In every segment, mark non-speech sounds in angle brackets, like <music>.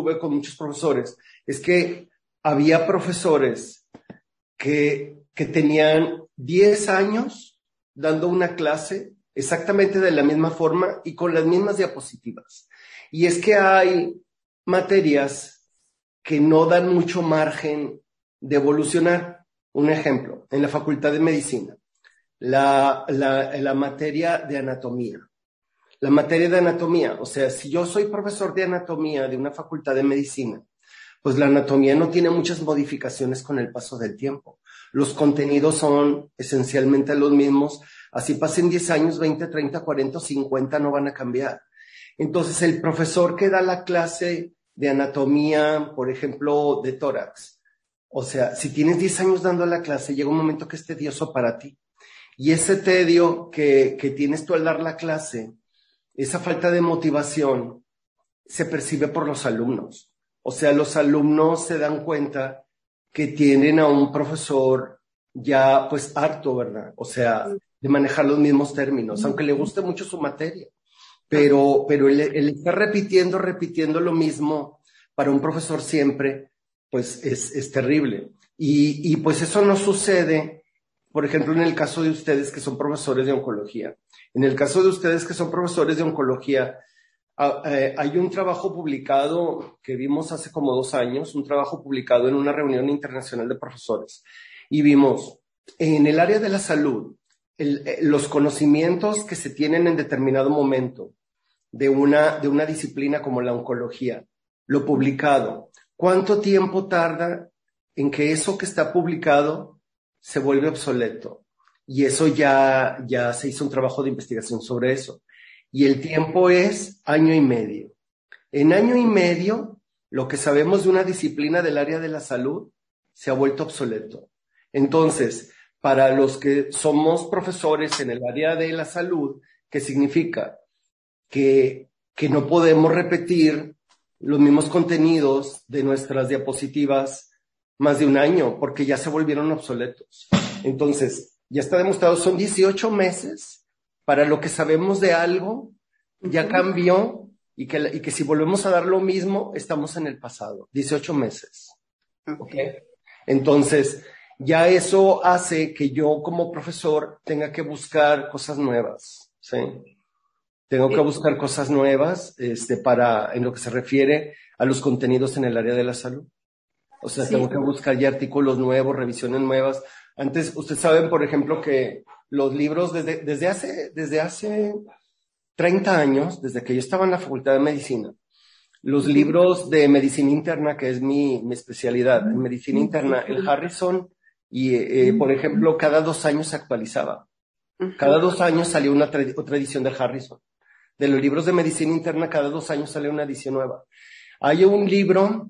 tuve con muchos profesores es que había profesores que, que tenían 10 años dando una clase exactamente de la misma forma y con las mismas diapositivas. Y es que hay materias que no dan mucho margen de evolucionar. Un ejemplo, en la Facultad de Medicina, la, la, materia de anatomía. La materia de anatomía, o sea, si yo soy profesor de anatomía de una facultad de medicina, pues la anatomía no tiene muchas modificaciones con el paso del tiempo. Los contenidos son esencialmente los mismos, así pasen 10 años, 20, 30, 40, 50, no van a cambiar. Entonces, el profesor que da la clase de anatomía, por ejemplo, de tórax, o sea, si tienes 10 años dando la clase, llega un momento que es tedioso para ti. Y ese tedio que, que tienes tú al dar la clase, esa falta de motivación, se percibe por los alumnos. O sea, los alumnos se dan cuenta que tienen a un profesor ya pues harto, ¿verdad? O sea, de manejar los mismos términos, aunque le guste mucho su materia. Pero, pero el, el estar repitiendo, repitiendo lo mismo para un profesor siempre, pues es, es terrible. Y, y pues eso no sucede, por ejemplo, en el caso de ustedes que son profesores de oncología. En el caso de ustedes que son profesores de oncología, Ah, eh, hay un trabajo publicado que vimos hace como dos años, un trabajo publicado en una reunión internacional de profesores, y vimos en el área de la salud eh, los conocimientos que se tienen en determinado momento de una, de una disciplina como la oncología, lo publicado, ¿cuánto tiempo tarda en que eso que está publicado se vuelve obsoleto? Y eso ya, ya se hizo un trabajo de investigación sobre eso y el tiempo es año y medio. En año y medio, lo que sabemos de una disciplina del área de la salud se ha vuelto obsoleto. Entonces, para los que somos profesores en el área de la salud, ¿qué significa? Que, que no podemos repetir los mismos contenidos de nuestras diapositivas más de un año, porque ya se volvieron obsoletos. Entonces, ya está demostrado, son 18 meses para lo que sabemos de algo, ya cambió y que, y que si volvemos a dar lo mismo, estamos en el pasado, 18 meses. Okay. Entonces, ya eso hace que yo como profesor tenga que buscar cosas nuevas, ¿sí? Tengo que buscar cosas nuevas, este, para, en lo que se refiere a los contenidos en el área de la salud. O sea, tengo que buscar ya artículos nuevos, revisiones nuevas. Antes, ustedes saben, por ejemplo, que los libros desde, desde, hace, desde hace 30 años, desde que yo estaba en la Facultad de Medicina, los libros de medicina interna, que es mi, mi especialidad, en medicina interna, el Harrison, y eh, por ejemplo, cada dos años se actualizaba. Cada dos años salió una otra edición del Harrison. De los libros de medicina interna, cada dos años sale una edición nueva. Hay un libro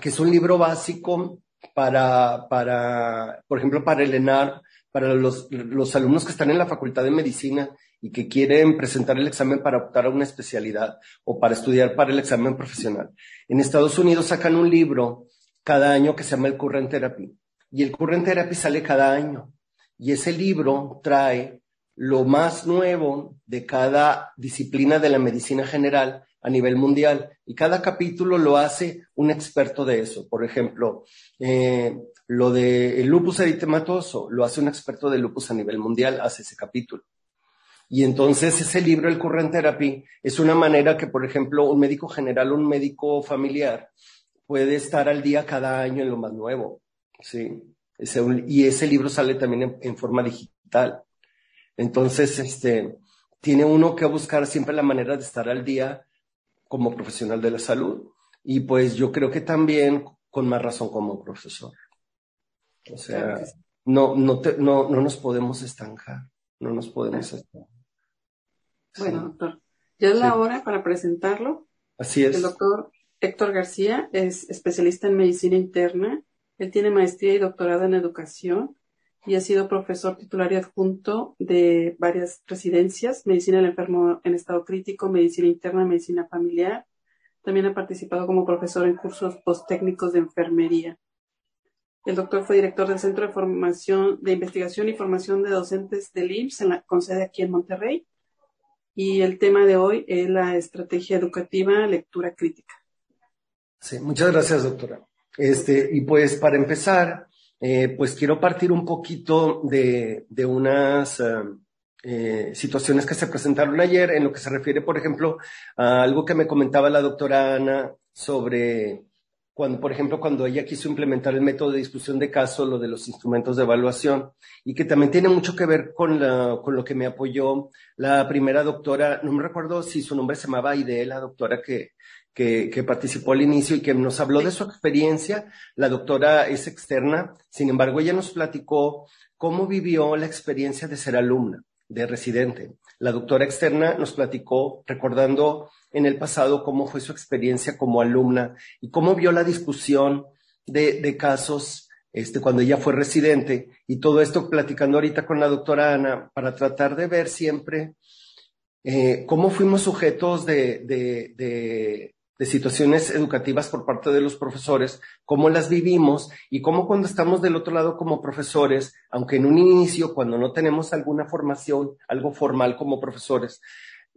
que es un libro básico para, para, por ejemplo, para el ENAR, para los, los alumnos que están en la Facultad de Medicina y que quieren presentar el examen para optar a una especialidad o para estudiar para el examen profesional. En Estados Unidos sacan un libro cada año que se llama el Current Therapy y el Current Therapy sale cada año y ese libro trae lo más nuevo de cada disciplina de la medicina general a nivel mundial y cada capítulo lo hace un experto de eso. Por ejemplo, eh, lo de lupus eritematoso lo hace un experto de lupus a nivel mundial, hace ese capítulo. Y entonces ese libro, el Current Therapy, es una manera que, por ejemplo, un médico general, un médico familiar, puede estar al día cada año en lo más nuevo. Sí. y ese libro sale también en, forma digital. Entonces, este, tiene uno que buscar siempre la manera de estar al día como profesional de la salud. Y pues yo creo que también con más razón como profesor. O sea, no, no, no, no nos podemos estancar, no nos podemos estancar. Bueno, doctor, ya es la hora para presentarlo. Así es. El doctor Héctor García es especialista en medicina interna. Él tiene maestría y doctorado en educación y ha sido profesor titular y adjunto de varias residencias, medicina del enfermo en estado crítico, medicina interna, medicina familiar. También ha participado como profesor en cursos posttécnicos de enfermería. El doctor fue director del Centro de Formación de Investigación y Formación de Docentes del IMSS, con sede aquí en Monterrey. Y el tema de hoy es la estrategia educativa lectura crítica. Sí, muchas gracias, doctora. Este, y pues para empezar, eh, pues quiero partir un poquito de, de unas eh, situaciones que se presentaron ayer en lo que se refiere, por ejemplo, a algo que me comentaba la doctora Ana sobre cuando, por ejemplo, cuando ella quiso implementar el método de discusión de caso, lo de los instrumentos de evaluación, y que también tiene mucho que ver con lo que me apoyó la primera doctora, no me recuerdo si su nombre se llamaba Aide, la doctora que, que, participó al inicio y que nos habló de su experiencia. La doctora es externa, sin embargo, ella nos platicó cómo vivió la experiencia de ser alumna, de residente. La doctora externa nos platicó, recordando en el pasado cómo fue su experiencia como alumna y cómo vio la discusión de, de casos este, cuando ella fue residente y todo esto platicando ahorita con la doctora Ana para tratar de ver siempre eh, cómo fuimos sujetos de, de, situaciones educativas por parte de los profesores, cómo las vivimos y cómo cuando estamos del otro lado como profesores, aunque en un inicio, cuando no tenemos alguna formación, algo formal como profesores,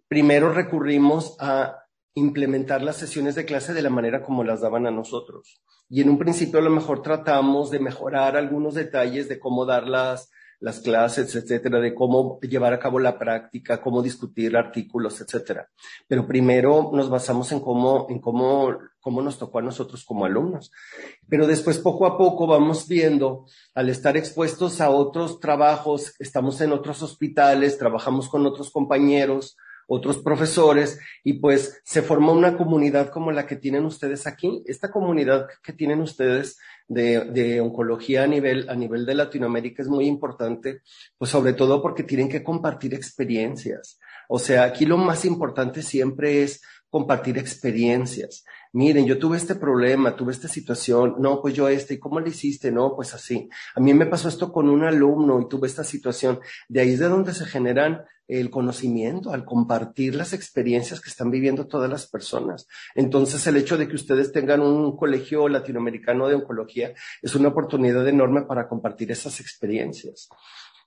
primero recurrimos a implementar las sesiones de clase de la manera como las daban a nosotros. Y en un principio a lo mejor tratamos de mejorar algunos detalles de cómo dar las, las clases, etcétera, de cómo llevar a cabo la práctica, cómo discutir artículos, etcétera. Pero primero nos basamos en cómo, en cómo, cómo nos tocó a nosotros como alumnos. Pero después, poco a poco, vamos viendo, al estar expuestos a otros trabajos, estamos en otros hospitales, trabajamos con otros compañeros, otros profesores y pues se formó una comunidad como la que tienen ustedes aquí. Esta comunidad que tienen ustedes de, de, oncología a nivel, a nivel de Latinoamérica es muy importante, pues sobre todo porque tienen que compartir experiencias. O sea, aquí lo más importante siempre es compartir experiencias. Miren, yo tuve este problema, tuve esta situación, no, pues yo este, ¿y cómo le hiciste? No, pues así. A mí me pasó esto con un alumno y tuve esta situación. De ahí es de donde se generan el conocimiento, al compartir las experiencias que están viviendo todas las personas. Entonces, el hecho de que ustedes tengan un colegio latinoamericano de oncología es una oportunidad enorme para compartir esas experiencias.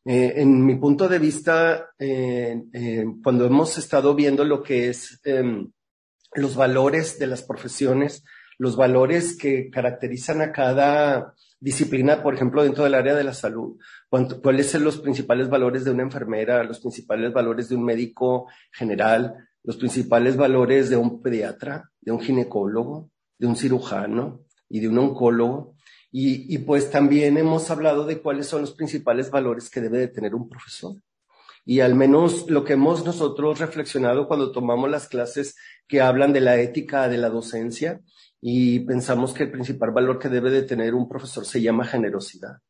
Eh, en mi punto de vista, eh, eh, cuando hemos estado viendo lo que es em, los valores de las profesiones, los valores que caracterizan a cada disciplina, por ejemplo, dentro del área de la salud, cuáles son los principales valores de una enfermera, los principales valores de un médico general, los principales valores de un pediatra, de un ginecólogo, de un cirujano y de un oncólogo. Y, y pues también hemos hablado de cuáles son los principales valores que debe de tener un profesor. Y al menos lo que hemos nosotros reflexionado cuando tomamos las clases que hablan de la ética de la docencia y pensamos que el principal valor que debe de tener un profesor se llama generosidad.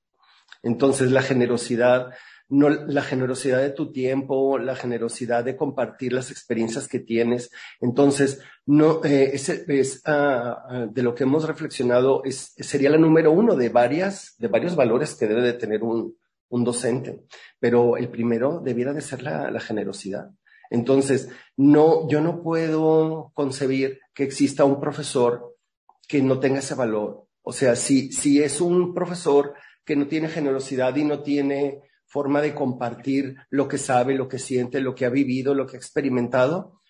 Entonces, la generosidad, no, la generosidad de tu tiempo, la generosidad de compartir las experiencias que tienes. Entonces, no, eh, es, ah, ah, de lo que hemos reflexionado, es, sería la número uno de varias, de varios valores que debe de tener un, un docente. Pero el primero debiera de ser la, la generosidad. Entonces, no, yo no puedo concebir que exista un profesor que no tenga ese valor. O sea, si, si es un profesor que no tiene generosidad y no tiene forma de compartir lo que sabe, lo que siente, lo que ha vivido, lo que ha experimentado,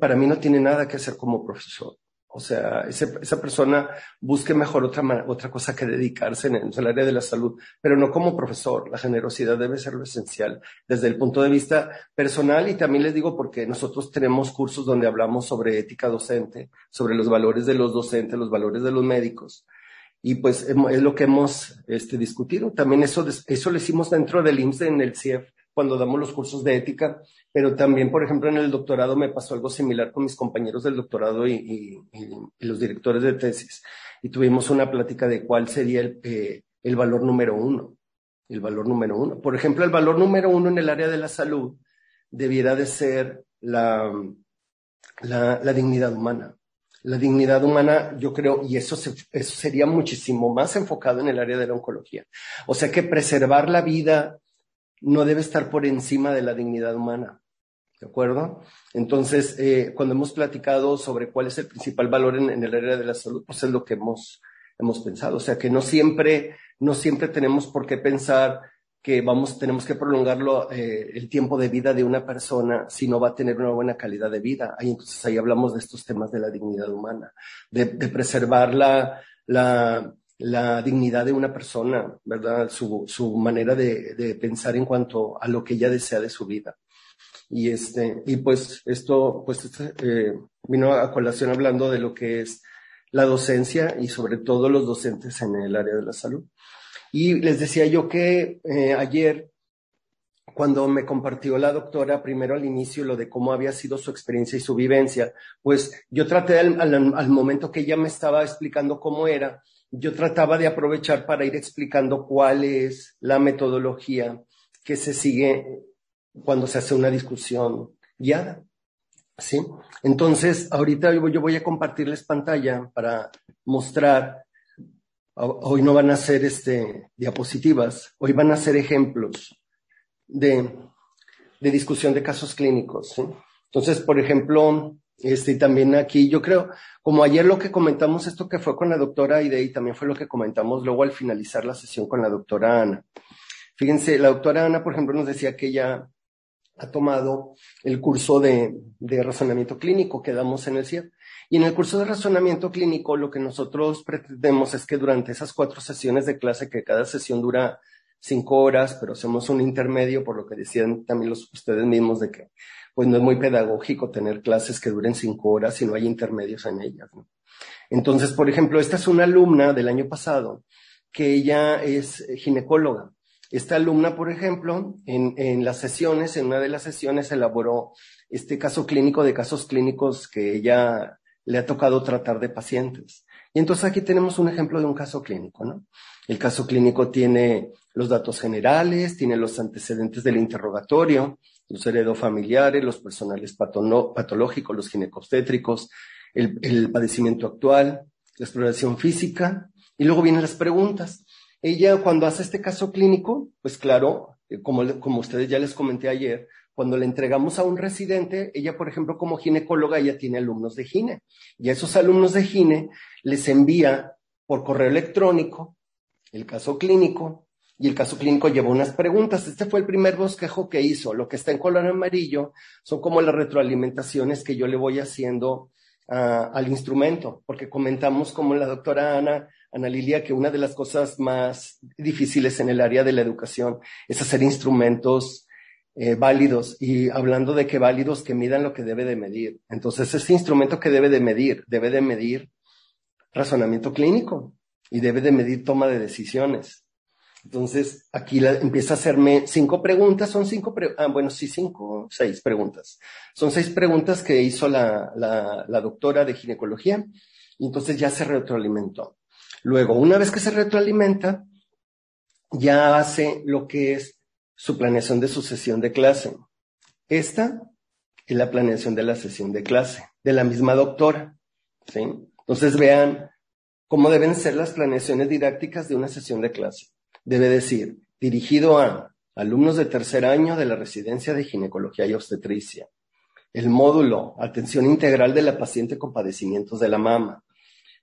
para mí no tiene nada que hacer como profesor. O sea, esa persona busque mejor otra, otra cosa que dedicarse en el, área de la salud, pero no como profesor. La generosidad debe ser lo esencial desde el punto de vista personal y también les digo porque nosotros tenemos cursos donde hablamos sobre ética docente, sobre los valores de los docentes, los valores de los médicos y pues es lo que hemos este, discutido. También eso, eso lo hicimos dentro del IMSS en el CIEF cuando damos los cursos de ética, pero también, por ejemplo, en el doctorado me pasó algo similar con mis compañeros del doctorado y, los directores de tesis. Y tuvimos una plática de cuál sería el, eh, el valor número uno. El valor número uno. Por ejemplo, el valor número uno en el área de la salud debiera de ser la, la, la dignidad humana la dignidad humana, yo creo, y eso, eso sería muchísimo más enfocado en el área de la oncología. O sea que preservar la vida no debe estar por encima de la dignidad humana. ¿De acuerdo? Entonces, eh, cuando hemos platicado sobre cuál es el principal valor en, el área de la salud, pues es lo que hemos, hemos pensado. O sea que no siempre, no siempre tenemos por qué pensar que vamos, tenemos que prolongarlo eh, el tiempo de vida de una persona si no va a tener una buena calidad de vida. Ahí entonces ahí hablamos de estos temas de la dignidad humana, de, de preservar la, la, la, dignidad de una persona, ¿verdad? Su, su manera de, de, pensar en cuanto a lo que ella desea de su vida. Y este, y pues esto, pues este, eh, vino a colación hablando de lo que es la docencia y sobre todo los docentes en el área de la salud. Y les decía yo que eh, ayer, cuando me compartió la doctora, primero al inicio, lo de cómo había sido su experiencia y su vivencia, pues yo traté al, al, momento que ella me estaba explicando cómo era, yo trataba de aprovechar para ir explicando cuál es la metodología que se sigue cuando se hace una discusión guiada. ¿Sí? Entonces, ahorita yo voy a compartirles pantalla para mostrar Hoy no van a ser este, diapositivas, hoy van a ser ejemplos de, de discusión de casos clínicos. Entonces, por ejemplo, este, también aquí yo creo, como ayer lo que comentamos, esto que fue con la doctora Aide y también fue lo que comentamos luego al finalizar la sesión con la doctora Ana. Fíjense, la doctora Ana, por ejemplo, nos decía que ella ha tomado el curso de, razonamiento clínico que damos en el CIEP. Y en el curso de razonamiento clínico, lo que nosotros pretendemos es que durante esas cuatro sesiones de clase, que cada sesión dura cinco horas, pero hacemos un intermedio, por lo que decían también los, ustedes mismos de que pues no es muy pedagógico tener clases que duren cinco horas si no hay intermedios en ellas. Entonces, por ejemplo, esta es una alumna del año pasado que ella es ginecóloga. Esta alumna, por ejemplo, en, en las sesiones, en una de las sesiones elaboró este caso clínico de casos clínicos que ella le ha tocado tratar de pacientes. Y entonces aquí tenemos un ejemplo de un caso clínico, ¿no? El caso clínico tiene los datos generales, tiene los antecedentes del interrogatorio, los heredofamiliares, los personales patológicos, los ginecobstétricos, el, padecimiento actual, la exploración física, y luego vienen las preguntas. Ella cuando hace este caso clínico, pues claro, eh, como, como ustedes ya les comenté ayer, cuando le entregamos a un residente, ella, por ejemplo, como ginecóloga, ella tiene alumnos de gine. Y a esos alumnos de gine les envía por correo electrónico el caso clínico y el caso clínico lleva unas preguntas. Este fue el primer bosquejo que hizo. Lo que está en color amarillo son como las retroalimentaciones que yo le voy haciendo uh, al instrumento, porque comentamos como la doctora Ana, Ana Lilia, que una de las cosas más difíciles en el área de la educación es hacer instrumentos eh, válidos y hablando de que válidos que midan lo que debe de medir. Entonces, este instrumento que debe de medir, debe de medir razonamiento clínico y debe de medir toma de decisiones. Entonces, aquí empieza a hacerme cinco preguntas, son cinco, pre ah, bueno, sí, cinco, seis preguntas. Son seis preguntas que hizo la, doctora de ginecología y entonces ya se retroalimentó. Luego, una vez que se retroalimenta, ya hace lo que es su planeación de su sesión de clase. Esta es la planeación de la sesión de clase de la misma doctora. Entonces vean cómo deben ser las planeaciones didácticas de una sesión de clase. Debe decir, dirigido a alumnos de tercer año de la residencia de ginecología y obstetricia. El módulo, atención integral de la paciente con padecimientos de la mama.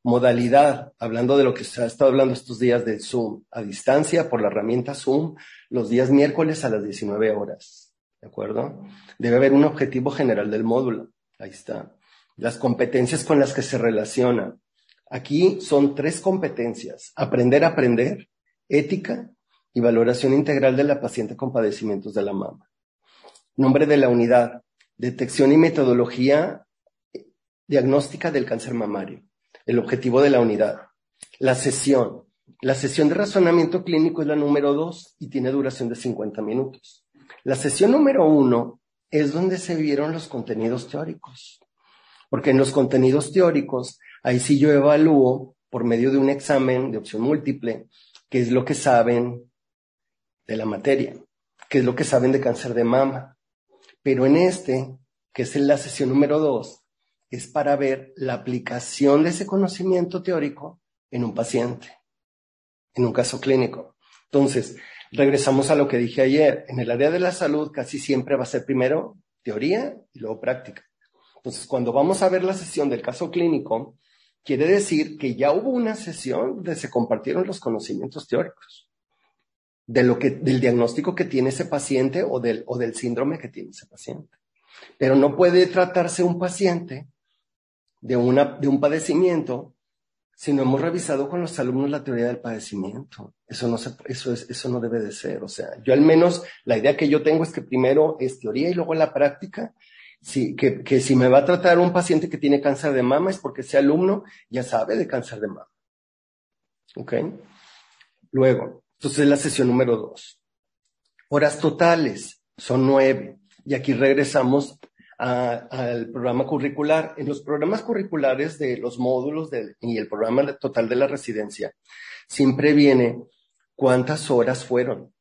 Modalidad, hablando de lo que se ha estado hablando estos días del Zoom, a distancia por la herramienta Zoom, los días miércoles a las 19 horas. ¿De acuerdo? Debe haber un objetivo general del módulo. Ahí está. Las competencias con las que se relaciona. Aquí son tres competencias. Aprender a aprender, ética y valoración integral de la paciente con padecimientos de la mama. Nombre de la unidad. Detección y metodología diagnóstica del cáncer mamario el objetivo de la unidad. La sesión. La sesión de razonamiento clínico es la número dos y tiene duración de 50 minutos. La sesión número uno es donde se vieron los contenidos teóricos. Porque en los contenidos teóricos, ahí sí yo evalúo por medio de un examen de opción múltiple, qué es lo que saben de la materia, qué es lo que saben de cáncer de mama. Pero en este, que es la sesión número dos, es para ver la aplicación de ese conocimiento teórico en un paciente, en un caso clínico. Entonces, regresamos a lo que dije ayer. En el área de la salud casi siempre va a ser primero teoría y luego práctica. Entonces, cuando vamos a ver la sesión del caso clínico, quiere decir que ya hubo una sesión donde se compartieron los conocimientos teóricos. de lo que, del diagnóstico que tiene ese paciente o del, o del síndrome que tiene ese paciente. Pero no puede tratarse un paciente de, una, de un padecimiento si no hemos revisado con los alumnos la teoría del padecimiento. Eso no, se, eso, es, eso no debe de ser. O sea, yo al menos la idea que yo tengo es que primero es teoría y luego la práctica. Sí, que, que si me va a tratar un paciente que tiene cáncer de mama es porque ese alumno ya sabe de cáncer de mama. ¿Ok? Luego, entonces la sesión número dos. Horas totales son nueve. Y aquí regresamos al programa curricular. En los programas curriculares de los módulos y el programa total de la residencia, siempre viene cuántas horas fueron,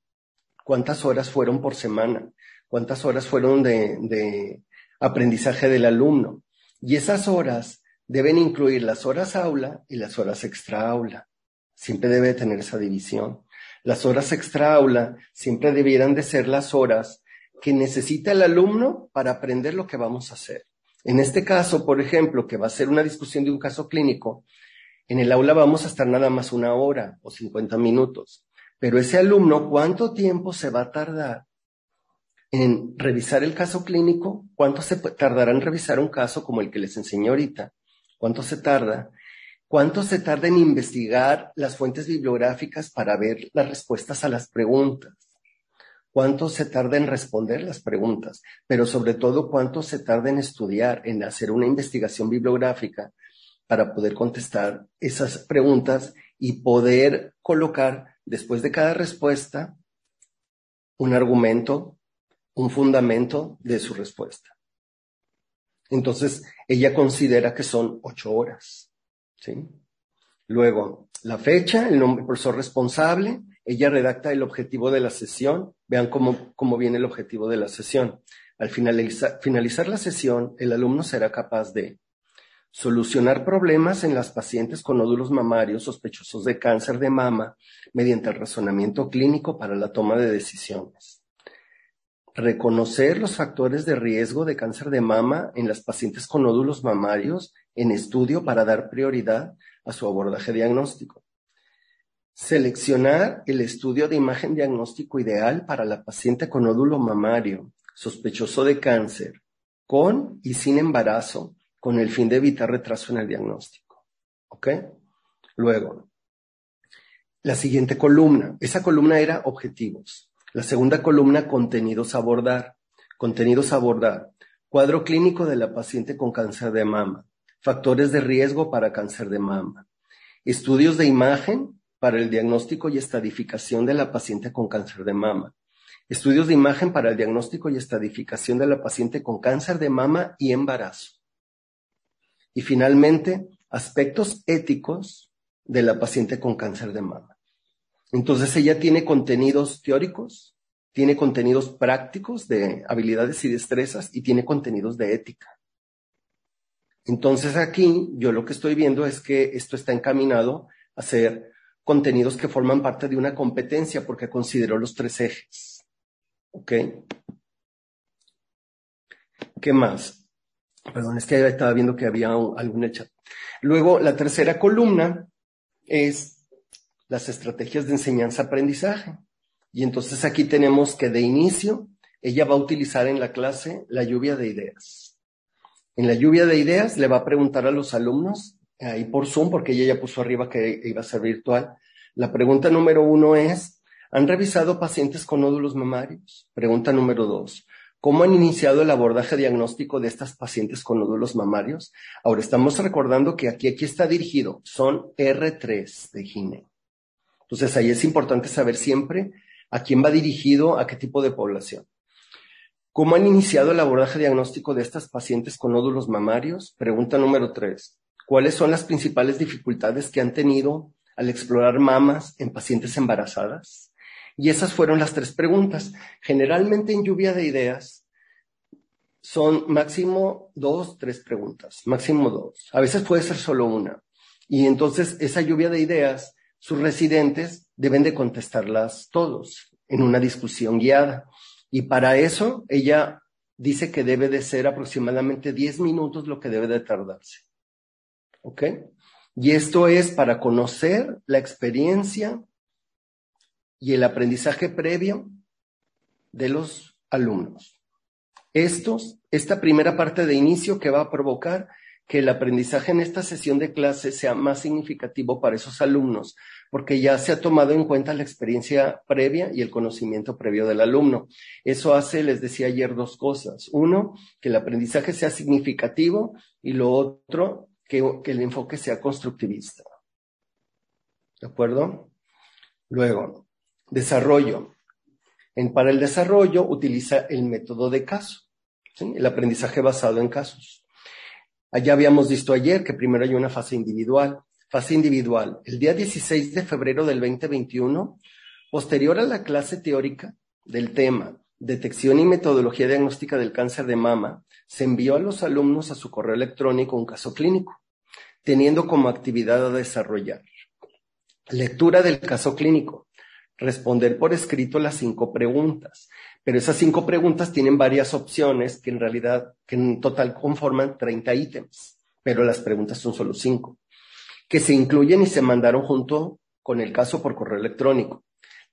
cuántas horas fueron por semana, cuántas horas fueron de, de aprendizaje del alumno. Y esas horas deben incluir las horas aula y las horas extra aula. Siempre debe tener esa división. Las horas extra aula siempre debieran de ser las horas que necesita el alumno para aprender lo que vamos a hacer. En este caso, por ejemplo, que va a ser una discusión de un caso clínico, en el aula vamos a estar nada más una hora o 50 minutos. Pero ese alumno, ¿cuánto tiempo se va a tardar en revisar el caso clínico? ¿Cuánto se tardará en revisar un caso como el que les enseñé ahorita? ¿Cuánto se tarda? ¿Cuánto se tarda en investigar las fuentes bibliográficas para ver las respuestas a las preguntas? cuánto se tarda en responder las preguntas, pero sobre todo cuánto se tarda en estudiar, en hacer una investigación bibliográfica para poder contestar esas preguntas y poder colocar después de cada respuesta un argumento, un fundamento de su respuesta. Entonces, ella considera que son ocho horas. ¿sí? Luego, la fecha, el nombre del profesor responsable, ella redacta el objetivo de la sesión. Vean cómo, cómo viene el objetivo de la sesión. Al finalizar la sesión, el alumno será capaz de solucionar problemas en las pacientes con nódulos mamarios sospechosos de cáncer de mama mediante el razonamiento clínico para la toma de decisiones. Reconocer los factores de riesgo de cáncer de mama en las pacientes con nódulos mamarios en estudio para dar prioridad a su abordaje diagnóstico. Seleccionar el estudio de imagen diagnóstico ideal para la paciente con nódulo mamario sospechoso de cáncer, con y sin embarazo, con el fin de evitar retraso en el diagnóstico. ¿Ok? Luego, la siguiente columna. Esa columna era objetivos. La segunda columna, contenidos a abordar. Contenidos a abordar. Cuadro clínico de la paciente con cáncer de mama. Factores de riesgo para cáncer de mama. Estudios de imagen para el diagnóstico y estadificación de la paciente con cáncer de mama. Estudios de imagen para el diagnóstico y estadificación de la paciente con cáncer de mama y embarazo. Y finalmente, aspectos éticos de la paciente con cáncer de mama. Entonces ella tiene contenidos teóricos, tiene contenidos prácticos de habilidades y destrezas y tiene contenidos de ética. Entonces aquí yo lo que estoy viendo es que esto está encaminado a ser contenidos que forman parte de una competencia porque considero los tres ejes. ¿Ok? ¿Qué más? Perdón, es que estaba viendo que había algún chat. Luego, la tercera columna es las estrategias de enseñanza-aprendizaje. Y entonces aquí tenemos que de inicio ella va a utilizar en la clase la lluvia de ideas. En la lluvia de ideas le va a preguntar a los alumnos ahí por Zoom, porque ella ya puso arriba que iba a ser virtual. La pregunta número uno es, ¿han revisado pacientes con nódulos mamarios? Pregunta número dos, ¿cómo han iniciado el abordaje diagnóstico de estas pacientes con nódulos mamarios? Ahora estamos recordando que aquí, aquí está dirigido, son R3 de GINE. Entonces ahí es importante saber siempre a quién va dirigido, a qué tipo de población. ¿Cómo han iniciado el abordaje diagnóstico de estas pacientes con nódulos mamarios? Pregunta número tres. ¿Cuáles son las principales dificultades que han tenido al explorar mamas en pacientes embarazadas? Y esas fueron las tres preguntas. Generalmente en lluvia de ideas son máximo dos, tres preguntas, máximo dos. A veces puede ser solo una. Y entonces esa lluvia de ideas, sus residentes deben de contestarlas todos en una discusión guiada. Y para eso ella dice que debe de ser aproximadamente 10 minutos lo que debe de tardarse. ¿Ok? Y esto es para conocer la experiencia y el aprendizaje previo de los alumnos. Estos, esta primera parte de inicio que va a provocar que el aprendizaje en esta sesión de clase sea más significativo para esos alumnos, porque ya se ha tomado en cuenta la experiencia previa y el conocimiento previo del alumno. Eso hace, les decía ayer, dos cosas. Uno, que el aprendizaje sea significativo y lo otro, que, el enfoque sea constructivista. ¿De acuerdo? Luego, desarrollo. En, para el desarrollo utiliza el método de caso, el aprendizaje basado en casos. Allá habíamos visto ayer que primero hay una fase individual. Fase individual. El día 16 de febrero del 2021, posterior a la clase teórica del tema Detección y metodología diagnóstica del cáncer de mama, se envió a los alumnos a su correo electrónico un caso clínico, teniendo como actividad a desarrollar lectura del caso clínico, responder por escrito las cinco preguntas, pero esas cinco preguntas tienen varias opciones que en realidad, que en total conforman 30 ítems, pero las preguntas son solo cinco, que se incluyen y se mandaron junto con el caso por correo electrónico.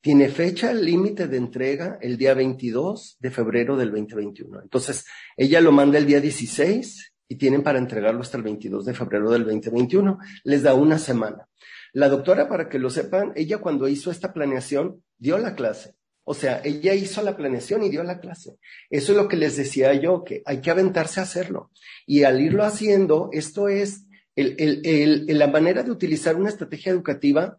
Tiene fecha límite de entrega el día 22 de febrero del 2021. Entonces, ella lo manda el día 16 y tienen para entregarlo hasta el 22 de febrero del 2021. Les da una semana. La doctora, para que lo sepan, ella cuando hizo esta planeación dio la clase o sea, ella hizo la planeación y dio la clase. Eso es lo que les decía yo, que hay que aventarse a hacerlo. Y al irlo haciendo, esto es, la manera de utilizar una estrategia educativa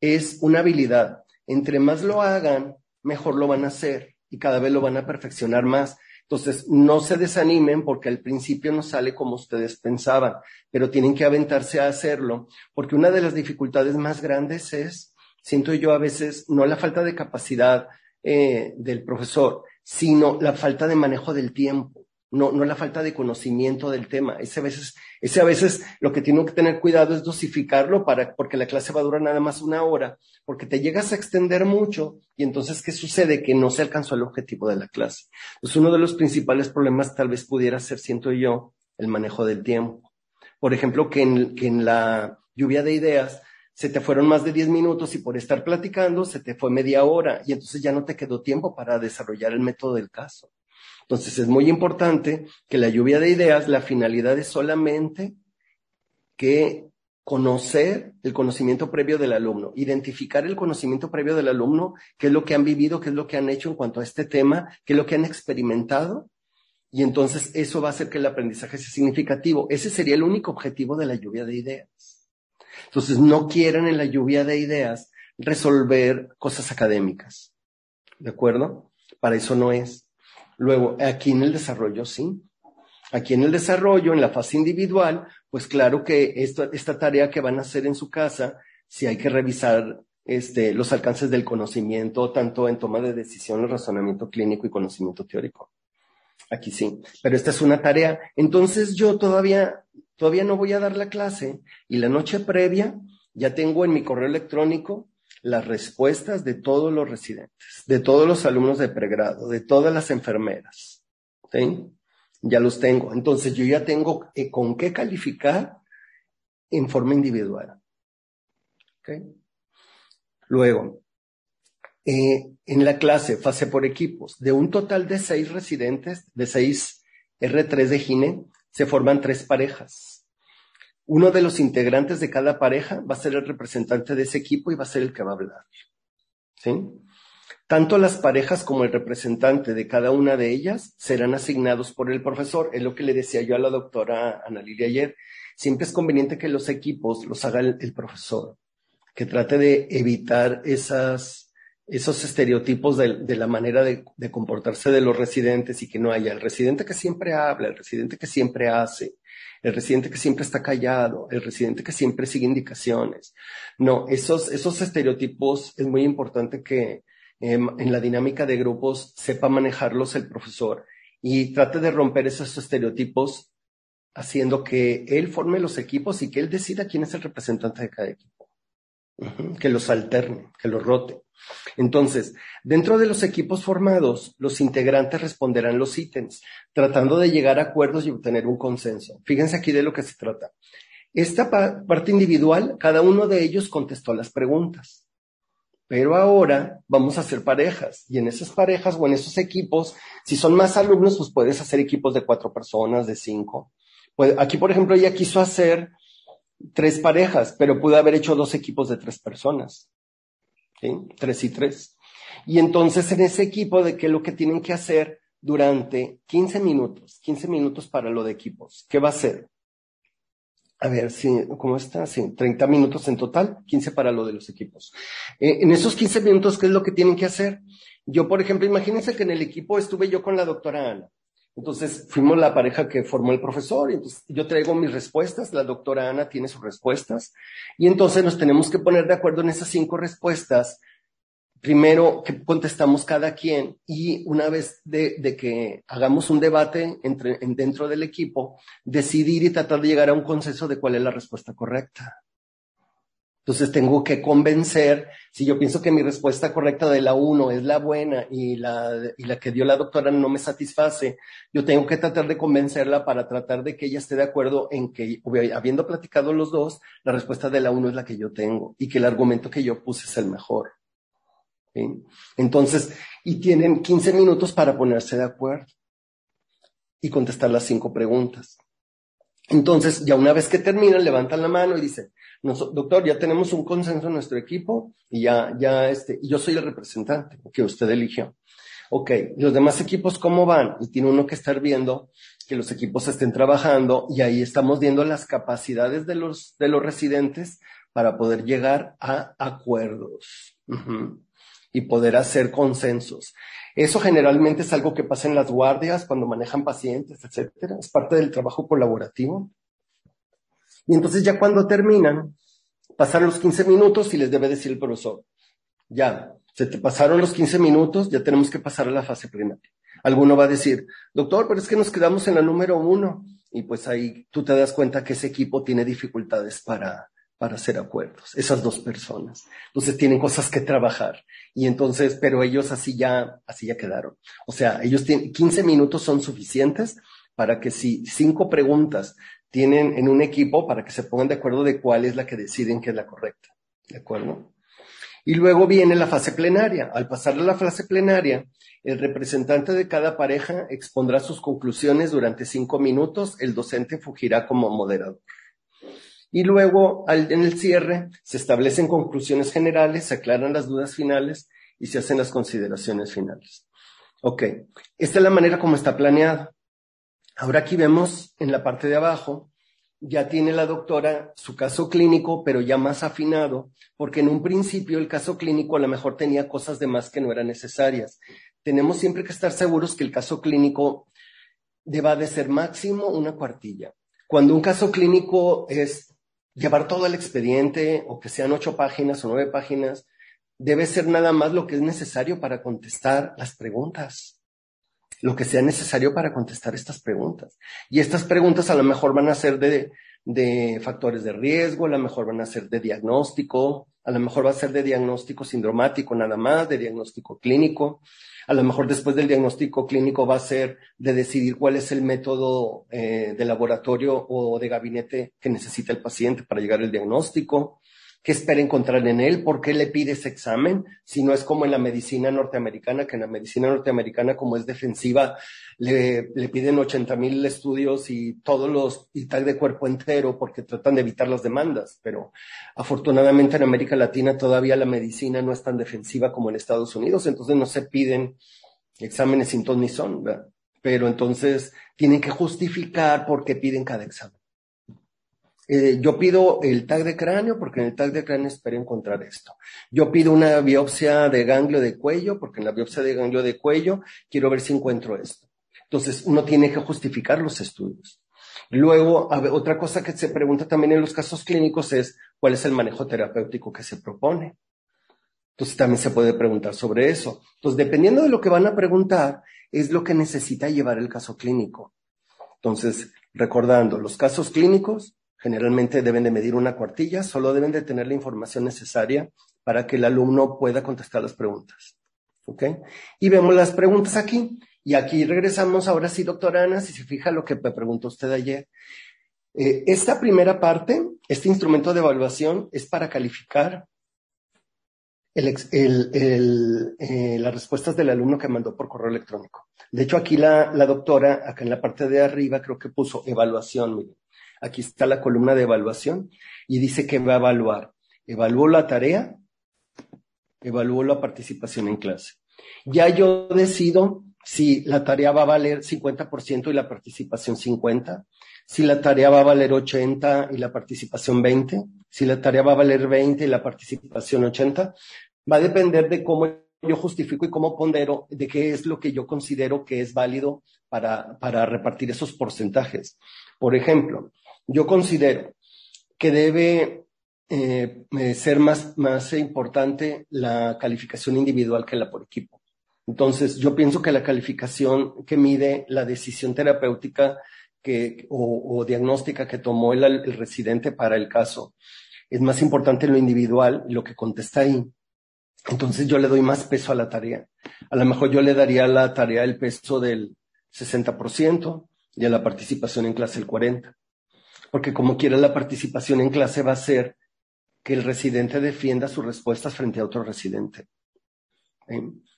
es una habilidad. Entre más lo hagan, mejor lo van a hacer y cada vez lo van a perfeccionar más. Entonces, no se desanimen porque al principio no sale como ustedes pensaban, pero tienen que aventarse a hacerlo, porque una de las dificultades más grandes es, siento yo a veces, no la falta de capacidad, eh, del profesor, sino la falta de manejo del tiempo, no, no la falta de conocimiento del tema. Ese a veces, ese a veces lo que tiene que tener cuidado es dosificarlo para, porque la clase va a durar nada más una hora, porque te llegas a extender mucho y entonces, ¿qué sucede? Que no se alcanzó el objetivo de la clase. Pues uno de los principales problemas tal vez pudiera ser, siento yo, el manejo del tiempo. Por ejemplo, que en, que en la lluvia de ideas se te fueron más de 10 minutos y por estar platicando se te fue media hora y entonces ya no te quedó tiempo para desarrollar el método del caso. Entonces es muy importante que la lluvia de ideas, la finalidad es solamente que conocer el conocimiento previo del alumno, identificar el conocimiento previo del alumno, qué es lo que han vivido, qué es lo que han hecho en cuanto a este tema, qué es lo que han experimentado, y entonces eso va a hacer que el aprendizaje sea significativo. Ese sería el único objetivo de la lluvia de ideas. Entonces, no quieren en la lluvia de ideas resolver cosas académicas. ¿De acuerdo? Para eso no es. Luego, aquí en el desarrollo sí. Aquí en el desarrollo, en la fase individual, pues claro que esta, tarea que van a hacer en su casa, si hay que revisar este, los alcances del conocimiento, tanto en toma de decisiones, razonamiento clínico y conocimiento teórico. Aquí sí, pero esta es una tarea. Entonces yo todavía todavía no voy a dar la clase y la noche previa ya tengo en mi correo electrónico las respuestas de todos los residentes, de todos los alumnos de pregrado, de todas las enfermeras. ¿sí? Ya los tengo. Entonces yo ya tengo eh, con qué calificar en forma individual. Luego, eh, en la clase, fase por equipos, de un total de seis residentes, de seis R3 de GINE, se forman tres parejas. Uno de los integrantes de cada pareja va a ser el representante de ese equipo y va a ser el que va a hablar. ¿Sí? Tanto las parejas como el representante de cada una de ellas serán asignados por el profesor. Es lo que le decía yo a la doctora Ana ayer. Siempre es conveniente que los equipos los haga el, profesor, que trate de evitar esas, esos estereotipos de, la manera de, comportarse de los residentes y que no haya el residente que siempre habla, el residente que siempre hace, el residente que siempre está callado, el residente que siempre sigue indicaciones. No, esos, esos estereotipos es muy importante que em, en la dinámica de grupos sepa manejarlos el profesor y trate de romper esos estereotipos haciendo que él forme los equipos y que él decida quién es el representante de cada equipo. Que los alterne, que los rote. Entonces, dentro de los equipos formados, los integrantes responderán los ítems, tratando de llegar a acuerdos y obtener un consenso. Fíjense aquí de lo que se trata. Esta parte individual, cada uno de ellos contestó las preguntas. Pero ahora vamos a hacer parejas y en esas parejas o en esos equipos, si son más alumnos, pues puedes hacer equipos de cuatro personas, de cinco. Pues aquí, por ejemplo, ella quiso hacer tres parejas, pero pudo haber hecho dos equipos de tres personas. Tres y tres. Y entonces en ese equipo de qué es lo que tienen que hacer durante 15 minutos, 15 minutos para lo de equipos. ¿Qué va a hacer? A ver, sí, ¿cómo está? Sí, 30 minutos en total, 15 para lo de los equipos. Eh, en esos 15 minutos, ¿qué es lo que tienen que hacer? Yo, por ejemplo, imagínense que en el equipo estuve yo con la doctora Ana. Entonces, fuimos la pareja que formó el profesor, y entonces yo traigo mis respuestas, la doctora Ana tiene sus respuestas, y entonces nos tenemos que poner de acuerdo en esas cinco respuestas primero que contestamos cada quien y una vez de, que hagamos un debate entre, dentro del equipo, decidir y tratar de llegar a un consenso de cuál es la respuesta correcta. Entonces tengo que convencer, si yo pienso que mi respuesta correcta de la uno es la buena y la, y la que dio la doctora no me satisface, yo tengo que tratar de convencerla para tratar de que ella esté de acuerdo en que, habiendo platicado los dos, la respuesta de la uno es la que yo tengo y que el argumento que yo puse es el mejor. Entonces, y tienen 15 minutos para ponerse de acuerdo y contestar las cinco preguntas. Entonces, ya una vez que terminan, levantan la mano y dicen, doctor, ya tenemos un consenso en nuestro equipo y ya, ya, este, yo soy el representante que usted eligió. Ok, los demás equipos, ¿cómo van? Y tiene uno que estar viendo que los equipos estén trabajando y ahí estamos viendo las capacidades de los, de los residentes para poder llegar a acuerdos y poder hacer consensos. Eso generalmente es algo que pasa en las guardias cuando manejan pacientes, etcétera. Es parte del trabajo colaborativo. Y entonces ya cuando terminan, pasaron los 15 minutos y les debe decir el profesor, ya, se te pasaron los 15 minutos, ya tenemos que pasar a la fase primaria. Alguno va a decir, doctor, pero es que nos quedamos en la número uno. Y pues ahí tú te das cuenta que ese equipo tiene dificultades para, para hacer acuerdos, esas dos personas. Entonces tienen cosas que trabajar. Y entonces, pero ellos así ya, así ya quedaron. O sea, ellos tienen, 15 minutos son suficientes para que si cinco preguntas tienen en un equipo, para que se pongan de acuerdo de cuál es la que deciden que es la correcta. ¿De acuerdo? Y luego viene la fase plenaria. Al pasar a la fase plenaria, el representante de cada pareja expondrá sus conclusiones durante cinco minutos, el docente fugirá como moderador. Y luego, en el cierre, se establecen conclusiones generales, se aclaran las dudas finales y se hacen las consideraciones finales. Ok, esta es la manera como está planeada. Ahora aquí vemos en la parte de abajo, ya tiene la doctora su caso clínico, pero ya más afinado, porque en un principio el caso clínico a lo mejor tenía cosas de más que no eran necesarias. Tenemos siempre que estar seguros que el caso clínico deba de ser máximo una cuartilla. Cuando un caso clínico es llevar todo el expediente o que sean ocho páginas o nueve páginas, debe ser nada más lo que es necesario para contestar las preguntas. Lo que sea necesario para contestar estas preguntas. Y estas preguntas a lo mejor van a ser de, de factores de riesgo, a lo mejor van a ser de diagnóstico, a lo mejor va a ser de diagnóstico sindromático nada más, de diagnóstico clínico. A lo mejor después del diagnóstico clínico va a ser de decidir cuál es el método eh, de laboratorio o de gabinete que necesita el paciente para llegar al diagnóstico qué espera encontrar en él, por qué le pide ese examen, si no es como en la medicina norteamericana, que en la medicina norteamericana, como es defensiva, le, le piden 80 mil estudios y todos los, y tal de cuerpo entero, porque tratan de evitar las demandas, pero afortunadamente en América Latina todavía la medicina no es tan defensiva como en Estados Unidos, entonces no se piden exámenes sin ton ni son, pero entonces tienen que justificar por qué piden cada examen. Eh, yo pido el tag de cráneo porque en el tag de cráneo espero encontrar esto. Yo pido una biopsia de ganglio de cuello porque en la biopsia de ganglio de cuello quiero ver si encuentro esto. Entonces, uno tiene que justificar los estudios. Luego, otra cosa que se pregunta también en los casos clínicos es cuál es el manejo terapéutico que se propone. Entonces, también se puede preguntar sobre eso. Entonces, dependiendo de lo que van a preguntar, es lo que necesita llevar el caso clínico. Entonces, recordando, los casos clínicos Generalmente deben de medir una cuartilla, solo deben de tener la información necesaria para que el alumno pueda contestar las preguntas. ¿Ok? Y vemos las preguntas aquí. Y aquí regresamos ahora sí, doctora Ana, si se fija lo que me preguntó usted ayer. Eh, esta primera parte, este instrumento de evaluación, es para calificar eh, las respuestas del alumno que mandó por correo electrónico. De hecho, aquí la, la, doctora, acá en la parte de arriba, creo que puso evaluación. Miren. Aquí está la columna de evaluación y dice que va a evaluar. Evaluó la tarea, evaluó la participación en clase. Ya yo decido si la tarea va a valer 50% y la participación 50%, si la tarea va a valer 80 y la participación 20, si la tarea va a valer 20 y la participación 80, va a depender de cómo yo justifico y cómo pondero de qué es lo que yo considero que es válido para, para repartir esos porcentajes. Por ejemplo, yo considero que debe eh, eh, ser más, más importante la calificación individual que la por equipo. Entonces, yo pienso que la calificación que mide la decisión terapéutica que, o, diagnóstica que tomó el, el, residente para el caso es más importante lo individual, lo que contesta ahí. Entonces, yo le doy más peso a la tarea. A lo mejor yo le daría a la tarea el peso del 60% y a la participación en clase el 40%. Porque como quiera la participación en clase va a ser que el residente defienda sus respuestas frente a otro residente.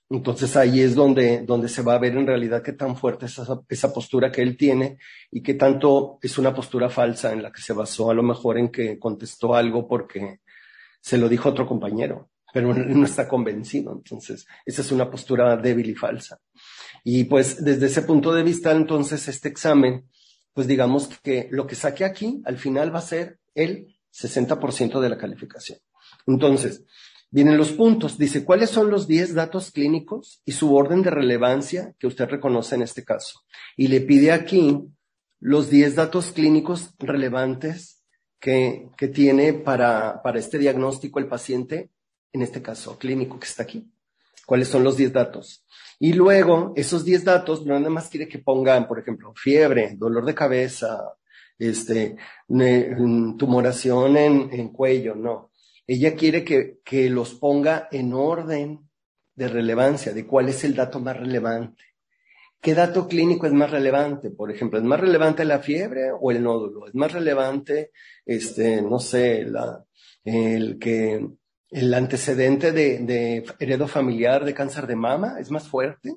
Entonces ahí es donde, donde se va a ver en realidad qué tan fuerte es esa, esa, postura que él tiene y qué tanto es una postura falsa en la que se basó a lo mejor en que contestó algo porque se lo dijo otro compañero, pero no está convencido. Entonces esa es una postura débil y falsa. Y pues desde ese punto de vista, entonces este examen, pues digamos que lo que saque aquí al final va a ser el 60% de la calificación. Entonces, vienen los puntos. Dice, ¿cuáles son los 10 datos clínicos y su orden de relevancia que usted reconoce en este caso? Y le pide aquí los 10 datos clínicos relevantes que, que tiene para, para este diagnóstico el paciente, en este caso clínico que está aquí. ¿Cuáles son los 10 datos? Y luego, esos 10 datos, no nada más quiere que pongan, por ejemplo, fiebre, dolor de cabeza, este, tumoración en, en cuello, no. Ella quiere que, que los ponga en orden de relevancia, de cuál es el dato más relevante. ¿Qué dato clínico es más relevante? Por ejemplo, ¿es más relevante la fiebre o el nódulo? ¿Es más relevante, este, no sé, la, el que el antecedente de, de heredo familiar de cáncer de mama es más fuerte?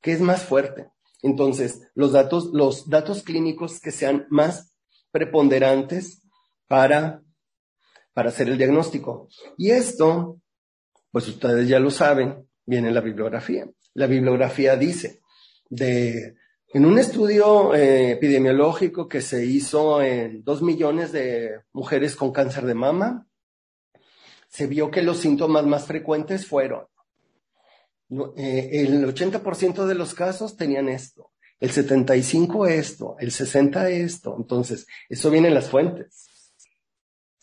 ¿Qué es más fuerte? Entonces, los datos, los datos clínicos que sean más preponderantes para, para hacer el diagnóstico. Y esto, pues ustedes ya lo saben, viene en la bibliografía. La bibliografía dice, de, en un estudio eh, epidemiológico que se hizo en dos millones de mujeres con cáncer de mama, se vio que los síntomas más frecuentes fueron eh, el 80% de los casos tenían esto, el 75 esto, el 60 esto. Entonces, eso viene en las fuentes.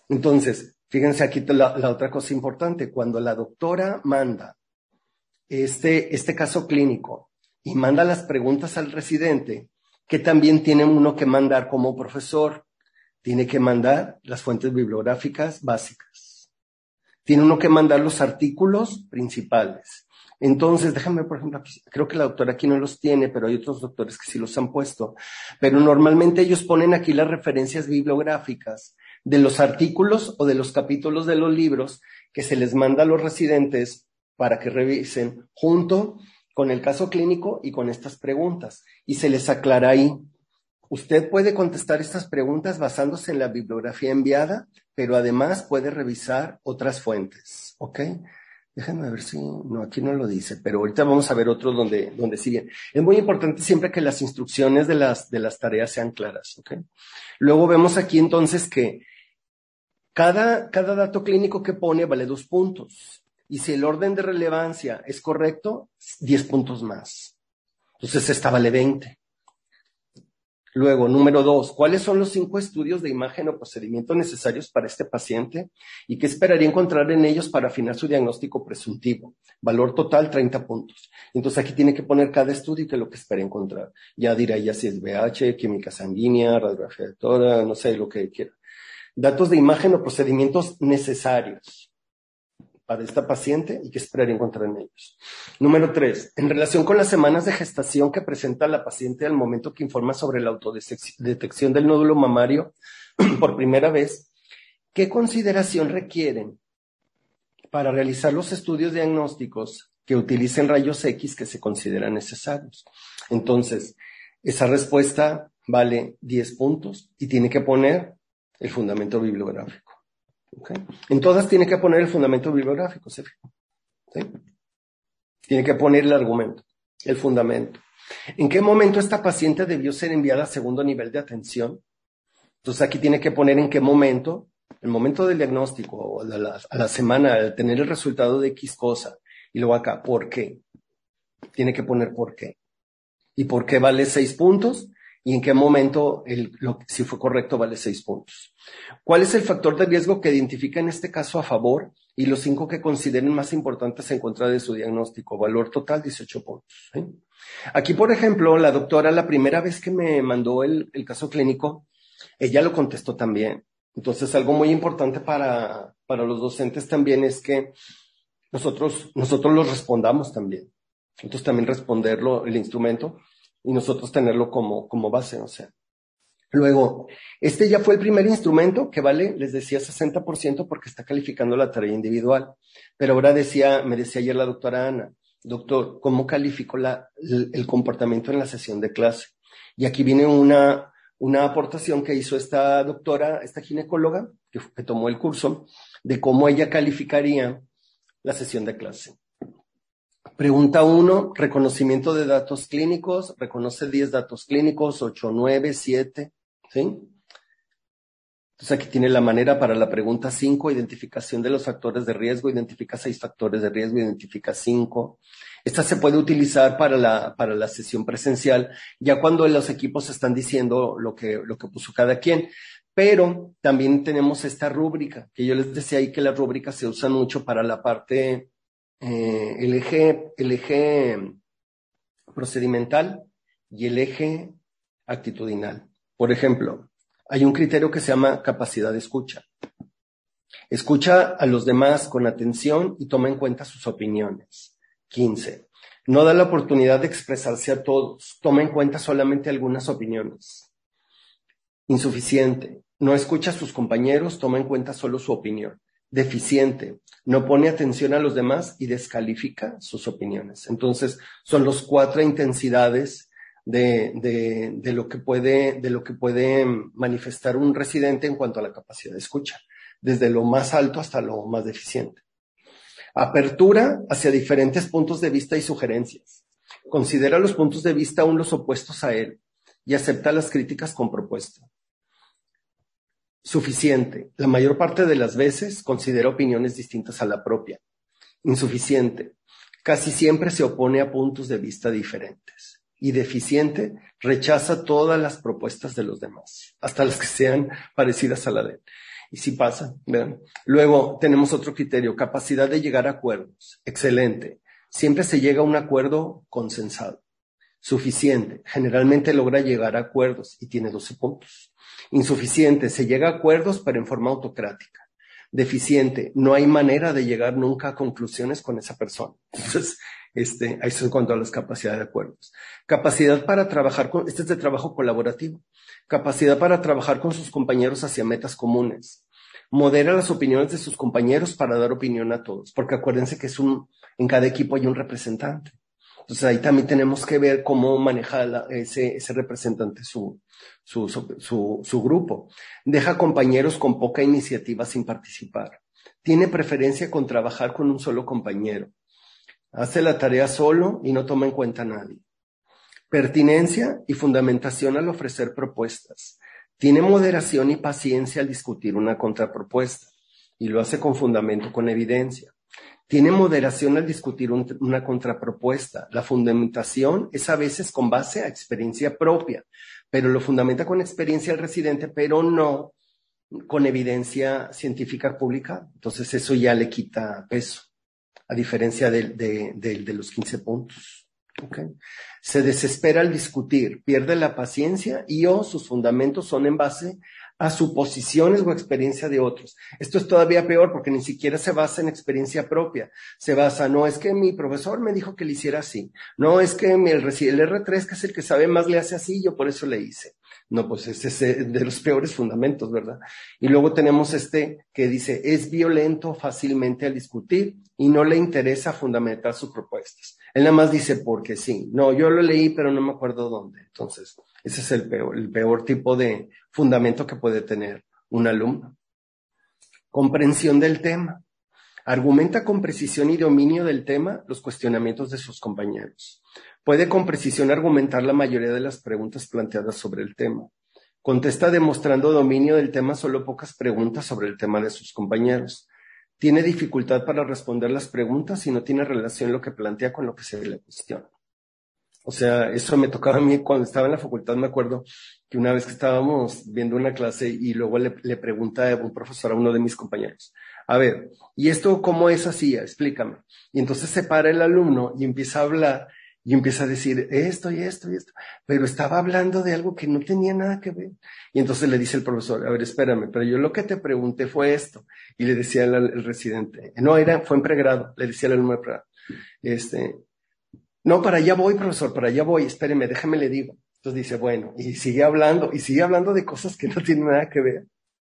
Entonces, fíjense aquí la, otra cosa importante. Cuando la doctora manda este, este caso clínico y manda las preguntas al residente, que también tiene uno que mandar como profesor, tiene que mandar las fuentes bibliográficas básicas. Tiene uno que mandar los artículos principales entonces, déjame, por ejemplo, creo que la doctora aquí no los tiene, pero hay otros doctores que sí los han puesto. Pero normalmente ellos ponen aquí las referencias bibliográficas de los artículos o de los capítulos de los libros que se les manda a los residentes para que revisen junto con el caso clínico y con estas preguntas. Y se les aclara ahí. Usted puede contestar estas preguntas basándose en la bibliografía enviada, pero además puede revisar otras fuentes. ¿Ok? Déjenme ver si, no, aquí no lo dice, pero ahorita vamos a ver otro donde, donde siguen. Es muy importante siempre que las instrucciones de las, de las tareas sean claras, ¿ok? Luego vemos aquí entonces que cada, cada dato clínico que pone vale dos puntos. Y si el orden de relevancia es correcto, diez puntos más. Entonces esta vale 20. Luego, número dos, ¿cuáles son los cinco estudios de imagen o procedimiento necesarios para este paciente y qué esperaría encontrar en ellos para afinar su diagnóstico presuntivo? Valor total, 30 puntos. Entonces aquí tiene que poner cada estudio y qué es lo que espera encontrar. Ya dirá ya si es BH, química sanguínea, radiografía de tórax, no sé, lo que quiera. Datos de imagen o procedimientos necesarios para esta paciente y qué esperaría encontrar en ellos. Número tres, en relación con las semanas de gestación que presenta la paciente al momento que informa sobre la autodetección del nódulo mamario <clears throat> por primera vez, ¿qué consideración requieren para realizar los estudios diagnósticos que utilicen rayos X que se consideran necesarios. Entonces, esa respuesta vale 10 puntos y tiene que poner el fundamento bibliográfico. En todas tiene que poner el fundamento bibliográfico, ¿sí? Tiene que poner el argumento, el fundamento. ¿En qué momento esta paciente debió ser enviada a segundo nivel de atención? Entonces aquí tiene que poner en qué momento, el momento del diagnóstico o a la, a la semana, de tener el resultado de X cosa. Y luego acá, ¿por qué? Tiene que poner por qué. ¿Y por qué vale seis puntos? Y en qué momento, el, lo, si fue correcto, vale seis puntos. ¿Cuál es el factor de riesgo que identifica en este caso a favor y los cinco que consideren más importantes en contra de su diagnóstico? Valor total, 18 puntos. Aquí, por ejemplo, la doctora, la primera vez que me mandó el, el caso clínico, ella lo contestó también. Entonces, algo muy importante para, para los docentes también es que nosotros, nosotros los respondamos también. Entonces, también responderlo, el instrumento, y nosotros tenerlo como, como base, o sea. Luego, este ya fue el primer instrumento que vale, les decía 60% porque está calificando la tarea individual. Pero ahora decía, me decía ayer la doctora Ana, doctor, ¿cómo califico la, el, comportamiento en la sesión de clase? Y aquí viene una, una aportación que hizo esta doctora, esta ginecóloga, que, que tomó el curso, de cómo ella calificaría la sesión de clase. Pregunta uno, reconocimiento de datos clínicos, reconoce 10 datos clínicos, 8, 9, 7, ¿sí? Entonces aquí tiene la manera para la pregunta 5, identificación de los factores de riesgo, identifica seis factores de riesgo, identifica cinco. Esta se puede utilizar para la, para la sesión presencial, ya cuando los equipos están diciendo lo que, lo que puso cada quien. Pero también tenemos esta rúbrica, que yo les decía ahí que las rúbricas se usan mucho para la parte eh, el, eje, el eje procedimental y el eje actitudinal. Por ejemplo, hay un criterio que se llama capacidad de escucha. Escucha a los demás con atención y toma en cuenta sus opiniones. 15. No da la oportunidad de expresarse a todos. Toma en cuenta solamente algunas opiniones. Insuficiente. No escucha a sus compañeros, toma en cuenta solo su opinión deficiente, no pone atención a los demás y descalifica sus opiniones. Entonces, son los cuatro intensidades de, de, de, lo que puede, de lo que puede manifestar un residente en cuanto a la capacidad de escucha, desde lo más alto hasta lo más deficiente. Apertura hacia diferentes puntos de vista y sugerencias. Considera los puntos de vista aún los opuestos a él y acepta las críticas con propuesta suficiente. La mayor parte de las veces considera opiniones distintas a la propia. Insuficiente. Casi siempre se opone a puntos de vista diferentes. Y deficiente, rechaza todas las propuestas de los demás, hasta las que sean parecidas a la de él. Y si pasa, vean. Luego tenemos otro criterio, capacidad de llegar a acuerdos. Excelente. Siempre se llega a un acuerdo consensado. Suficiente. Generalmente logra llegar a acuerdos y tiene 12 puntos. Insuficiente, se llega a acuerdos pero en forma autocrática. Deficiente, no hay manera de llegar nunca a conclusiones con esa persona. Entonces, este, eso en cuanto a las capacidades de acuerdos. Capacidad para trabajar con, este es de trabajo colaborativo. Capacidad para trabajar con sus compañeros hacia metas comunes. Modera las opiniones de sus compañeros para dar opinión a todos, porque acuérdense que es un, en cada equipo hay un representante. Entonces ahí también tenemos que ver cómo maneja ese, ese representante su, su grupo. Deja compañeros con poca iniciativa sin participar. Tiene preferencia con trabajar con un solo compañero. Hace la tarea solo y no toma en cuenta a nadie. Pertinencia y fundamentación al ofrecer propuestas. Tiene moderación y paciencia al discutir una contrapropuesta y lo hace con fundamento, con evidencia. Tiene moderación al discutir una contrapropuesta. La fundamentación es a veces con base a experiencia propia, pero lo fundamenta con experiencia el residente, pero no con evidencia científica pública. Entonces eso ya le quita peso, a diferencia de, de, los 15 puntos. Okay. Se desespera al discutir, pierde la paciencia y o sus fundamentos son en base a suposiciones o experiencia de otros. Esto es todavía peor porque ni siquiera se basa en experiencia propia. Se basa, no es que mi profesor me dijo que le hiciera así. No es que el, R3, que es el que sabe más, le hace así, yo por eso le hice. No, pues ese es de los peores fundamentos, ¿verdad? Y luego tenemos este que dice, es violento fácilmente al discutir y no le interesa fundamentar sus propuestas. Él nada más dice porque sí. No, yo lo leí, pero no me acuerdo dónde. Entonces, ese es el peor, tipo de fundamento que puede tener un alumno. Comprensión del tema. Argumenta con precisión y dominio del tema los cuestionamientos de sus compañeros. Puede con precisión argumentar la mayoría de las preguntas planteadas sobre el tema. Contesta demostrando dominio del tema solo pocas preguntas sobre el tema de sus compañeros. Tiene dificultad para responder las preguntas y no tiene relación lo que plantea con lo que se le cuestiona. O sea, eso me tocaba a mí cuando estaba en la facultad, me acuerdo que una vez que estábamos viendo una clase y luego le, le pregunta a un profesor a uno de mis compañeros, a ver, ¿y esto cómo es así? Explícame. Y entonces se para el alumno y empieza a hablar y empieza a decir esto y esto y esto, pero estaba hablando de algo que no tenía nada que ver. Y entonces le dice el profesor, a ver, espérame, pero yo lo que te pregunté fue esto. Y le decía el, residente, no, era, fue en pregrado, le decía el alumno de pregrado, este, no, para allá voy, profesor, para allá voy, espéreme, déjame le digo. Entonces dice, bueno, y sigue hablando, y sigue hablando de cosas que <laughs> no tienen nada que ver.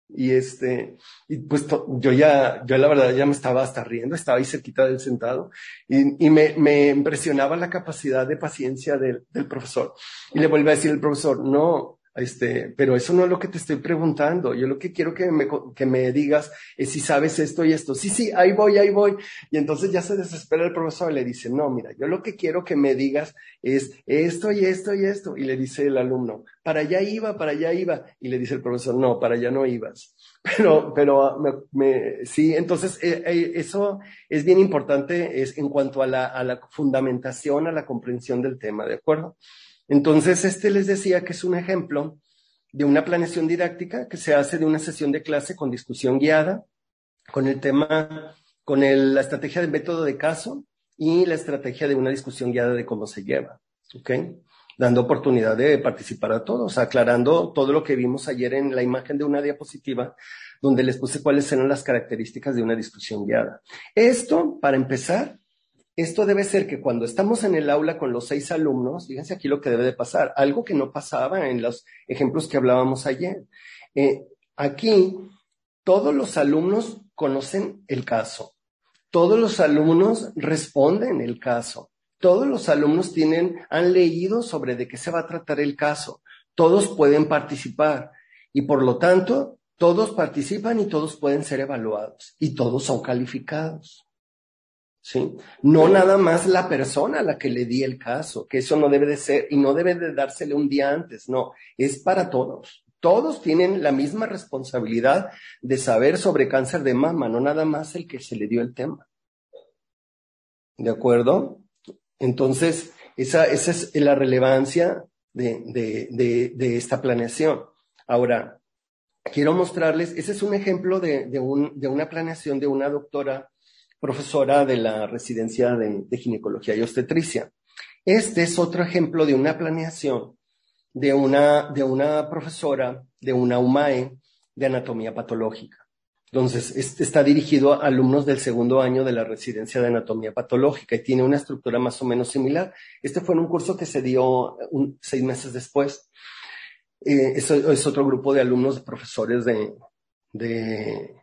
Y este, y pues yo ya, yo la verdad ya me estaba hasta riendo, estaba ahí cerquita del sentado, y, y me, me, impresionaba la capacidad de paciencia del, del profesor. Y le vuelve a decir el profesor, no, este, pero eso no es lo que te estoy preguntando. Yo lo que quiero que me, que me digas es si sabes esto y esto. Sí, sí, ahí voy, ahí voy. Y entonces ya se desespera el profesor y le dice, no, mira, yo lo que quiero que me digas es esto y esto y esto. Y le dice el alumno, para allá iba, para allá iba. Y le dice el profesor, no, para allá no ibas. <laughs> Pero, pero me, sí, entonces eh, eh, eso es bien importante en cuanto a la, a la fundamentación, a la comprensión del tema, ¿de acuerdo? Entonces, este les decía que es un ejemplo de una planeación didáctica que se hace de una sesión de clase con discusión guiada, con el tema, con la estrategia del método de caso y la estrategia de una discusión guiada de cómo se lleva, ¿ok? Dando oportunidad de participar a todos, aclarando todo lo que vimos ayer en la imagen de una diapositiva, donde les puse cuáles eran las características de una discusión guiada. Esto, para empezar, esto debe ser que cuando estamos en el aula con los seis alumnos, fíjense aquí lo que debe de pasar, algo que no pasaba en los ejemplos que hablábamos ayer. Eh, aquí, todos los alumnos conocen el caso, todos los alumnos responden el caso, todos los alumnos tienen, han leído sobre de qué se va a tratar el caso, todos pueden participar y por lo tanto, todos participan y todos pueden ser evaluados y todos son calificados. ¿Sí? No nada más la persona a la que le di el caso, que eso no debe de ser y no debe de dársele un día antes, no, es para todos. Todos tienen la misma responsabilidad de saber sobre cáncer de mama, no nada más el que se le dio el tema. ¿De acuerdo? Entonces, esa, esa es la relevancia de, de, de, de esta planeación. Ahora, quiero mostrarles, ese es un ejemplo de, de, un, de una planeación de una doctora profesora de la residencia de, ginecología y obstetricia. Este es otro ejemplo de una planeación de una, de una profesora de una UMAE de anatomía patológica. Entonces, este está dirigido a alumnos del segundo año de la residencia de anatomía patológica y tiene una estructura más o menos similar. Este fue en un curso que se dio seis meses después. Eh, es, otro grupo de alumnos, profesores de, de,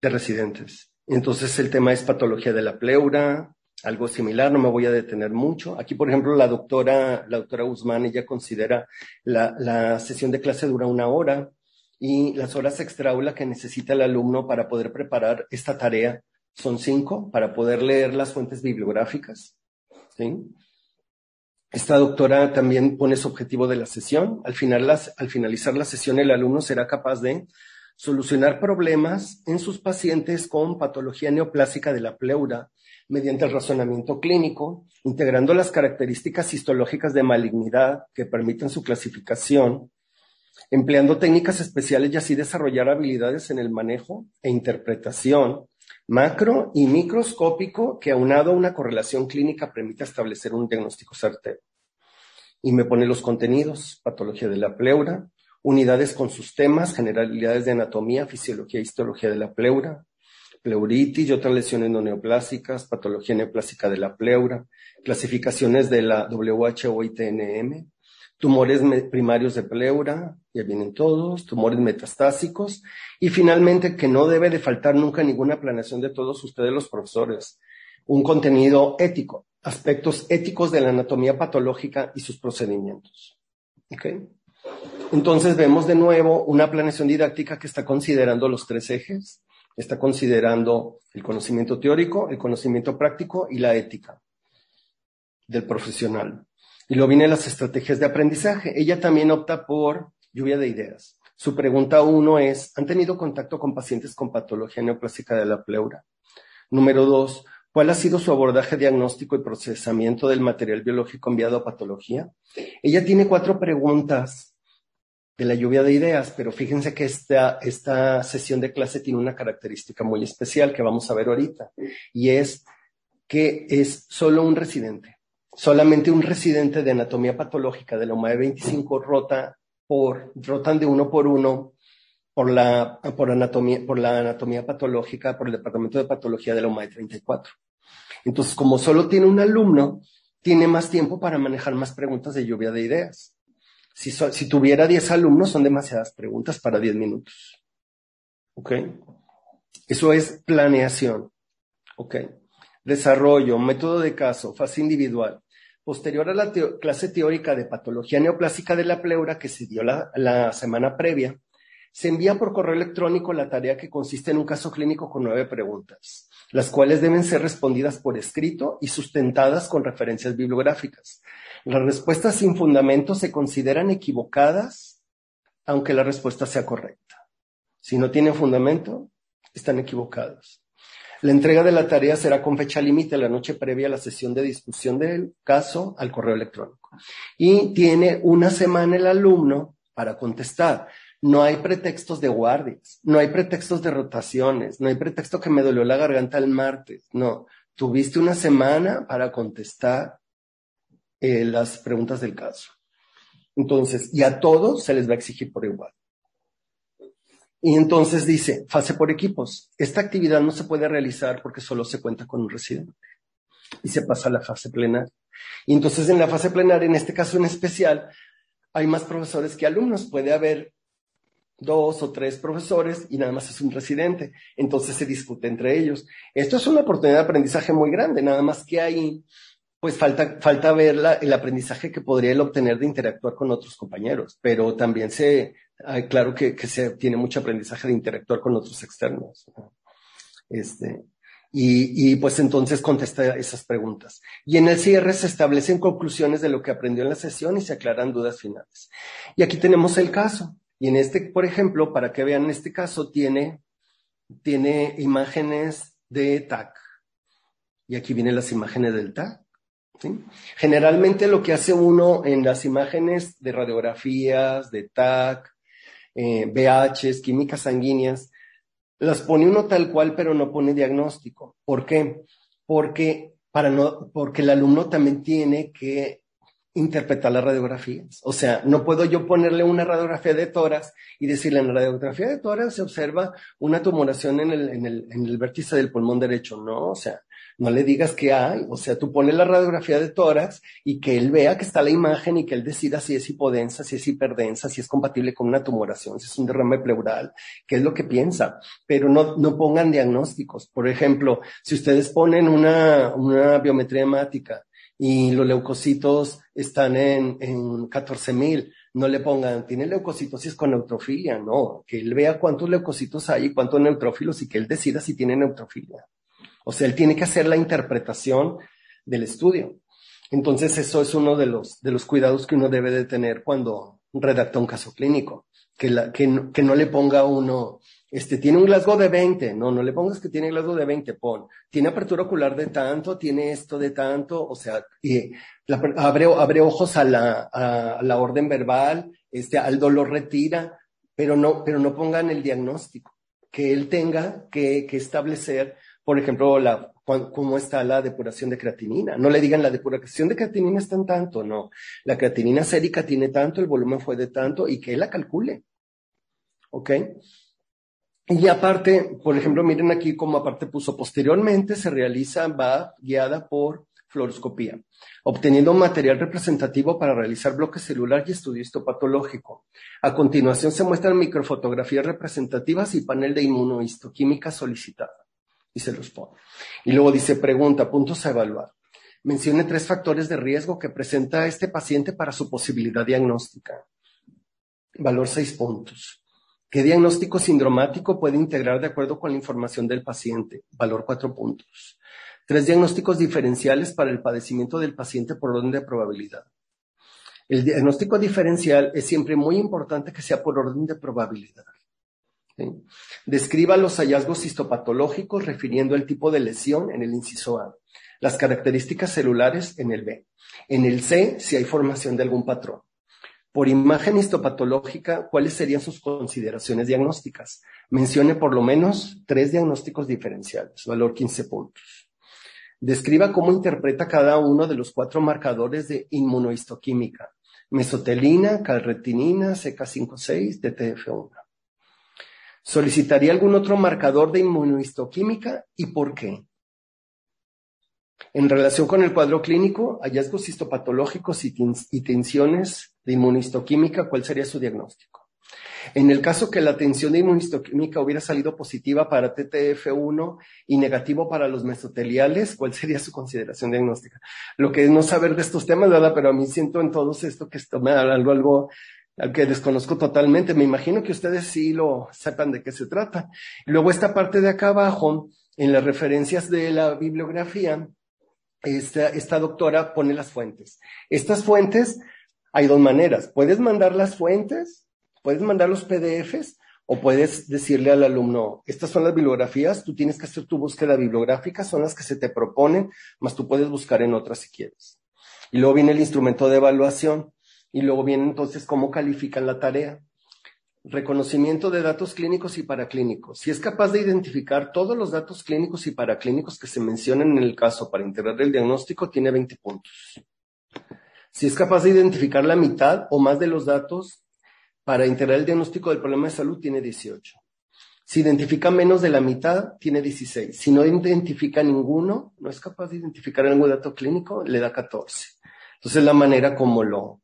de residentes. Entonces el tema es patología de la pleura, algo similar, no me voy a detener mucho. Aquí, por ejemplo, la doctora, la doctora Guzmán, ella considera la, la sesión de clase dura una hora y las horas extra que necesita el alumno para poder preparar esta tarea son cinco, para poder leer las fuentes bibliográficas. Esta doctora también pone su objetivo de la sesión. Al, final al finalizar la sesión, el alumno será capaz de solucionar problemas en sus pacientes con patología neoplásica de la pleura mediante el razonamiento clínico, integrando las características histológicas de malignidad que permiten su clasificación, empleando técnicas especiales y así desarrollar habilidades en el manejo e interpretación macro y microscópico que aunado a una correlación clínica permite establecer un diagnóstico certero. Y me pone los contenidos, patología de la pleura, unidades con sus temas, generalidades de anatomía, fisiología e histología de la pleura, pleuritis y otras lesiones no neoplásicas, patología neoplásica de la pleura, clasificaciones de la WHO y TNM, tumores primarios de pleura, ya vienen todos, tumores metastásicos, y finalmente que no debe de faltar nunca ninguna planeación de todos ustedes los profesores, un contenido ético, aspectos éticos de la anatomía patológica y sus procedimientos. Entonces vemos de nuevo una planeación didáctica que está considerando los tres ejes, está considerando el conocimiento teórico, el conocimiento práctico y la ética del profesional. Y luego vienen las estrategias de aprendizaje. Ella también opta por lluvia de ideas. Su pregunta uno es, ¿han tenido contacto con pacientes con patología neoplásica de la pleura? Número dos, ¿cuál ha sido su abordaje diagnóstico y procesamiento del material biológico enviado a patología? Ella tiene cuatro preguntas de la lluvia de ideas, pero fíjense que esta, esta sesión de clase tiene una característica muy especial que vamos a ver ahorita, y es que es solo un residente solamente un residente de anatomía patológica de la UMAE 25 rota por, rotan de uno por uno por la, por anatomía, por la anatomía patológica, por el departamento de patología de la UMAE 34. Entonces, como solo tiene un alumno, tiene más tiempo para manejar más preguntas de lluvia de ideas. Si, tuviera 10 alumnos, son demasiadas preguntas para 10 minutos. ¿Ok? Eso es planeación. ¿Ok? Desarrollo, método de caso, fase individual. Posterior a la clase teórica de patología neoplásica de la pleura que se dio la, semana previa, se envía por correo electrónico la tarea que consiste en un caso clínico con nueve preguntas, las cuales deben ser respondidas por escrito y sustentadas con referencias bibliográficas. Las respuestas sin fundamento se consideran equivocadas, aunque la respuesta sea correcta. Si no tienen fundamento, están equivocadas. La entrega de la tarea será con fecha límite la noche previa a la sesión de discusión del caso al correo electrónico. Y tiene una semana el alumno para contestar. No hay pretextos de guardias, no hay pretextos de rotaciones, no hay pretexto que me dolió la garganta el martes. No, tuviste una semana para contestar eh, las preguntas del caso. Entonces, y a todos se les va a exigir por igual. Y entonces dice, fase por equipos. Esta actividad no se puede realizar porque solo se cuenta con un residente. Y se pasa a la fase plenaria. Y entonces en la fase plenaria, en este caso en especial, hay más profesores que alumnos. Puede haber dos o tres profesores y nada más es un residente. Entonces se discute entre ellos. Esto es una oportunidad de aprendizaje muy grande, nada más que hay pues falta, falta ver el aprendizaje que podría él obtener de interactuar con otros compañeros, pero también se, claro que, se tiene mucho aprendizaje de interactuar con otros externos. Este, y, y, pues entonces contesta esas preguntas. Y en el cierre se establecen conclusiones de lo que aprendió en la sesión y se aclaran dudas finales. Y aquí tenemos el caso. Y en este, por ejemplo, para que vean, este caso tiene, tiene imágenes de TAC. Y aquí vienen las imágenes del TAC. Generalmente lo que hace uno en las imágenes de radiografías, de TAC, eh, BHs, químicas sanguíneas, las pone uno tal cual, pero no pone diagnóstico. ¿Por qué? Porque, para no, porque el alumno también tiene que interpretar las radiografías. O sea, no puedo yo ponerle una radiografía de tórax y decirle en la radiografía de tórax se observa una tumoración en el, en el, en el vértice del pulmón derecho. No, o sea, no le digas que hay, o sea, tú pones la radiografía de tórax y que él vea que está la imagen y que él decida si es hipodensa, si es hiperdensa, si es compatible con una tumoración, si es un derrame pleural, qué es lo que piensa, pero no, no pongan diagnósticos. Por ejemplo, si ustedes ponen una, una biometría hemática y los leucocitos están en, en 14 mil, no le pongan, tiene leucocitosis con neutrofilia, no, que él vea cuántos leucocitos hay y cuántos neutrófilos y que él decida si tiene neutrofilia. O sea, él tiene que hacer la interpretación del estudio. Entonces, eso es uno de los, de los cuidados que uno debe de tener cuando redacta un caso clínico. Que, la, que, no, que no le ponga uno, este, tiene un Glasgow de 20. No, no le pongas que tiene Glasgow de 20. Pon, tiene apertura ocular de tanto, tiene esto de tanto. O sea, y abre, abre ojos a la, a la orden verbal, este, al dolor retira, pero no, pero no pongan el diagnóstico. Que él tenga que, que establecer por ejemplo, la, cómo está la depuración de creatinina. No le digan la depuración de creatinina está en tanto, no. La creatinina sérica tiene tanto, el volumen fue de tanto y que él la calcule. ¿Ok? Y aparte, por ejemplo, miren aquí como aparte puso posteriormente se realiza, va guiada por fluoroscopía, obteniendo material representativo para realizar bloque celular y estudio histopatológico. A continuación se muestran microfotografías representativas y panel de inmunohistoquímica solicitada. Y se los pone. Y luego dice, pregunta, puntos a evaluar. Mencione tres factores de riesgo que presenta este paciente para su posibilidad diagnóstica. Valor seis puntos. ¿Qué diagnóstico sindromático puede integrar de acuerdo con la información del paciente? Valor cuatro puntos. Tres diagnósticos diferenciales para el padecimiento del paciente por orden de probabilidad. El diagnóstico diferencial es siempre muy importante que sea por orden de probabilidad. Describa los hallazgos histopatológicos refiriendo el tipo de lesión en el inciso A, las características celulares en el B, en el C si hay formación de algún patrón. Por imagen histopatológica, ¿cuáles serían sus consideraciones diagnósticas? Mencione por lo menos tres diagnósticos diferenciales, valor 15 puntos. Describa cómo interpreta cada uno de los cuatro marcadores de inmunohistoquímica. Mesotelina, calretinina, CK56, TTF1. ¿Solicitaría algún otro marcador de inmunohistoquímica y por qué? En relación con el cuadro clínico, hallazgos histopatológicos y, tensiones de inmunohistoquímica, ¿cuál sería su diagnóstico? En el caso que la tensión de inmunistoquímica hubiera salido positiva para TTF1 y negativo para los mesoteliales, ¿cuál sería su consideración diagnóstica? Lo que es no saber de estos temas, ¿verdad? Pero a mí siento en todos esto que esto me algo, algo al que desconozco totalmente. Me imagino que ustedes sí lo sepan de qué se trata. Luego esta parte de acá abajo, en las referencias de la bibliografía, esta, esta doctora pone las fuentes. Estas fuentes, hay dos maneras. Puedes mandar las fuentes Puedes mandar los PDFs o puedes decirle al alumno, estas son las bibliografías, tú tienes que hacer tu búsqueda bibliográfica, son las que se te proponen, más tú puedes buscar en otras si quieres. Y luego viene el instrumento de evaluación y luego viene entonces cómo califican la tarea. Reconocimiento de datos clínicos y paraclínicos. Si es capaz de identificar todos los datos clínicos y paraclínicos que se mencionan en el caso para integrar el diagnóstico, tiene 20 puntos. Si es capaz de identificar la mitad o más de los datos para integrar el diagnóstico del problema de salud tiene 18. Si identifica menos de la mitad, tiene 16. Si no identifica ninguno, no es capaz de identificar algún dato clínico, le da 14. Entonces, la manera como lo,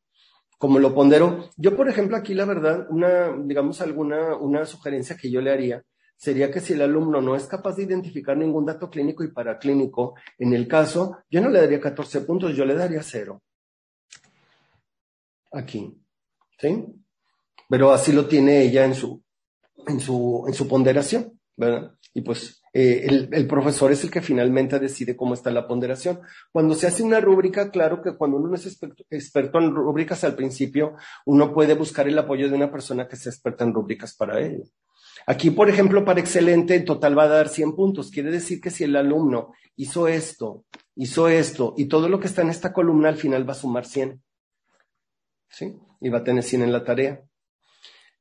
como lo pondero. Yo, por ejemplo, aquí la verdad, una, digamos, alguna, una sugerencia que yo le haría sería que si el alumno no es capaz de identificar ningún dato clínico y paraclínico, en el caso, yo no le daría 14 puntos, yo le daría cero. Aquí. ¿Sí? pero así lo tiene ella en su, en su, en su ponderación, ¿verdad? Y pues eh, el, profesor es el que finalmente decide cómo está la ponderación. Cuando se hace una rúbrica, claro que cuando uno es experto, experto en rúbricas al principio, uno puede buscar el apoyo de una persona que sea experta en rúbricas para ello. Aquí, por ejemplo, para excelente, en total va a dar 100 puntos. Quiere decir que si el alumno hizo esto, hizo esto, y todo lo que está en esta columna al final va a sumar 100. ¿Sí? Y va a tener 100 en la tarea.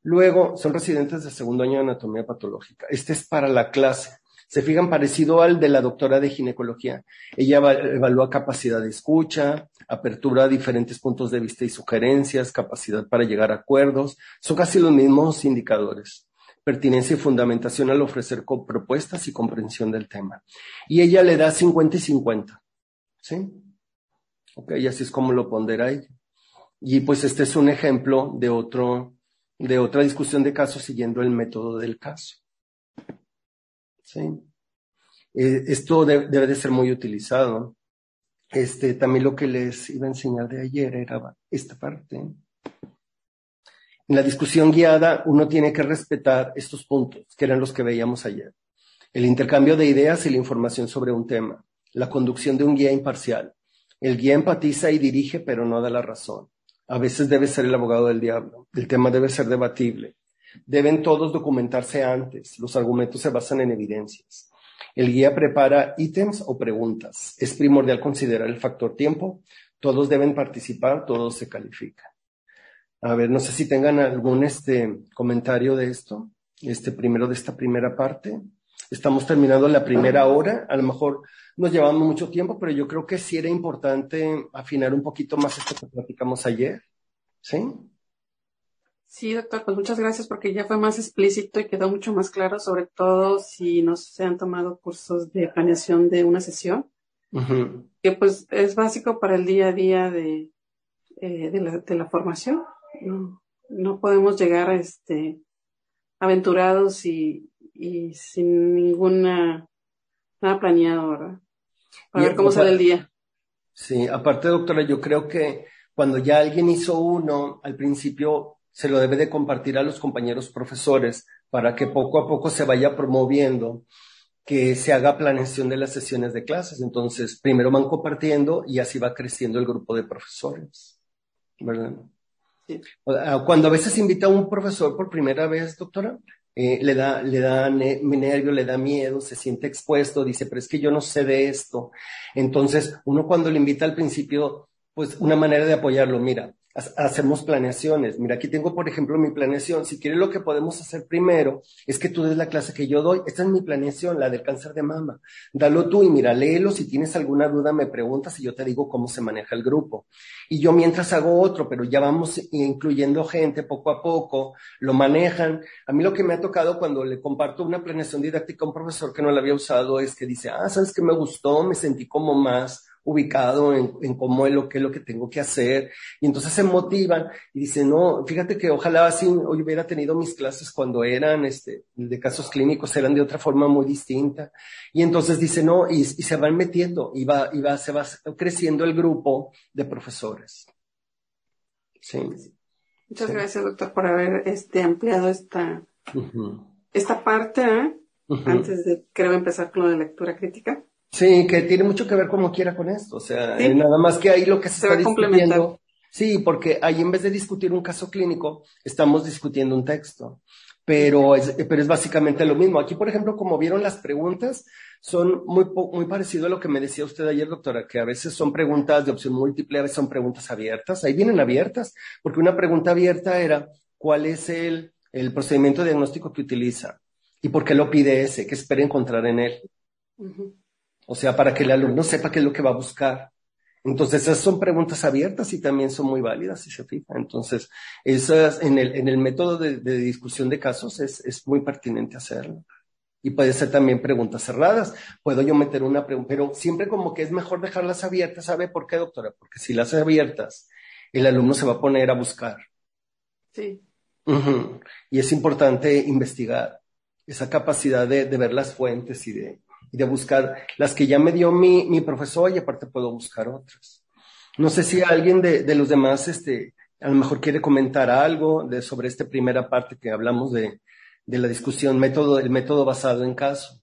Luego, son residentes de segundo año de anatomía patológica. Este es para la clase. Se fijan parecido al de la doctora de ginecología. Ella evalúa capacidad de escucha, apertura a diferentes puntos de vista y sugerencias, capacidad para llegar a acuerdos. Son casi los mismos indicadores. Pertinencia y fundamentación al ofrecer propuestas y comprensión del tema. Y ella le da 50 y 50. ¿Sí? Ok, y así es como lo pondera ella. Y pues este es un ejemplo de otro de otra discusión de casos siguiendo el método del caso. ¿Sí? Eh, esto debe de ser muy utilizado. Este, también lo que les iba a enseñar de ayer era esta parte. En la discusión guiada uno tiene que respetar estos puntos, que eran los que veíamos ayer. El intercambio de ideas y la información sobre un tema. La conducción de un guía imparcial. El guía empatiza y dirige, pero no da la razón. A veces debe ser el abogado del diablo. El tema debe ser debatible. Deben todos documentarse antes. Los argumentos se basan en evidencias. El guía prepara ítems o preguntas. Es primordial considerar el factor tiempo. Todos deben participar, todos se califican. A ver, no sé si tengan algún este comentario de esto, este primero de esta primera parte. Estamos terminando la primera hora. A lo mejor nos llevamos mucho tiempo, pero yo creo que sí era importante afinar un poquito más esto que platicamos ayer. ¿Sí? Sí, doctor, pues muchas gracias porque ya fue más explícito y quedó mucho más claro, sobre todo si no se han tomado cursos de planeación de una sesión. que pues es básico para el día a día de, eh, de, la, de la formación. No, no podemos llegar este, aventurados y, y sin ninguna, nada planeado, ¿verdad? Para ver cómo sale el día. Sí, aparte, doctora, yo creo que cuando ya alguien hizo uno, al principio se lo debe de compartir a los compañeros profesores para que poco a poco se vaya promoviendo que se haga planeación de las sesiones de clases. Entonces, primero van compartiendo y así va creciendo el grupo de profesores. ¿Verdad? Cuando a veces invita a un profesor por primera vez, doctora, eh, le da, le da nervio, le da miedo, se siente expuesto, dice, pero es que yo no sé de esto. Entonces, uno cuando le invita al principio, pues una manera de apoyarlo, mira, hacemos planeaciones. Mira, aquí tengo, por ejemplo, mi planeación. Si quieres, lo que podemos hacer primero es que tú des la clase que yo doy. Esta es mi planeación, la del cáncer de mama. Dalo tú y mira, léelo. Si tienes alguna duda, me preguntas y yo te digo cómo se maneja el grupo. Y yo mientras hago otro, pero ya vamos incluyendo gente poco a poco, lo manejan. A mí lo que me ha tocado cuando le comparto una planeación didáctica a un profesor que no la había usado es que dice, ah, sabes que me gustó, me sentí como más ubicado en, cómo es lo que es lo que tengo que hacer. Y entonces se motivan y dicen, no, fíjate que ojalá así hoy hubiera tenido mis clases cuando eran este, de casos clínicos, eran de otra forma muy distinta. Y entonces dice, no, y, se van metiendo y va, y va, se va creciendo el grupo de profesores. Sí. Muchas gracias, doctor, por haber este, ampliado esta, esta parte, ¿eh? antes de, creo, empezar con lo de lectura crítica. Sí, que tiene mucho que ver como quiera con esto. O sea, eh, nada más que ahí lo que se, está discutiendo. Sí, porque ahí en vez de discutir un caso clínico, estamos discutiendo un texto. Pero es, pero es básicamente lo mismo. Aquí, por ejemplo, como vieron las preguntas, son muy, muy parecido a lo que me decía usted ayer, doctora, que a veces son preguntas de opción múltiple, a veces son preguntas abiertas. Ahí vienen abiertas, porque una pregunta abierta era, ¿cuál es el, el procedimiento diagnóstico que utiliza? ¿Y por qué lo pide ese? ¿Qué espera encontrar en él? O sea, para que el alumno sepa qué es lo que va a buscar. Entonces, esas son preguntas abiertas y también son muy válidas, si se fija. Entonces, esas, en el, en el método de, discusión de casos es, es, muy pertinente hacerlo. Y puede ser también preguntas cerradas. Puedo yo meter una pregunta, pero siempre como que es mejor dejarlas abiertas. ¿Sabe por qué, doctora? Porque si las abiertas, el alumno se va a poner a buscar. Sí. Y es importante investigar esa capacidad de ver las fuentes y de, y de buscar las que ya me dio mi, mi profesor y aparte puedo buscar otras. No sé si alguien de, de los demás, este, a lo mejor quiere comentar algo de, sobre esta primera parte que hablamos de, de la discusión, método, el método basado en caso.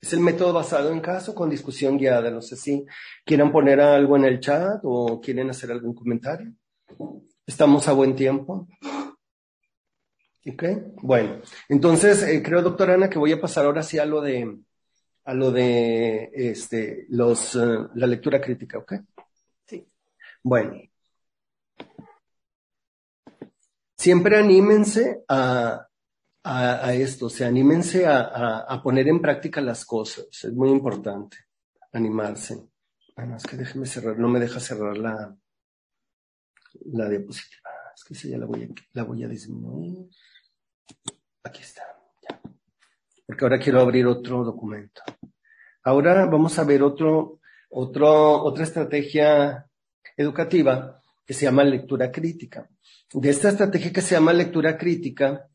Es el método basado en caso con discusión guiada. No sé si quieren poner algo en el chat o quieren hacer algún comentario. Estamos a buen tiempo. Ok, bueno. Entonces, eh, creo, doctora Ana, que voy a pasar ahora sí a lo de, a lo de este, los, eh, la lectura crítica, ¿ok? Sí. Bueno. Siempre anímense a, a, esto, o sea, anímense a, a, poner en práctica las cosas. Es muy importante animarse. Además que déjeme cerrar, no me deja cerrar la, la diapositiva. Es que esa ya la voy a, la voy a disminuir. Aquí está porque ahora quiero abrir otro documento. Ahora vamos a ver otro, otro, otra estrategia educativa que se llama lectura crítica. De esta estrategia que se llama lectura crítica,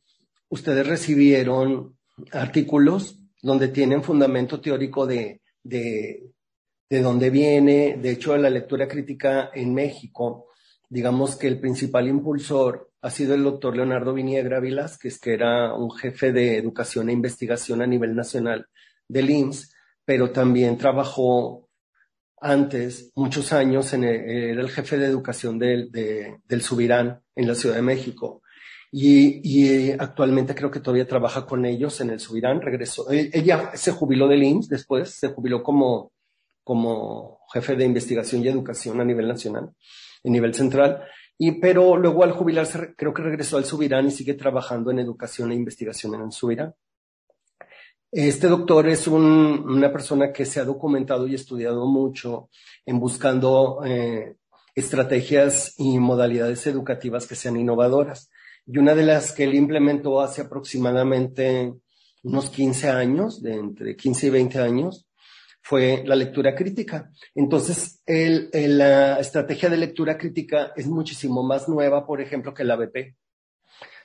ustedes recibieron artículos donde tienen fundamento teórico de, de, de dónde viene. De hecho, la lectura crítica en México, digamos que el principal impulsor ha sido el doctor Leonardo Viniegra Vilásquez, que era un jefe de educación e investigación a nivel nacional del IMSS, pero también trabajó antes, muchos años, en era el jefe de educación del, del Subirán en la Ciudad de México. Y, y, actualmente creo que todavía trabaja con ellos en el Subirán, regresó. Ella se jubiló del IMSS después, se jubiló como, como jefe de investigación y educación a nivel nacional, a nivel central, y, pero luego al jubilarse creo que regresó al Subirán y sigue trabajando en educación e investigación en el Subirán. Este doctor es un, una persona que se ha documentado y estudiado mucho en buscando eh, estrategias y modalidades educativas que sean innovadoras. Y una de las que él implementó hace aproximadamente unos 15 años, de entre 15 y 20 años, fue la lectura crítica. Entonces, la estrategia de lectura crítica es muchísimo más nueva, por ejemplo, que la BP.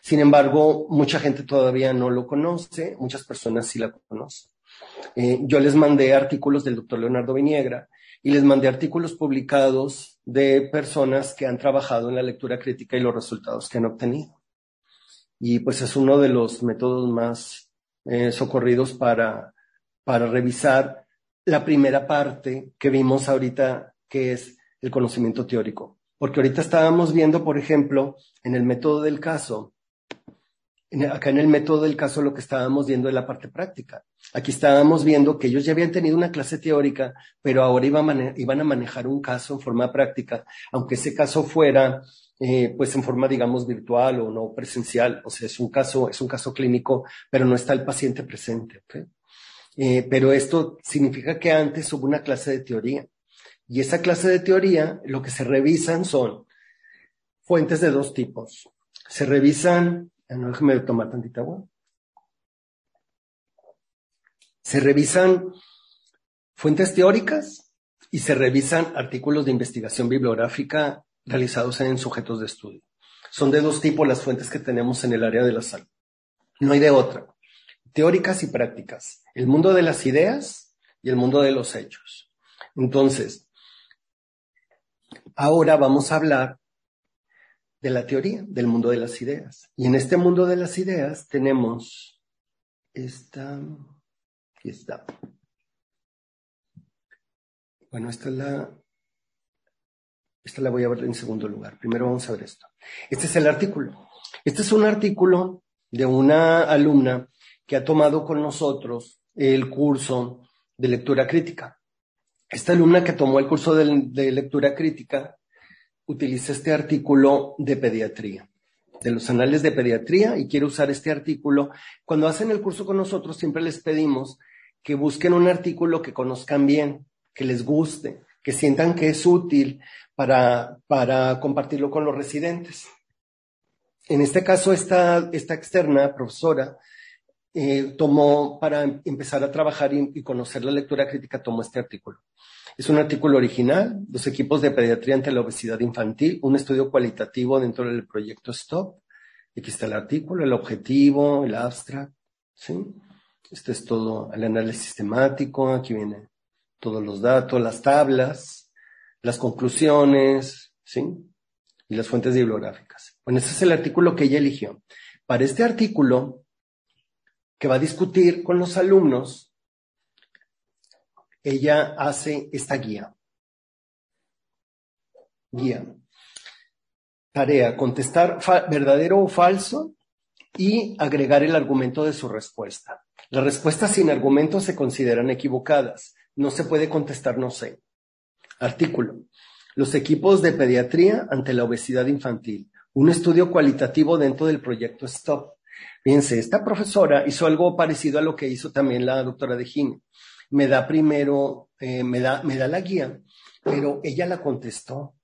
Sin embargo, mucha gente todavía no lo conoce, muchas personas sí la conocen. Eh, yo les mandé artículos del doctor Leonardo Viniegra y les mandé artículos publicados de personas que han trabajado en la lectura crítica y los resultados que han obtenido. Y pues es uno de los métodos más eh, socorridos para, para revisar la primera parte que vimos ahorita, que es el conocimiento teórico. Porque ahorita estábamos viendo, por ejemplo, en el método del caso, acá en el método del caso lo que estábamos viendo es la parte práctica. Aquí estábamos viendo que ellos ya habían tenido una clase teórica, pero ahora iban a, manejar un caso en forma práctica, aunque ese caso fuera eh, pues en forma, digamos, virtual o no presencial. O sea, es un caso, es un caso clínico, pero no está el paciente presente. Eh, pero esto significa que antes hubo una clase de teoría. Y esa clase de teoría, lo que se revisan son fuentes de dos tipos. Se revisan Ah, no, tomar tantita agua. Se revisan fuentes teóricas y se revisan artículos de investigación bibliográfica realizados en sujetos de estudio. Son de dos tipos las fuentes que tenemos en el área de la salud. No hay de otra. Teóricas y prácticas. El mundo de las ideas y el mundo de los hechos. Entonces, ahora vamos a hablar de la teoría, del mundo de las ideas. Y en este mundo de las ideas tenemos esta, aquí está. Bueno, esta la, esta la voy a ver en segundo lugar. Primero vamos a ver esto. Este es el artículo. Este es un artículo de una alumna que ha tomado con nosotros el curso de lectura crítica. Esta alumna que tomó el curso de lectura crítica utiliza este artículo de pediatría, de los anales de pediatría, y quiero usar este artículo. Cuando hacen el curso con nosotros, siempre les pedimos que busquen un artículo que conozcan bien, que les guste, que sientan que es útil para, para compartirlo con los residentes. En este caso, esta, esta externa profesora eh, tomó, para empezar a trabajar y conocer la lectura crítica, tomó este artículo. Es un artículo original, los equipos de pediatría ante la obesidad infantil, un estudio cualitativo dentro del proyecto STOP. Aquí está el artículo, el objetivo, el abstract, ¿sí? Este es todo el análisis sistemático, aquí vienen todos los datos, las tablas, las conclusiones, ¿sí? Y las fuentes bibliográficas. Bueno, ese es el artículo que ella eligió. Para este artículo, que va a discutir con los alumnos, ella hace esta guía. Guía. Tarea, contestar verdadero o falso y agregar el argumento de su respuesta. Las respuestas sin argumento se consideran equivocadas. No se puede contestar no sé. Artículo. Los equipos de pediatría ante la obesidad infantil. Un estudio cualitativo dentro del proyecto STOP. Fíjense, esta profesora hizo algo parecido a lo que hizo también la doctora de Gine me da primero, eh, me, da, me da la guía, pero ella la contestó.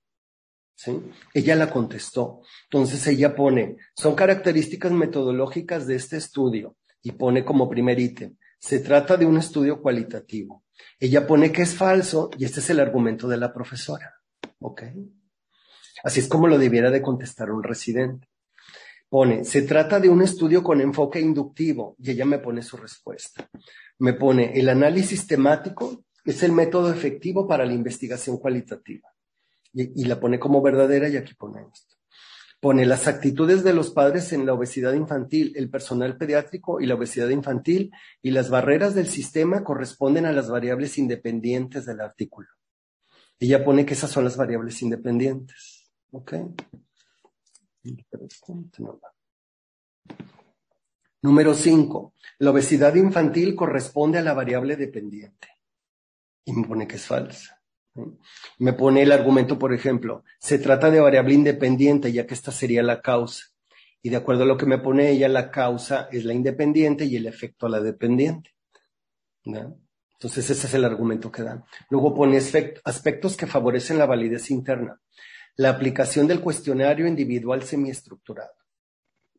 ¿Sí? Ella la contestó. Entonces ella pone, son características metodológicas de este estudio y pone como primer ítem, se trata de un estudio cualitativo. Ella pone que es falso y este es el argumento de la profesora. ¿Ok? Así es como lo debiera de contestar un residente. Pone, se trata de un estudio con enfoque inductivo y ella me pone su respuesta me pone el análisis temático es el método efectivo para la investigación cualitativa. Y, la pone como verdadera y aquí pone esto. Pone las actitudes de los padres en la obesidad infantil, el personal pediátrico y la obesidad infantil y las barreras del sistema corresponden a las variables independientes del artículo. Ella pone que esas son las variables independientes. ¿Ok? Número 5. La obesidad infantil corresponde a la variable dependiente. Y me pone que es falsa. Me pone el argumento, por ejemplo, se trata de variable independiente, ya que esta sería la causa. Y de acuerdo a lo que me pone ella, la causa es la independiente y el efecto a la dependiente. Entonces ese es el argumento que dan. Luego pone aspectos que favorecen la validez interna. La aplicación del cuestionario individual semiestructurado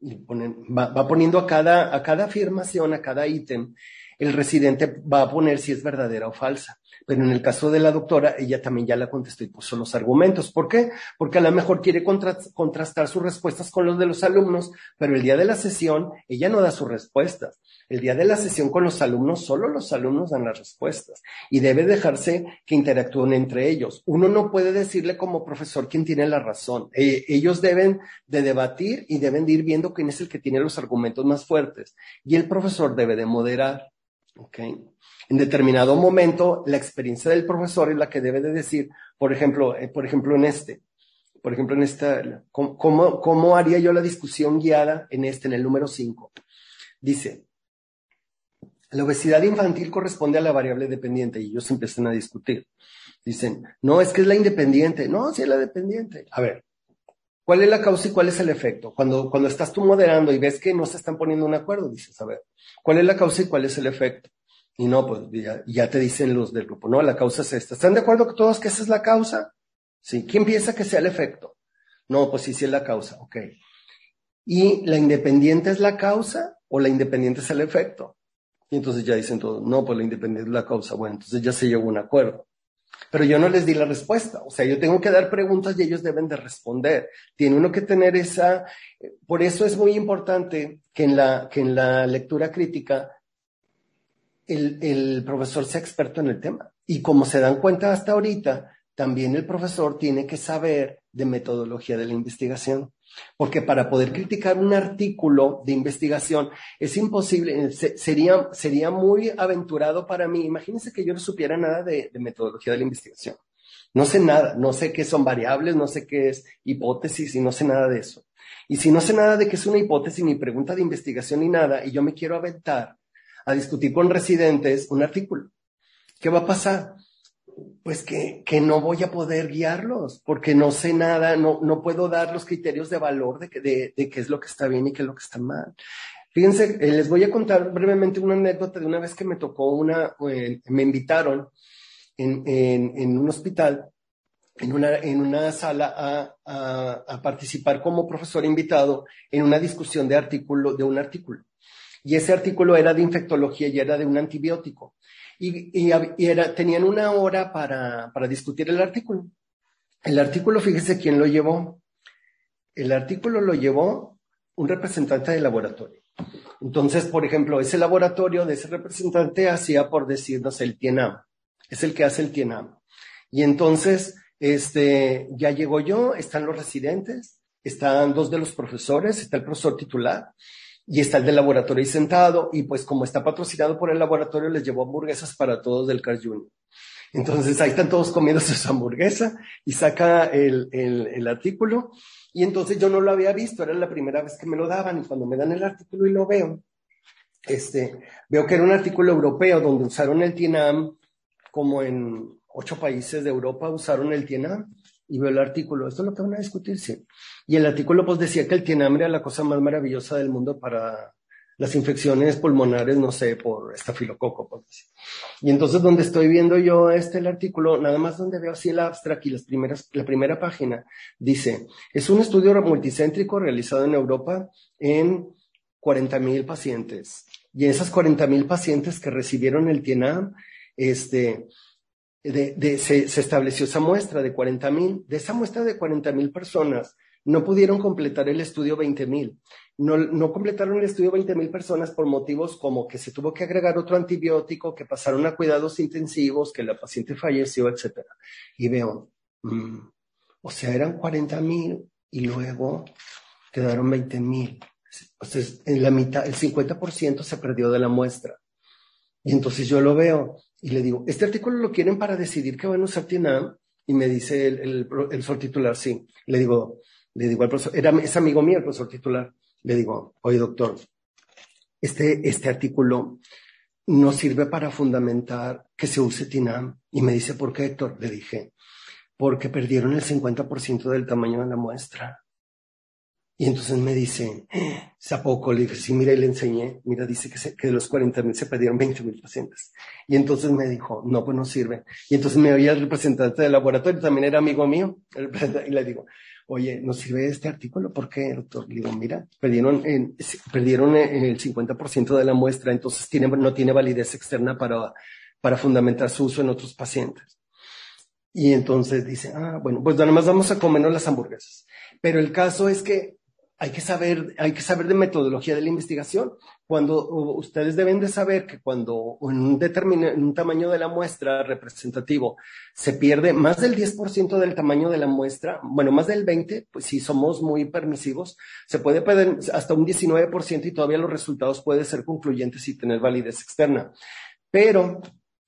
va, poniendo a cada, a cada afirmación, a cada ítem, el residente va a poner si es verdadera o falsa. Pero en el caso de la doctora, ella también ya la contestó y puso los argumentos. ¿Por qué? Porque a lo mejor quiere contrastar sus respuestas con los de los alumnos, pero el día de la sesión ella no da sus respuestas. El día de la sesión con los alumnos, solo los alumnos dan las respuestas y debe dejarse que interactúen entre ellos. Uno no puede decirle como profesor quién tiene la razón. Eh, ellos deben de debatir y deben de ir viendo quién es el que tiene los argumentos más fuertes. Y el profesor debe de moderar. ¿okay? En determinado momento, la experiencia del profesor es la que debe de decir, por ejemplo, eh, por ejemplo en este, por ejemplo en esta, ¿cómo, ¿cómo haría yo la discusión guiada en este, en el número 5? Dice, la obesidad infantil corresponde a la variable dependiente y ellos empiezan a discutir. Dicen, no, es que es la independiente. No, sí es la dependiente. A ver, ¿cuál es la causa y cuál es el efecto? Cuando, cuando estás tú moderando y ves que no se están poniendo un acuerdo, dices, a ver, ¿cuál es la causa y cuál es el efecto? Y no, pues ya, te dicen los del grupo, no, la causa es esta. ¿Están de acuerdo todos que esa es la causa? Sí. ¿Quién piensa que sea el efecto? No, pues sí, sí es la causa, ok. ¿Y la independiente es la causa o la independiente es el efecto? Y entonces ya dicen todos, no, pues la independiente es la causa. Bueno, entonces ya se llegó a un acuerdo. Pero yo no les di la respuesta. O sea, yo tengo que dar preguntas y ellos deben de responder. Tiene uno que tener esa, por eso es muy importante que en la, que en la lectura crítica el, el profesor sea experto en el tema. Y como se dan cuenta hasta ahorita, también el profesor tiene que saber de metodología de la investigación. Porque para poder criticar un artículo de investigación es imposible, sería, sería muy aventurado para mí. Imagínense que yo no supiera nada de, de, metodología de la investigación. No sé nada, no sé qué son variables, no sé qué es hipótesis y no sé nada de eso. Y si no sé nada de qué es una hipótesis, ni pregunta de investigación ni nada, y yo me quiero aventar a discutir con residentes un artículo. ¿Qué va a pasar? Pues que, que no voy a poder guiarlos porque no sé nada, no, no puedo dar los criterios de valor de, de, de qué es lo que está bien y qué es lo que está mal. Fíjense, eh, les voy a contar brevemente una anécdota de una vez que me tocó una, eh, me invitaron en, en, en, un hospital, en una, en una sala a, a, a, participar como profesor invitado en una discusión de artículo, de un artículo y ese artículo era de infectología y era de un antibiótico. Y, era, tenían una hora para, discutir el artículo. El artículo, fíjese quién lo llevó. El artículo lo llevó un representante del laboratorio. Entonces, por ejemplo, ese laboratorio de ese representante hacía, por decirnos, el TIENAM. Es el que hace el TIENAM. Y entonces, este, ya llegó yo, están los residentes, están dos de los profesores, está el profesor titular, y está el del laboratorio ahí sentado y pues como está patrocinado por el laboratorio les llevó hamburguesas para todos del Carl Junior. Entonces ahí están todos comiendo <laughs> su hamburguesa y saca el, el, el, artículo y entonces yo no lo había visto, era la primera vez que me lo daban y cuando me dan el artículo y lo veo, este, veo que era un artículo europeo donde usaron el TINAM como en ocho países de Europa usaron el TINAM y veo el artículo, esto es lo que van a discutir, sí. Y el artículo pues decía que el tienambre era la cosa más maravillosa del mundo para las infecciones pulmonares, no sé, por estafilococo, por decir. Y entonces donde estoy viendo yo este el artículo, nada más donde veo así el abstract y las primeras, la primera página, dice, es un estudio multicéntrico realizado en Europa en 40 mil pacientes. Y esas 40 mil pacientes que recibieron el TIENAM, este, de, se, estableció esa muestra de 40 mil. De esa muestra de 40 mil personas, no pudieron completar el estudio 20 mil. No, no, completaron el estudio 20 mil personas por motivos como que se tuvo que agregar otro antibiótico, que pasaron a cuidados intensivos, que la paciente falleció, etc. Y veo, mm, o sea, eran 40 mil y luego quedaron 20 mil. Entonces, en la mitad, el 50% se perdió de la muestra. Y entonces yo lo veo y le digo, ¿este artículo lo quieren para decidir qué van a usar TINAM? Y me dice el, el, el titular, sí. Le digo, le digo al profesor, era, es amigo mío el profesor titular. Le digo, oye doctor, este, este artículo no sirve para fundamentar que se use TINAM. Y me dice, ¿por qué, Héctor? Le dije, porque perdieron el 50% del tamaño de la muestra. Y entonces me dice, ¿a poco? Le dije, sí, mira, y le enseñé. Mira, dice que, que de los 40 mil se perdieron 20 mil pacientes. Y entonces me dijo, no, pues no sirve. Y entonces me oía el representante del laboratorio, también era amigo mío, y le digo, oye, ¿no sirve este artículo? ¿Por qué, doctor? Le digo, mira, perdieron, en, perdieron el 50% de la muestra, entonces tiene, no tiene validez externa para, para fundamentar su uso en otros pacientes. Y entonces dice, ah, bueno, pues nada más vamos a comernos las hamburguesas. Pero el caso es que hay que saber, hay que saber de metodología de la investigación. Cuando ustedes deben de saber que cuando en un determinado, en un tamaño de la muestra representativo se pierde más del 10% del tamaño de la muestra, bueno, más del 20, pues si somos muy permisivos, se puede perder hasta un 19% y todavía los resultados pueden ser concluyentes y tener validez externa. Pero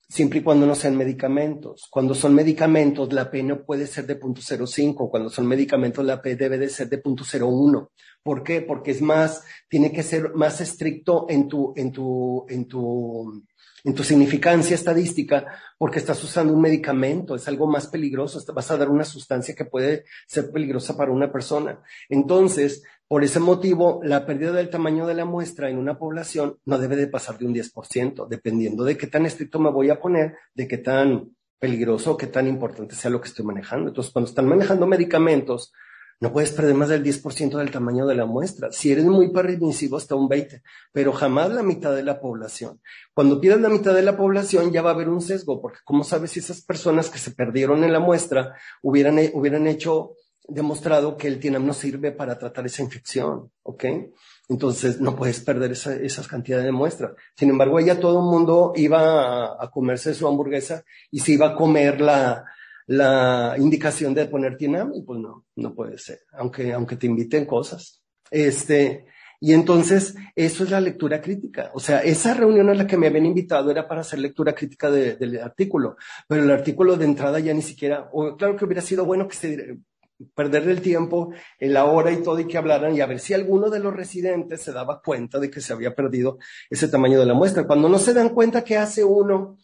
siempre y cuando no sean medicamentos. Cuando son medicamentos, la P no puede ser de 0.05. Cuando son medicamentos, la P debe de ser de 0.01. ¿Por qué? Porque es más, tiene que ser más estricto en tu, en tu, en tu, en tu significancia estadística porque estás usando un medicamento, es algo más peligroso, vas a dar una sustancia que puede ser peligrosa para una persona. Entonces, por ese motivo, la pérdida del tamaño de la muestra en una población no debe de pasar de un 10%, dependiendo de qué tan estricto me voy a poner, de qué tan peligroso qué tan importante sea lo que estoy manejando. Entonces, cuando están manejando medicamentos, no puedes perder más del 10% del tamaño de la muestra. Si eres muy permisivo, hasta un 20%, pero jamás la mitad de la población. Cuando pierdas la mitad de la población, ya va a haber un sesgo, porque ¿cómo sabes si esas personas que se perdieron en la muestra hubieran, hubieran hecho, demostrado que el TINAM no sirve para tratar esa infección? ¿Ok? Entonces no puedes perder esa, esas cantidades de muestras. Sin embargo, ya todo el mundo iba a, a comerse su hamburguesa y se iba a comer la, la indicación de poner TINAM y pues no, no puede ser, aunque, aunque te inviten cosas. Este, y entonces, eso es la lectura crítica. O sea, esa reunión a la que me habían invitado era para hacer lectura crítica del artículo, pero el artículo de entrada ya ni siquiera, o claro que hubiera sido bueno que se perderle el tiempo, en la hora y todo y que hablaran y a ver si alguno de los residentes se daba cuenta de que se había perdido ese tamaño de la muestra. Cuando no se dan cuenta, ¿qué hace uno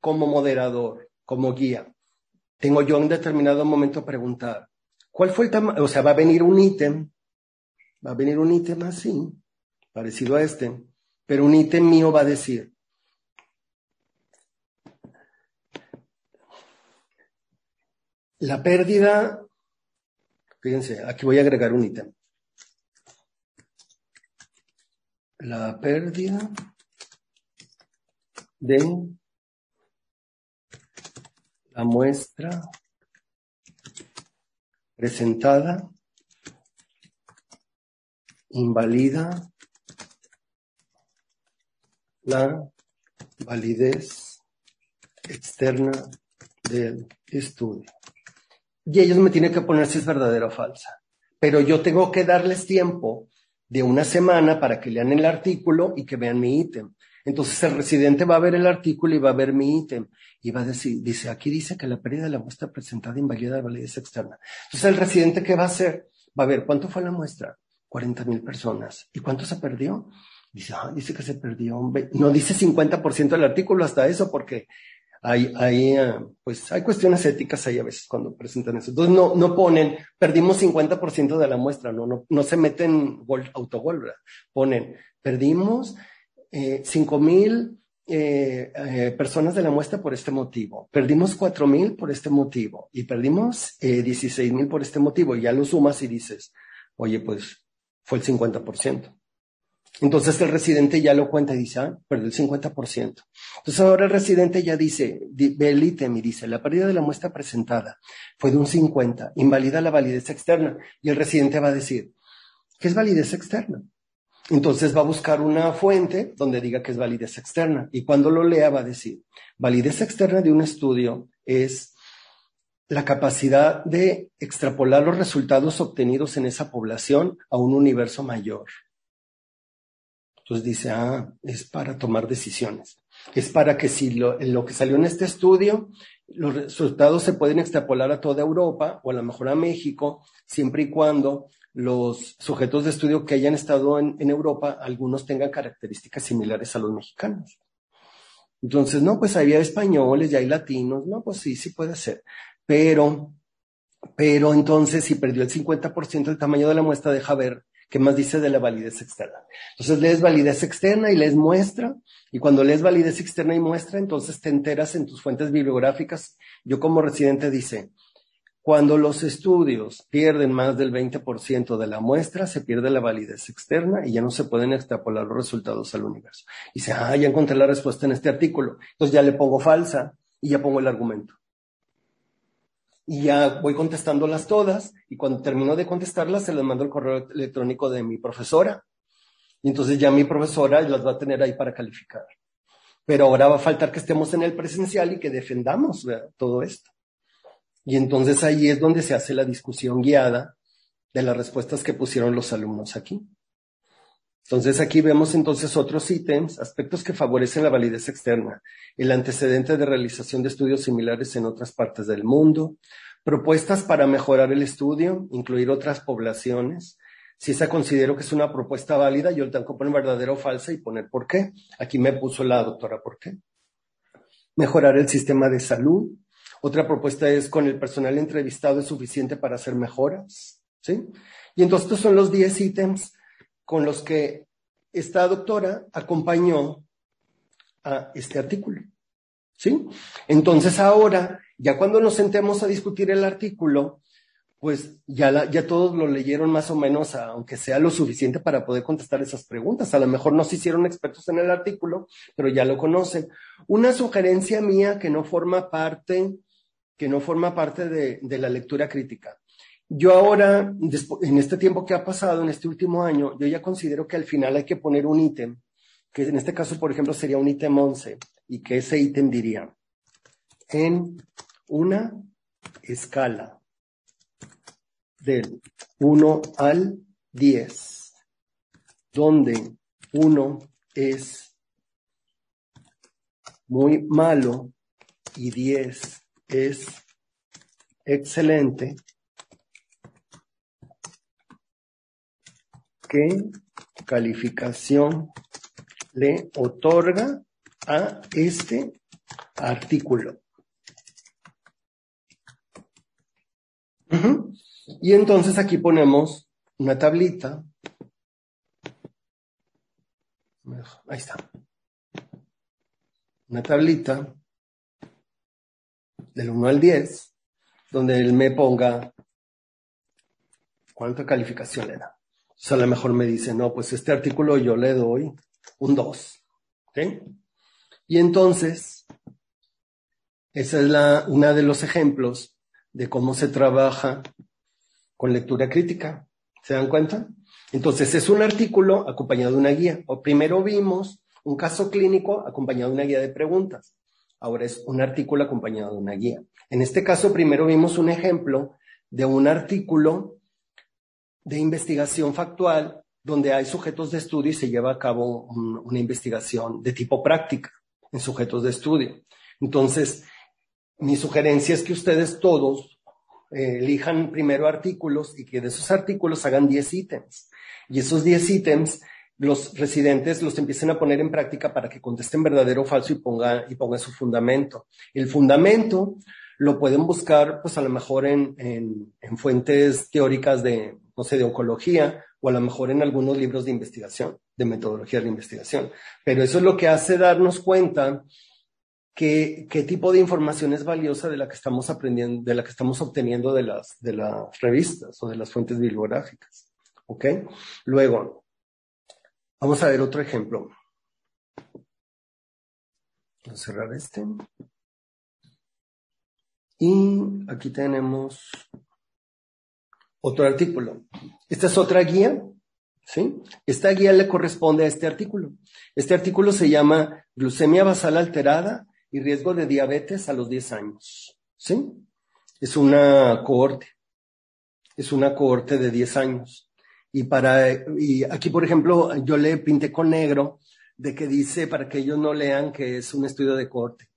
como moderador, como guía? tengo yo en determinado momento preguntar, ¿cuál fue el tamaño? O sea, va a venir un ítem, va a venir un ítem así, parecido a este, pero un ítem mío va a decir, la pérdida, fíjense, aquí voy a agregar un ítem. La pérdida de la muestra presentada invalida la validez externa del estudio. Y ellos me tienen que poner si es verdadera o falsa. Pero yo tengo que darles tiempo de una semana para que lean el artículo y que vean mi ítem. Entonces el residente va a ver el artículo y va a ver mi ítem y va a decir, dice, aquí dice que la pérdida de la muestra presentada invalida la validez externa. Entonces el residente, ¿qué va a hacer? Va a ver, ¿cuánto fue la muestra? 40 mil personas. ¿Y cuánto se perdió? Dice, ah, dice que se perdió. No dice 50% del artículo hasta eso porque hay, hay, eh, pues hay cuestiones éticas ahí a veces cuando presentan eso. Entonces no, no ponen, perdimos 50% de la muestra, no, no, no se meten autogol, Ponen, perdimos eh, cinco mil eh, eh, personas de la muestra por este motivo, perdimos cuatro mil por este motivo y perdimos dieciséis mil por este motivo. Y ya lo sumas y dices, oye, pues fue el 50%. Entonces el residente ya lo cuenta y dice, ah, perdió el 50%. Entonces ahora el residente ya dice, ve el ítem y dice, la pérdida de la muestra presentada fue de un 50, invalida la validez externa. Y el residente va a decir, ¿qué es validez externa? Entonces va a buscar una fuente donde diga que es validez externa. Y cuando lo lea va a decir, validez externa de un estudio es la capacidad de extrapolar los resultados obtenidos en esa población a un universo mayor. Entonces dice, ah, es para tomar decisiones. Es para que si lo, lo que salió en este estudio, los resultados se pueden extrapolar a toda Europa o a lo mejor a México, siempre y cuando los sujetos de estudio que hayan estado en, Europa, algunos tengan características similares a los mexicanos. Entonces, no, pues había españoles y hay latinos, no, pues sí, sí puede ser. Pero, pero entonces, si perdió el 50% del tamaño de la muestra, deja ver qué más dice de la validez externa. Entonces, lees validez externa y lees muestra, y cuando lees validez externa y muestra, entonces te enteras en tus fuentes bibliográficas. Yo como residente dice, Cuando los estudios pierden más del 20% de la muestra, se pierde la validez externa y ya no se pueden extrapolar los resultados al universo. Y dice, ah, ya encontré la respuesta en este artículo. Entonces ya le pongo falsa y ya pongo el argumento. Y ya voy contestándolas todas y cuando termino de contestarlas se las mando el correo electrónico de mi profesora. Y entonces ya mi profesora las va a tener ahí para calificar. Pero ahora va a faltar que estemos en el presencial y que defendamos todo esto. Y entonces ahí es donde se hace la discusión guiada de las respuestas que pusieron los alumnos aquí. Entonces aquí vemos entonces otros ítems, aspectos que favorecen la validez externa, el antecedente de realización de estudios similares en otras partes del mundo, propuestas para mejorar el estudio, incluir otras poblaciones. Si esa considero que es una propuesta válida, yo tengo que poner verdadera o falsa y poner por qué. Aquí me puso la doctora por qué. Mejorar el sistema de salud, otra propuesta es con el personal entrevistado es suficiente para hacer mejoras, ¿sí? Y entonces estos son los 10 ítems con los que esta doctora acompañó a este artículo, ¿sí? Entonces ahora, ya cuando nos sentemos a discutir el artículo, pues ya, ya todos lo leyeron más o menos, aunque sea lo suficiente para poder contestar esas preguntas. A lo mejor no se hicieron expertos en el artículo, pero ya lo conocen. Una sugerencia mía que no forma parte que no forma parte de, la lectura crítica. Yo ahora, en este tiempo que ha pasado, en este último año, yo ya considero que al final hay que poner un ítem, que en este caso, por ejemplo, sería un ítem 11, y que ese ítem diría, en una escala del 1 al 10, donde 1 es muy malo y 10 es excelente. ¿Qué calificación le otorga a este artículo? Y entonces aquí ponemos una tablita. Ahí está. Una tablita del 1 al 10, donde él me ponga cuánta calificación le da. O a lo mejor me dice, no, pues este artículo yo le doy un 2. Y entonces, esa es la, una de los ejemplos de cómo se trabaja con lectura crítica. ¿Se dan cuenta? Entonces, es un artículo acompañado de una guía. O primero vimos un caso clínico acompañado de una guía de preguntas ahora es un artículo acompañado de una guía. En este caso, primero vimos un ejemplo de un artículo de investigación factual donde hay sujetos de estudio y se lleva a cabo una investigación de tipo práctica en sujetos de estudio. Entonces, mi sugerencia es que ustedes todos eh, elijan primero artículos y que de esos artículos hagan 10 ítems. Y esos 10 ítems los residentes los empiecen a poner en práctica para que contesten verdadero o falso y pongan, y pongan su fundamento. El fundamento lo pueden buscar, pues a lo mejor en, en, en, fuentes teóricas de, no sé, de oncología o a lo mejor en algunos libros de investigación, de metodología de investigación. Pero eso es lo que hace darnos cuenta que, qué tipo de información es valiosa de la que estamos aprendiendo, de la que estamos obteniendo de las, de las revistas o de las fuentes bibliográficas. ¿Ok? Luego, Vamos a ver otro ejemplo. Voy a cerrar este. Y aquí tenemos otro artículo. Esta es otra guía, ¿sí? Esta guía le corresponde a este artículo. Este artículo se llama Glucemia basal alterada y riesgo de diabetes a los 10 años, ¿sí? Es una cohorte. Es una cohorte de 10 años. Y para, y aquí, por ejemplo, yo le pinté con negro de que dice para que ellos no lean que es un estudio de corte.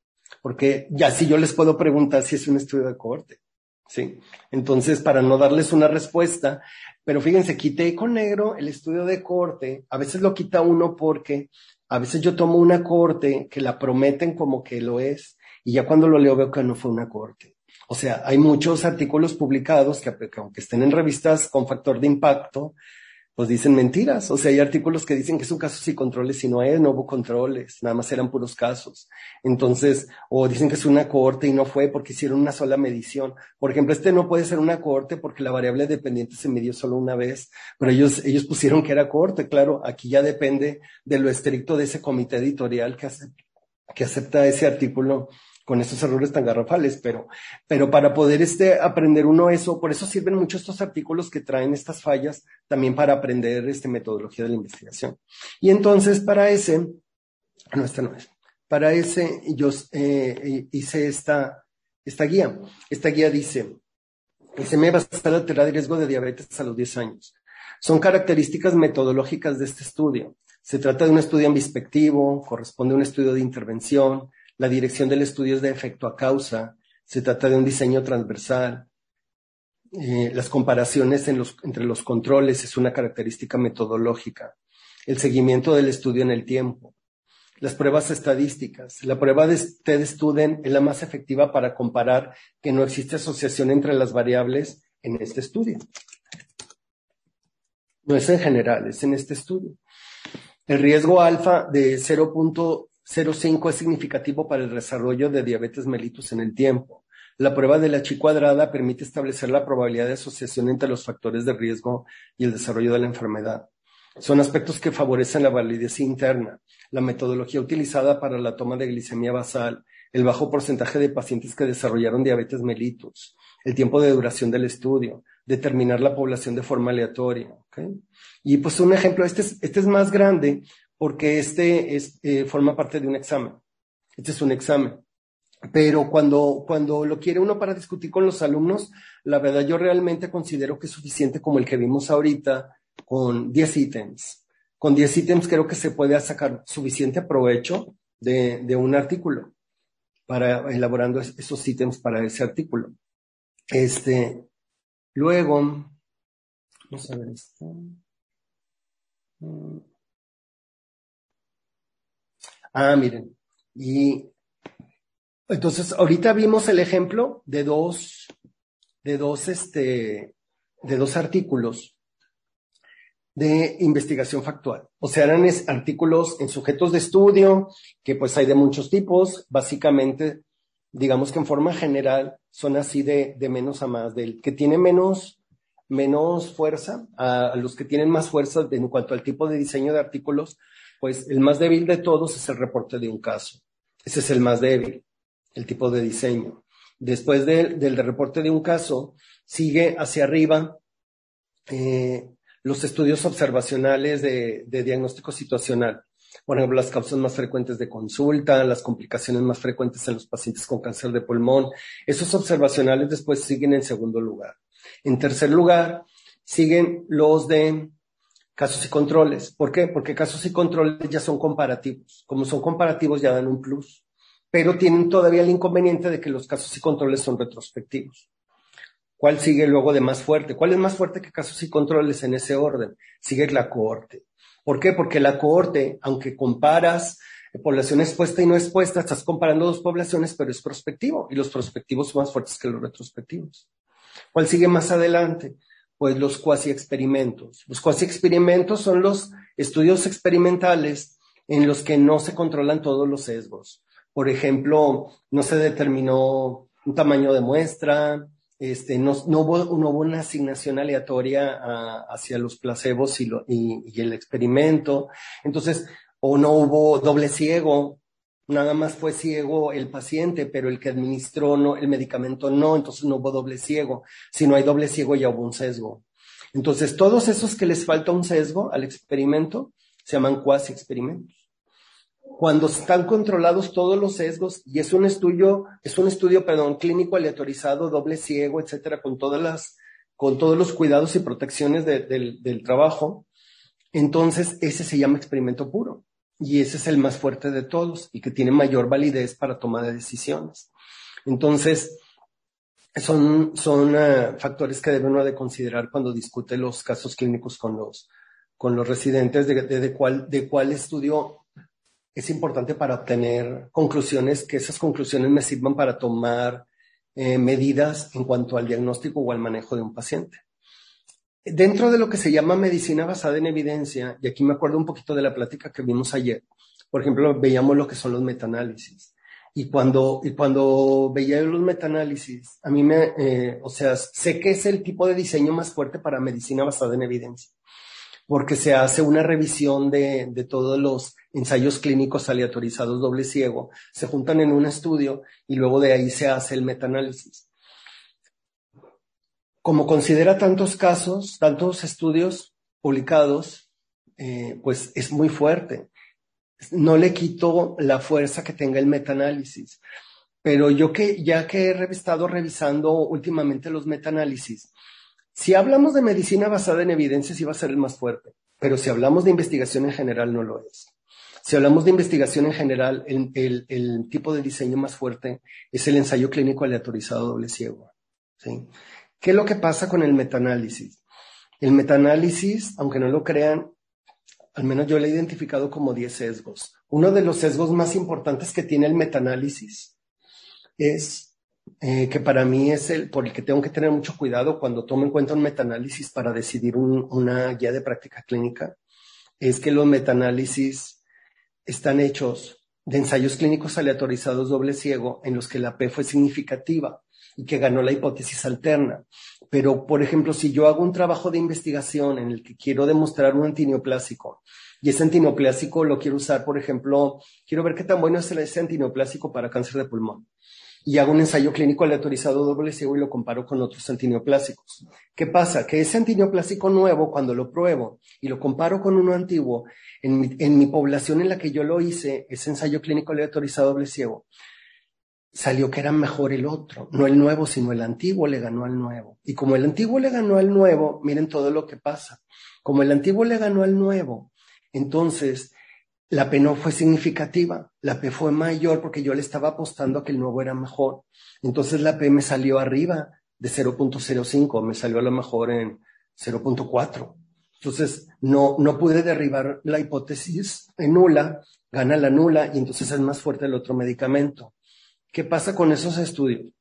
Porque ya si yo les puedo preguntar si es un estudio de corte. Sí. Entonces, para no darles una respuesta, pero fíjense, quité con negro el estudio de corte. A veces lo quita uno porque a veces yo tomo una corte que la prometen como que lo es y ya cuando lo leo veo que no fue una corte. O sea, hay muchos artículos publicados que, aunque estén en revistas con factor de impacto, pues dicen mentiras. O sea, hay artículos que dicen que es un caso sin controles y no es, no hubo controles, nada más eran puros casos. Entonces, o dicen que es una cohorte y no fue porque hicieron una sola medición. Por ejemplo, este no puede ser una cohorte porque la variable dependiente se midió solo una vez, pero ellos, ellos pusieron que era cohorte. Claro, aquí ya depende de lo estricto de ese comité editorial que, hace, que acepta ese artículo con esos errores tan garrafales, pero, pero para poder este, aprender uno eso, por eso sirven mucho estos artículos que traen estas fallas también para aprender este, metodología de la investigación. Y entonces para ese, no, esta no es, para ese yo eh, hice esta, esta guía. Esta guía dice, se me va a estar alterar el riesgo de diabetes a los 10 años. Son características metodológicas de este estudio. Se trata de un estudio introspectivo, corresponde a un estudio de intervención, la dirección del estudio es de efecto a causa. Se trata de un diseño transversal. Eh, las comparaciones entre los controles es una característica metodológica. El seguimiento del estudio en el tiempo. Las pruebas estadísticas. La prueba de TED Student es la más efectiva para comparar que no existe asociación entre las variables en este estudio. No es en general, es en este estudio. El riesgo alfa de 0. 0,5 es significativo para el desarrollo de diabetes mellitus en el tiempo. La prueba de la chi cuadrada permite establecer la probabilidad de asociación entre los factores de riesgo y el desarrollo de la enfermedad. Son aspectos que favorecen la validez interna, la metodología utilizada para la toma de glicemia basal, el bajo porcentaje de pacientes que desarrollaron diabetes mellitus, el tiempo de duración del estudio, determinar la población de forma aleatoria. Y pues un ejemplo, este este es más grande porque este es, eh, forma parte de un examen. Este es un examen. Pero cuando, cuando lo quiere uno para discutir con los alumnos, la verdad yo realmente considero que es suficiente como el que vimos ahorita con 10 ítems. Con 10 ítems creo que se puede sacar suficiente provecho de, de un artículo para elaborando esos ítems para ese artículo. Este, luego, vamos a ver esto. Ah, miren. Y entonces, ahorita vimos el ejemplo de dos, de dos, este, de dos artículos de investigación factual. O sea, eran artículos en sujetos de estudio, que pues hay de muchos tipos. Básicamente, digamos que en forma general son así de, de menos a más, del que tiene menos, menos fuerza a los que tienen más fuerza en cuanto al tipo de diseño de artículos, pues el más débil de todos es el reporte de un caso. Ese es el más débil, el tipo de diseño. Después del reporte de un caso, sigue hacia arriba eh, los estudios observacionales de, de, diagnóstico situacional. Por ejemplo, las causas más frecuentes de consulta, las complicaciones más frecuentes en los pacientes con cáncer de pulmón. Esos observacionales después siguen en segundo lugar. En tercer lugar, siguen los de casos y controles. ¿Por qué? Porque casos y controles ya son comparativos. Como son comparativos ya dan un plus, pero tienen todavía el inconveniente de que los casos y controles son retrospectivos. ¿Cuál sigue luego de más fuerte? ¿Cuál es más fuerte que casos y controles en ese orden? Sigue la cohorte. ¿Por qué? Porque la cohorte, aunque comparas población expuesta y no expuesta, estás comparando dos poblaciones, pero es prospectivo y los prospectivos son más fuertes que los retrospectivos. ¿Cuál sigue más adelante? Pues los cuasi experimentos. Los cuasi experimentos son los estudios experimentales en los que no se controlan todos los sesgos. Por ejemplo, no se determinó un tamaño de muestra, este, no, no, hubo, no hubo, una asignación aleatoria hacia los placebos y, lo, y, el experimento. Entonces, o no hubo doble ciego, nada más fue ciego el paciente, pero el que administró no, el medicamento no, entonces no hubo doble ciego. Si no hay doble ciego ya hubo un sesgo. Entonces, todos esos que les falta un sesgo al experimento se llaman cuasi experimentos. Cuando están controlados todos los sesgos y es un estudio, es un estudio, perdón, clínico aleatorizado, doble ciego, etcétera, con todas las, con todos los cuidados y protecciones del trabajo, entonces ese se llama experimento puro y ese es el más fuerte de todos y que tiene mayor validez para toma de decisiones. Entonces, son, son uh, factores que debe uno de considerar cuando discute los casos clínicos con los, con los residentes de, de, cuál, de cuál estudio es importante para obtener conclusiones, que esas conclusiones me sirvan para tomar eh, medidas en cuanto al diagnóstico o al manejo de un paciente. Dentro de lo que se llama medicina basada en evidencia, y aquí me acuerdo un poquito de la plática que vimos ayer, por ejemplo, veíamos lo que son los metaanálisis. Y cuando, y cuando veía los metaanálisis, a mí me, eh, o sea, sé que es el tipo de diseño más fuerte para medicina basada en evidencia, porque se hace una revisión de, de todos los ensayos clínicos aleatorizados doble ciego, se juntan en un estudio y luego de ahí se hace el metaanálisis. Como considera tantos casos, tantos estudios publicados, eh, pues es muy fuerte no le quito la fuerza que tenga el metaanálisis. Pero yo que, ya que he estado revisando últimamente los metaanálisis, si hablamos de medicina basada en evidencia, sí va a ser el más fuerte. Pero si hablamos de investigación en general, no lo es. Si hablamos de investigación en general, el, el, tipo de diseño más fuerte es el ensayo clínico aleatorizado doble ciego. ¿sí? ¿Qué es lo que pasa con el metaanálisis? El metaanálisis, aunque no lo crean, al menos yo lo he identificado como 10 sesgos. Uno de los sesgos más importantes que tiene el metaanálisis es eh, que para mí es el por el que tengo que tener mucho cuidado cuando tomo en cuenta un metaanálisis para decidir una guía de práctica clínica, es que los metaanálisis están hechos de ensayos clínicos aleatorizados doble ciego en los que la P fue significativa y que ganó la hipótesis alterna. Pero, por ejemplo, si yo hago un trabajo de investigación en el que quiero demostrar un antineoplásico y ese antineoplásico lo quiero usar, por ejemplo, quiero ver qué tan bueno es ese antineoplásico para cáncer de pulmón. Y hago un ensayo clínico aleatorizado doble ciego y lo comparo con otros antineoplásicos. ¿Qué pasa? Que ese antineoplásico nuevo, cuando lo pruebo y lo comparo con uno antiguo, en mi, en mi población en la que yo lo hice, ese ensayo clínico aleatorizado doble ciego, salió que era mejor el otro, no el nuevo, sino el antiguo le ganó al nuevo. Y como el antiguo le ganó al nuevo, miren todo lo que pasa. Como el antiguo le ganó al nuevo, entonces la P no fue significativa, la P fue mayor porque yo le estaba apostando a que el nuevo era mejor. Entonces la P me salió arriba de 0.05, me salió a lo mejor en 0.4. Entonces no, no pude derribar la hipótesis en nula, gana la nula y entonces es más fuerte el otro medicamento. ¿Qué pasa con esos estudios?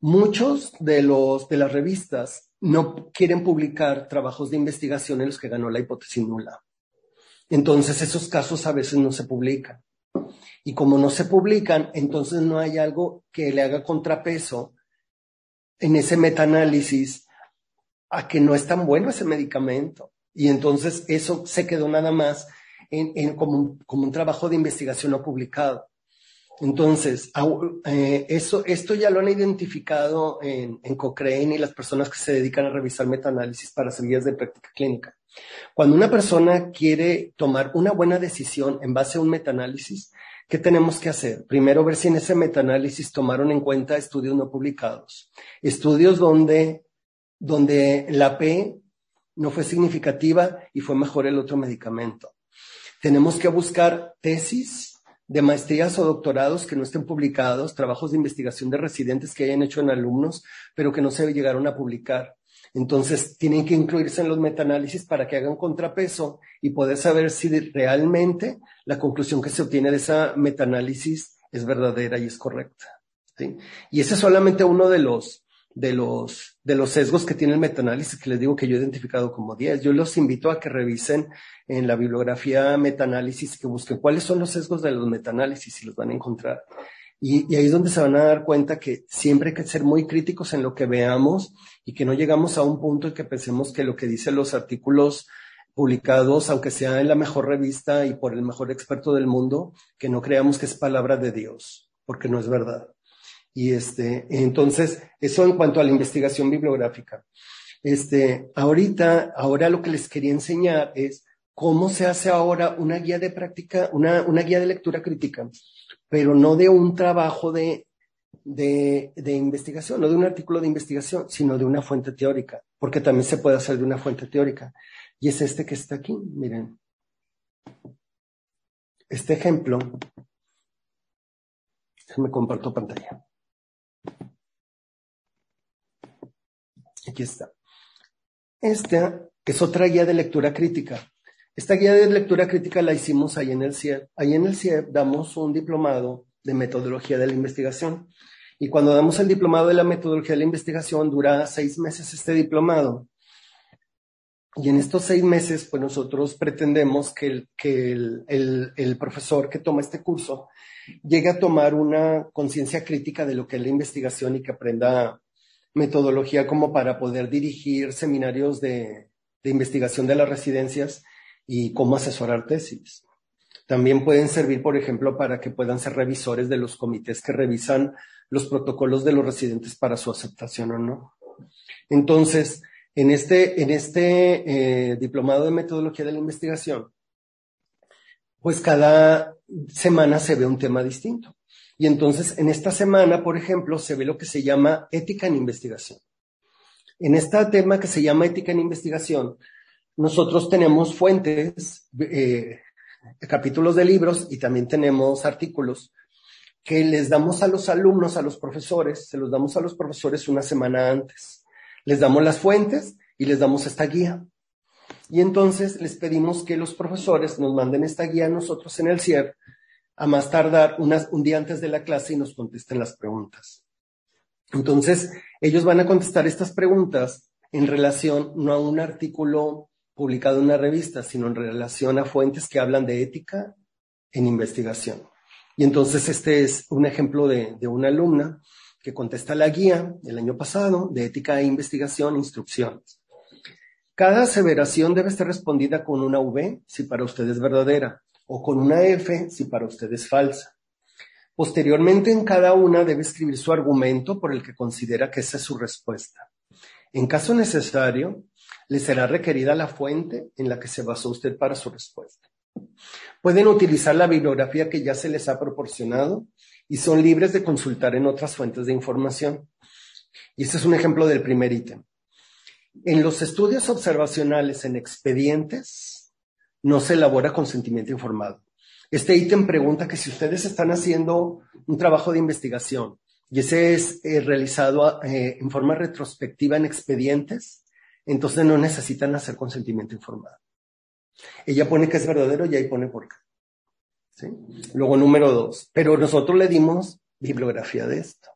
Muchos de los de las revistas no quieren publicar trabajos de investigación en los que ganó la hipótesis nula. Entonces esos casos a veces no se publican. Y como no se publican, entonces no hay algo que le haga contrapeso en ese metaanálisis a que no es tan bueno ese medicamento. Y entonces eso se quedó nada más como, como un trabajo de investigación no publicado. Entonces, eh, eso, esto ya lo han identificado en, en, Cochrane y las personas que se dedican a revisar metaanálisis para hacer guías de práctica clínica. Cuando una persona quiere tomar una buena decisión en base a un metaanálisis, ¿qué tenemos que hacer? Primero, ver si en ese metaanálisis tomaron en cuenta estudios no publicados, estudios donde, donde la P no fue significativa y fue mejor el otro medicamento. Tenemos que buscar tesis de maestrías o doctorados que no estén publicados, trabajos de investigación de residentes que hayan hecho en alumnos, pero que no se llegaron a publicar. Entonces, tienen que incluirse en los metaanálisis para que hagan contrapeso y poder saber si realmente la conclusión que se obtiene de esa metaanálisis es verdadera y es correcta. Y ese es solamente uno de los, de los, de los sesgos que tiene el metaanálisis, que les digo que yo he identificado como 10. Yo los invito a que revisen en la bibliografía metaanálisis, que busquen cuáles son los sesgos de los metaanálisis y los van a encontrar. Y, y, ahí es donde se van a dar cuenta que siempre hay que ser muy críticos en lo que veamos y que no llegamos a un punto en que pensemos que lo que dicen los artículos publicados, aunque sea en la mejor revista y por el mejor experto del mundo, que no creamos que es palabra de Dios, porque no es verdad. Y este, entonces, eso en cuanto a la investigación bibliográfica. Este, ahorita, ahora lo que les quería enseñar es cómo se hace ahora una guía de práctica, una, una guía de lectura crítica, pero no de un trabajo de, de, de, investigación, no de un artículo de investigación, sino de una fuente teórica, porque también se puede hacer de una fuente teórica. Y es este que está aquí, miren. Este ejemplo, me comparto pantalla. Aquí está. Esta es otra guía de lectura crítica. Esta guía de lectura crítica la hicimos ahí en el CIEP. Ahí en el CIEP damos un diplomado de metodología de la investigación. Y cuando damos el diplomado de la metodología de la investigación, dura seis meses este diplomado. Y en estos seis meses, pues nosotros pretendemos que, el, profesor que toma este curso llegue a tomar una conciencia crítica de lo que es la investigación y que aprenda metodología como para poder dirigir seminarios de, de investigación de las residencias y cómo asesorar tesis. También pueden servir, por ejemplo, para que puedan ser revisores de los comités que revisan los protocolos de los residentes para su aceptación o no. Entonces, en este, en este eh, diplomado de metodología de la investigación, pues cada semana se ve un tema distinto. Y entonces, en esta semana, por ejemplo, se ve lo que se llama ética en investigación. En este tema que se llama ética en investigación, nosotros tenemos fuentes, eh, capítulos de libros y también tenemos artículos que les damos a los alumnos, a los profesores, se los damos a los profesores una semana antes. Les damos las fuentes y les damos esta guía. Y entonces les pedimos que los profesores nos manden esta guía a nosotros en el CIER a más tardar un día antes de la clase y nos contesten las preguntas. Entonces, ellos van a contestar estas preguntas en relación no a un artículo publicado en una revista, sino en relación a fuentes que hablan de ética en investigación. Y entonces este es un ejemplo de una alumna que contesta la guía del año pasado de ética e investigación, instrucciones. Cada aseveración debe ser respondida con una V si para usted es verdadera o con una F si para usted es falsa. Posteriormente, en cada una debe escribir su argumento por el que considera que esa es su respuesta. En caso necesario, le será requerida la fuente en la que se basó usted para su respuesta. Pueden utilizar la bibliografía que ya se les ha proporcionado y son libres de consultar en otras fuentes de información. Y este es un ejemplo del primer ítem. En los estudios observacionales en expedientes no se elabora consentimiento informado. Este ítem pregunta que si ustedes están haciendo un trabajo de investigación y ese es eh, realizado eh, en forma retrospectiva en expedientes, entonces no necesitan hacer consentimiento informado. Ella pone que es verdadero y ahí pone por qué. Luego, número dos, pero nosotros le dimos bibliografía de esto.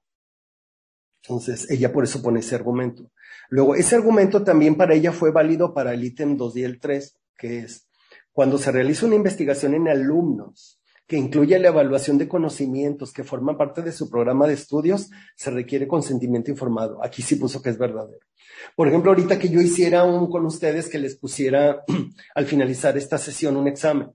Entonces, ella por eso pone ese argumento. Luego, ese argumento también para ella fue válido para el ítem 2 y el 3, que es cuando se realiza una investigación en alumnos que incluye la evaluación de conocimientos que forman parte de su programa de estudios, se requiere consentimiento informado. Aquí sí puso que es verdadero. Por ejemplo, ahorita que yo hiciera un con ustedes que les pusiera <clears throat> al finalizar esta sesión un examen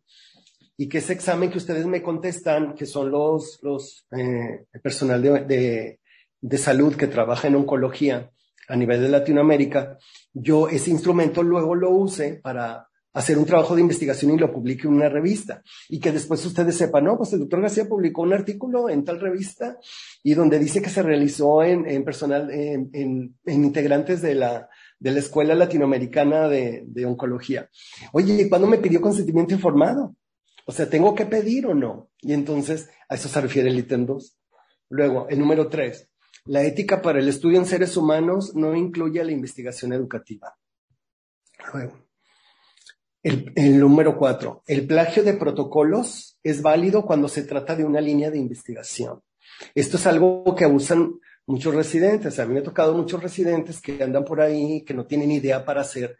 y que ese examen que ustedes me contestan, que son los, los eh, personal de, de, salud que trabaja en oncología a nivel de Latinoamérica, yo ese instrumento luego lo use para hacer un trabajo de investigación y lo publique en una revista. Y que después ustedes sepan, no, pues el doctor García publicó un artículo en tal revista y donde dice que se realizó en, en personal, en, en, integrantes de la, de la Escuela Latinoamericana de, de Oncología. Oye, ¿y cuándo me pidió consentimiento informado? O sea, ¿tengo que pedir o no? Y entonces a eso se refiere el ítem 2. Luego, el número 3. La ética para el estudio en seres humanos no incluye la investigación educativa. Luego, el, número 4. El plagio de protocolos es válido cuando se trata de una línea de investigación. Esto es algo que usan muchos residentes. A mí me ha tocado muchos residentes que andan por ahí, que no tienen idea para hacer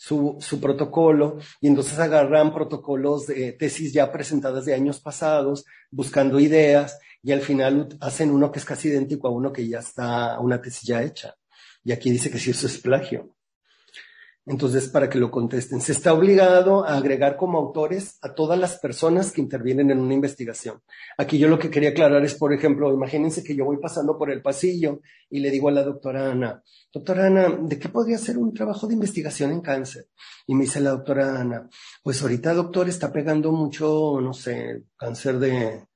su, su, protocolo y entonces agarran protocolos de tesis ya presentadas de años pasados, buscando ideas y al final hacen uno que es casi idéntico a uno que ya está, una tesis ya hecha. Y aquí dice que si eso es plagio. Entonces, para que lo contesten, se está obligado a agregar como autores a todas las personas que intervienen en una investigación. Aquí yo lo que quería aclarar es, por ejemplo, imagínense que yo voy pasando por el pasillo y le digo a la doctora Ana, doctora Ana, ¿de qué podría ser un trabajo de investigación en cáncer? Y me dice la doctora Ana, pues ahorita doctor está pegando mucho, no sé, cáncer de,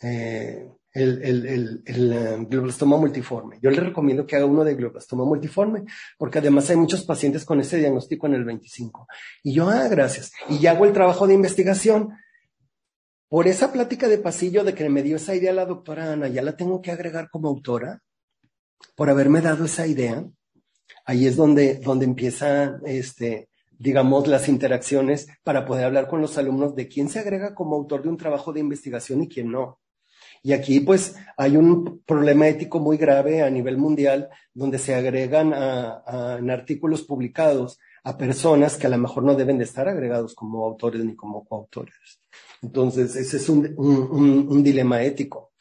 eh, el, el, el, el, eh, glioblastoma multiforme. Yo le recomiendo que haga uno de glioblastoma multiforme, porque además hay muchos pacientes con ese diagnóstico en el 25. Y yo, ah, gracias. Y ya hago el trabajo de investigación. Por esa plática de pasillo de que me dio esa idea la doctora Ana, ya la tengo que agregar como autora, por haberme dado esa idea. Ahí es donde, donde empiezan, este, digamos, las interacciones para poder hablar con los alumnos de quién se agrega como autor de un trabajo de investigación y quién no. Y aquí pues hay un problema ético muy grave a nivel mundial donde se agregan a, en artículos publicados a personas que a lo mejor no deben de estar agregados como autores ni como coautores. Entonces, ese es un, un, un dilema ético.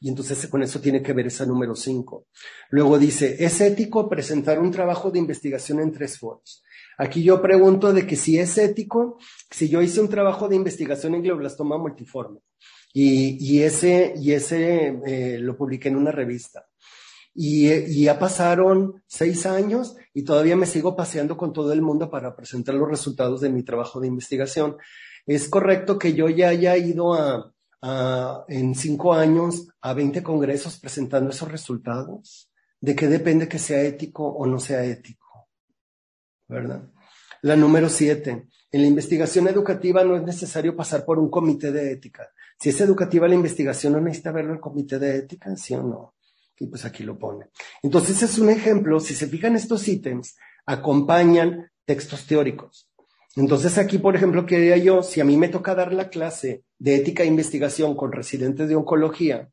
Y entonces con eso tiene que ver esa número cinco. Luego dice, es ético presentar un trabajo de investigación en tres foros. Aquí yo pregunto de que si es ético, si yo hice un trabajo de investigación en glioblastoma multiforme y, y ese, y ese eh, lo publiqué en una revista. Y, y, ya pasaron seis años y todavía me sigo paseando con todo el mundo para presentar los resultados de mi trabajo de investigación. Es correcto que yo ya haya ido a, en cinco años a 20 congresos presentando esos resultados? ¿De qué depende que sea ético o no sea ético? ¿Verdad? La número siete. En la investigación educativa no es necesario pasar por un comité de ética. Si es educativa la investigación, no necesita verlo el comité de ética, sí o no. Y pues aquí lo pone. Entonces es un ejemplo. Si se fijan estos ítems, acompañan textos teóricos. Entonces aquí, por ejemplo, quería yo, si a mí me toca dar la clase de ética e investigación con residentes de oncología,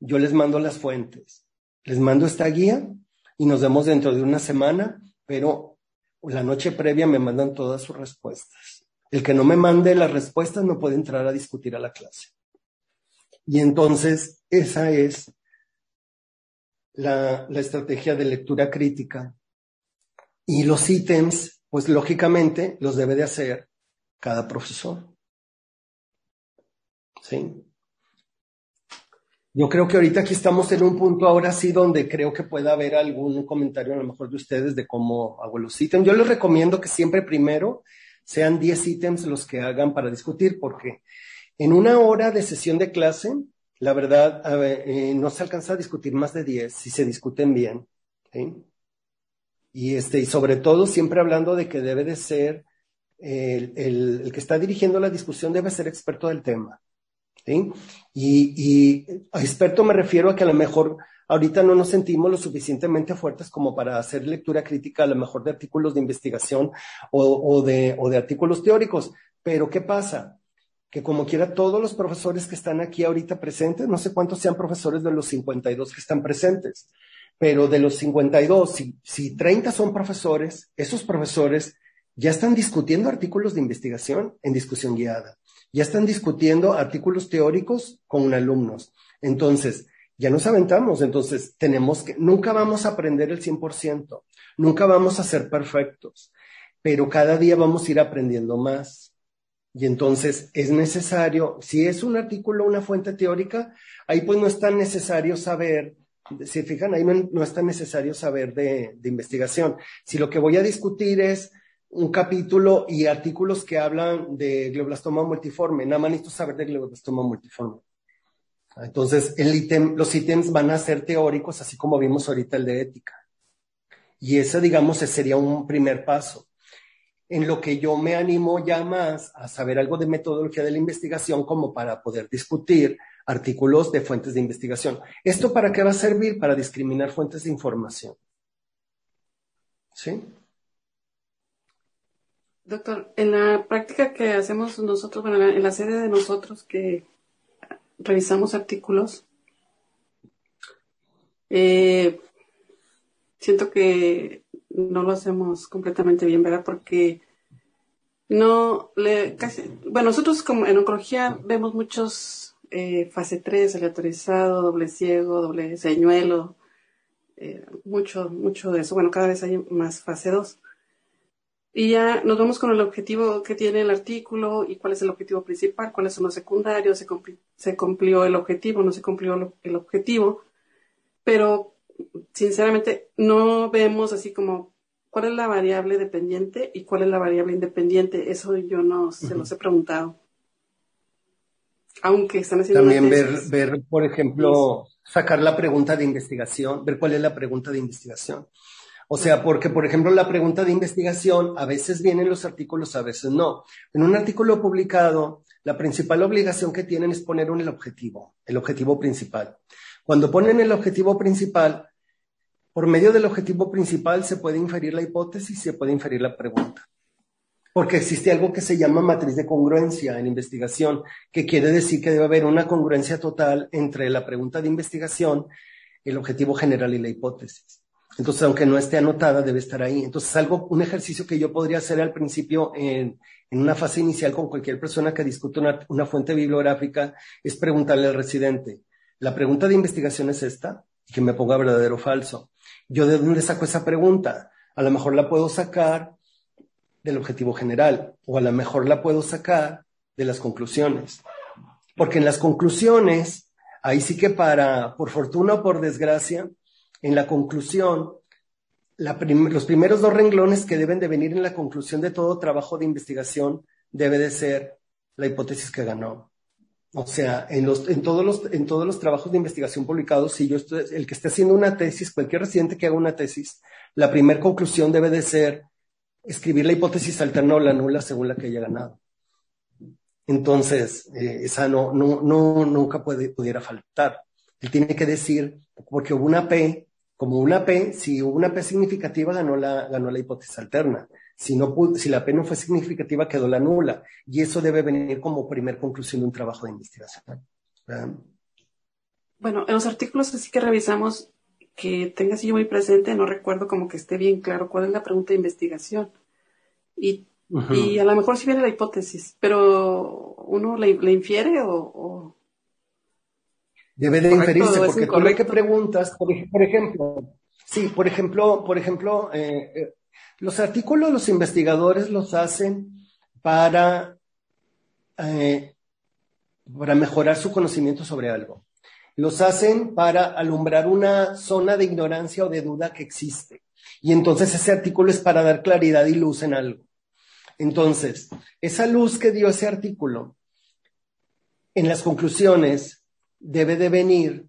yo les mando las fuentes, les mando esta guía y nos vemos dentro de una semana, pero la noche previa me mandan todas sus respuestas. El que no me mande las respuestas no puede entrar a discutir a la clase. Y entonces esa es la, estrategia de lectura crítica. Y los ítems pues lógicamente los debe de hacer cada profesor. ¿Sí? Yo creo que ahorita aquí estamos en un punto ahora sí donde creo que pueda haber algún comentario a lo mejor de ustedes de cómo hago los ítems. Yo les recomiendo que siempre primero sean 10 ítems los que hagan para discutir, porque en una hora de sesión de clase, la verdad, eh, no se alcanza a discutir más de 10 si se discuten bien. Y, este, y sobre todo siempre hablando de que debe de ser el, el, que está dirigiendo la discusión debe ser experto del tema. Y, y experto me refiero a que a lo mejor ahorita no nos sentimos lo suficientemente fuertes como para hacer lectura crítica a lo mejor de artículos de investigación o, de artículos teóricos. Pero ¿qué pasa? Que como quiera todos los profesores que están aquí ahorita presentes, no sé cuántos sean profesores de los 52 que están presentes, pero de los 52, si, si 30 son profesores, esos profesores ya están discutiendo artículos de investigación en discusión guiada, ya están discutiendo artículos teóricos con alumnos. Entonces, ya nos aventamos, entonces tenemos que, nunca vamos a aprender el 100%, nunca vamos a ser perfectos, pero cada día vamos a ir aprendiendo más. Y entonces es necesario, si es un artículo, una fuente teórica, ahí pues no es tan necesario saber si fijan, ahí no, es tan necesario saber de, investigación. Si lo que voy a discutir es un capítulo y artículos que hablan de glioblastoma multiforme, nada más necesito saber de glioblastoma multiforme. Entonces, los ítems van a ser teóricos, así como vimos ahorita el de ética. Y ese, digamos, sería un primer paso. En lo que yo me animo ya más a saber algo de metodología de la investigación como para poder discutir artículos de fuentes de investigación. ¿Esto para qué va a servir? Para discriminar fuentes de información. ¿Sí? Doctor, en la práctica que hacemos nosotros, en la sede de nosotros que revisamos artículos, eh, siento que no lo hacemos completamente bien, ¿verdad? Porque no le casi, bueno, nosotros como en oncología vemos muchos eh, fase 3, aleatorizado, doble ciego, doble señuelo, eh, mucho, mucho de eso. Bueno, cada vez hay más fase 2. Y ya nos vamos con el objetivo que tiene el artículo y cuál es el objetivo principal, cuáles son los secundarios, se, se cumplió el objetivo, no se cumplió el objetivo, pero sinceramente no vemos así como cuál es la variable dependiente y cuál es la variable independiente. Eso yo no se los he preguntado. Aunque están haciendo También ver, ver, por ejemplo, sacar la pregunta de investigación, ver cuál es la pregunta de investigación. O sea, porque, por ejemplo, la pregunta de investigación a veces viene en los artículos, a veces no. En un artículo publicado, la principal obligación que tienen es poner un el objetivo, el objetivo principal. Cuando ponen el objetivo principal, por medio del objetivo principal se puede inferir la hipótesis, se puede inferir la pregunta porque existe algo que se llama matriz de congruencia en investigación, que quiere decir que debe haber una congruencia total entre la pregunta de investigación, el objetivo general y la hipótesis. Entonces, aunque no esté anotada, debe estar ahí. Entonces, algo, un ejercicio que yo podría hacer al principio en, en una fase inicial con cualquier persona que discute una, una, fuente bibliográfica es preguntarle al residente, la pregunta de investigación es esta, que me ponga verdadero o falso. ¿Yo de dónde saco esa pregunta? A lo mejor la puedo sacar del objetivo general o a lo mejor la puedo sacar de las conclusiones. Porque en las conclusiones, ahí sí que para, por fortuna o por desgracia, en la conclusión, los primeros dos renglones que deben de venir en la conclusión de todo trabajo de investigación debe de ser la hipótesis que ganó. O sea, en, todos los, trabajos de investigación publicados, si yo el que esté haciendo una tesis, cualquier residente que haga una tesis, la primera conclusión debe de ser escribir la hipótesis alterna o la nula según la que haya ganado. Entonces, eh, esa no, nunca puede, pudiera faltar. Él tiene que decir, porque hubo una P, como una P, si hubo una P significativa, ganó la, ganó la hipótesis alterna. Si, no, si la P no fue significativa, quedó la nula. Y eso debe venir como primer conclusión de un trabajo de investigación. Bueno, en los artículos así que revisamos, que tenga así yo muy presente, no recuerdo como que esté bien claro cuál es la pregunta de investigación. Y, y a lo mejor sí viene la hipótesis, pero uno le, infiere o Debe de inferirse, porque tú lo que preguntas, por, ejemplo, sí, por ejemplo, por ejemplo, eh, eh, los artículos los investigadores los hacen para, eh, para mejorar su conocimiento sobre algo. Los hacen para alumbrar una zona de ignorancia o de duda que existe. Y entonces ese artículo es para dar claridad y luz en algo. Entonces, esa luz que dio ese artículo en las conclusiones debe de venir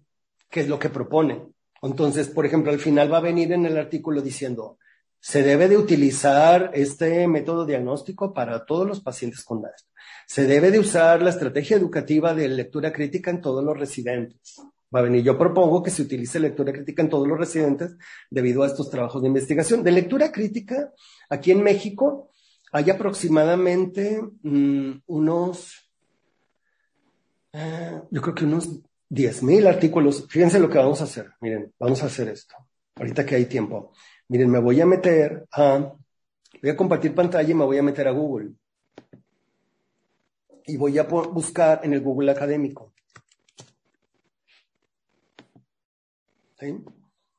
qué es lo que propone. Entonces, por ejemplo, al final va a venir en el artículo diciendo, se debe de utilizar este método diagnóstico para todos los pacientes con DAST. Se debe de usar la estrategia educativa de lectura crítica en todos los residentes. Va a venir, yo propongo que se utilice lectura crítica en todos los residentes debido a estos trabajos de investigación. De lectura crítica, aquí en México hay aproximadamente mm, unos yo creo que unos 10.000 artículos. Fíjense lo que vamos a hacer. Miren, vamos a hacer esto. Ahorita que hay tiempo. Miren, me voy a meter a, voy a compartir pantalla y me voy a meter a Google. Y voy a buscar en el Google académico.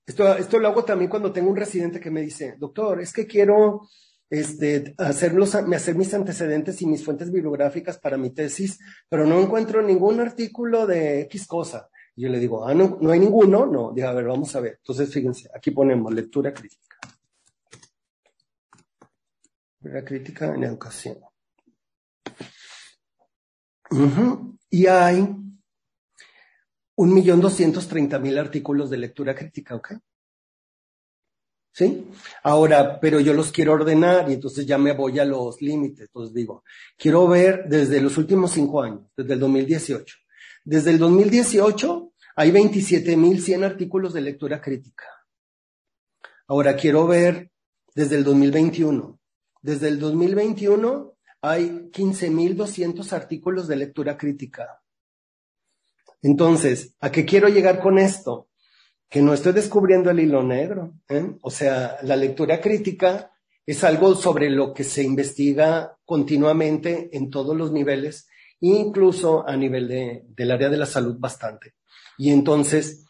Esto, esto lo hago también cuando tengo un residente que me dice, doctor, es que quiero este, hacer, hacer mis antecedentes y mis fuentes bibliográficas para mi tesis, pero no encuentro ningún artículo de X cosa. Y yo le digo, ah, no, no hay ninguno, no, digo, a ver, vamos a ver. Entonces, fíjense, aquí ponemos lectura crítica. Lectura crítica en educación. Y hay un millón doscientos treinta mil artículos de lectura crítica, ¿ok? ¿Sí? Ahora, pero yo los quiero ordenar y entonces ya me voy a los límites. Entonces digo, quiero ver desde los últimos cinco años, desde el 2018. Desde el 2018 hay 27.100 artículos de lectura crítica. Ahora quiero ver desde el 2021. Desde el 2021 hay 15.200 artículos de lectura crítica. Entonces, ¿a qué quiero llegar con esto? Que no estoy descubriendo el hilo negro. ¿eh? O sea, la lectura crítica es algo sobre lo que se investiga continuamente en todos los niveles, incluso a nivel de, del área de la salud bastante. Y entonces,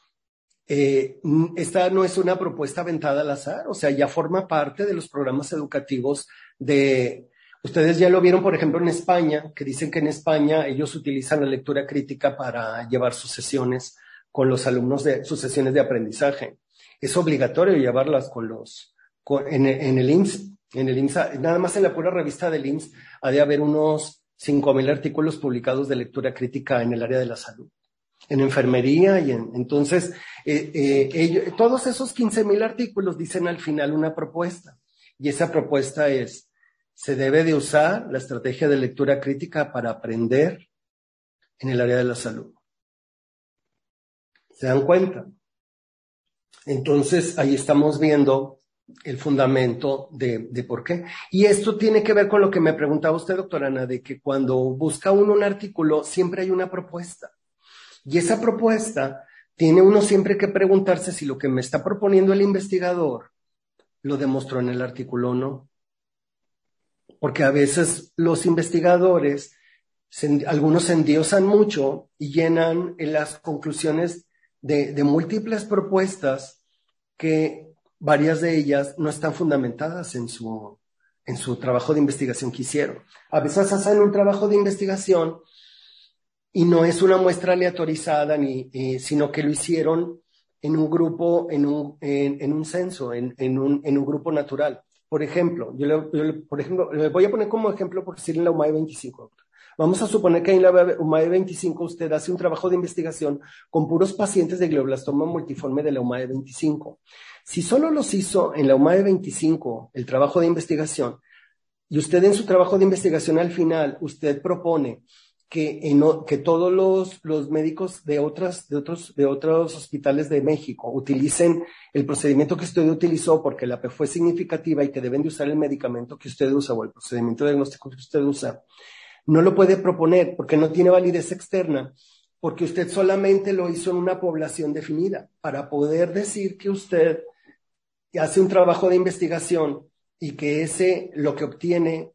eh, esta no es una propuesta aventada al azar, o sea, ya forma parte de los programas educativos de, ustedes ya lo vieron, por ejemplo, en España, que dicen que en España ellos utilizan la lectura crítica para llevar sus sesiones con los alumnos de sus sesiones de aprendizaje. Es obligatorio llevarlas con los, en, el IMSS, en el IMSS, nada más en la pura revista del IMSS ha de haber unos 5.000 artículos publicados de lectura crítica en el área de la salud, en enfermería y en, entonces, eh, eh, todos esos 15.000 artículos dicen al final una propuesta y esa propuesta es, se debe de usar la estrategia de lectura crítica para aprender en el área de la salud. ¿Se dan cuenta? Entonces, ahí estamos viendo el fundamento de, de, por qué. Y esto tiene que ver con lo que me preguntaba usted, doctora Ana, de que cuando busca uno un artículo, siempre hay una propuesta. Y esa propuesta tiene uno siempre que preguntarse si lo que me está proponiendo el investigador lo demostró en el artículo o no. Porque a veces los investigadores, algunos se endiosan mucho y llenan en las conclusiones de, múltiples propuestas que varias de ellas no están fundamentadas en su, en su trabajo de investigación que hicieron. A veces hacen un trabajo de investigación y no es una muestra aleatorizada, ni, eh, sino que lo hicieron en un grupo, en un, en, un censo, en, en, un, en un grupo natural. Por ejemplo, yo, le, por ejemplo, le voy a poner como ejemplo por decir en la UMAE 25. Vamos a suponer que en la UMAE 25 usted hace un trabajo de investigación con puros pacientes de glioblastoma multiforme de la UMAE 25. Si solo los hizo en la UMAE 25 el trabajo de investigación, y usted en su trabajo de investigación al final, usted propone que, que todos los, los médicos de, otras, de, otros, de otros hospitales de México utilicen el procedimiento que usted utilizó porque la P fue significativa y que deben de usar el medicamento que usted usa o el procedimiento diagnóstico que usted usa, no lo puede proponer porque no tiene validez externa, porque usted solamente lo hizo en una población definida. Para poder decir que usted hace un trabajo de investigación y que ese lo que obtiene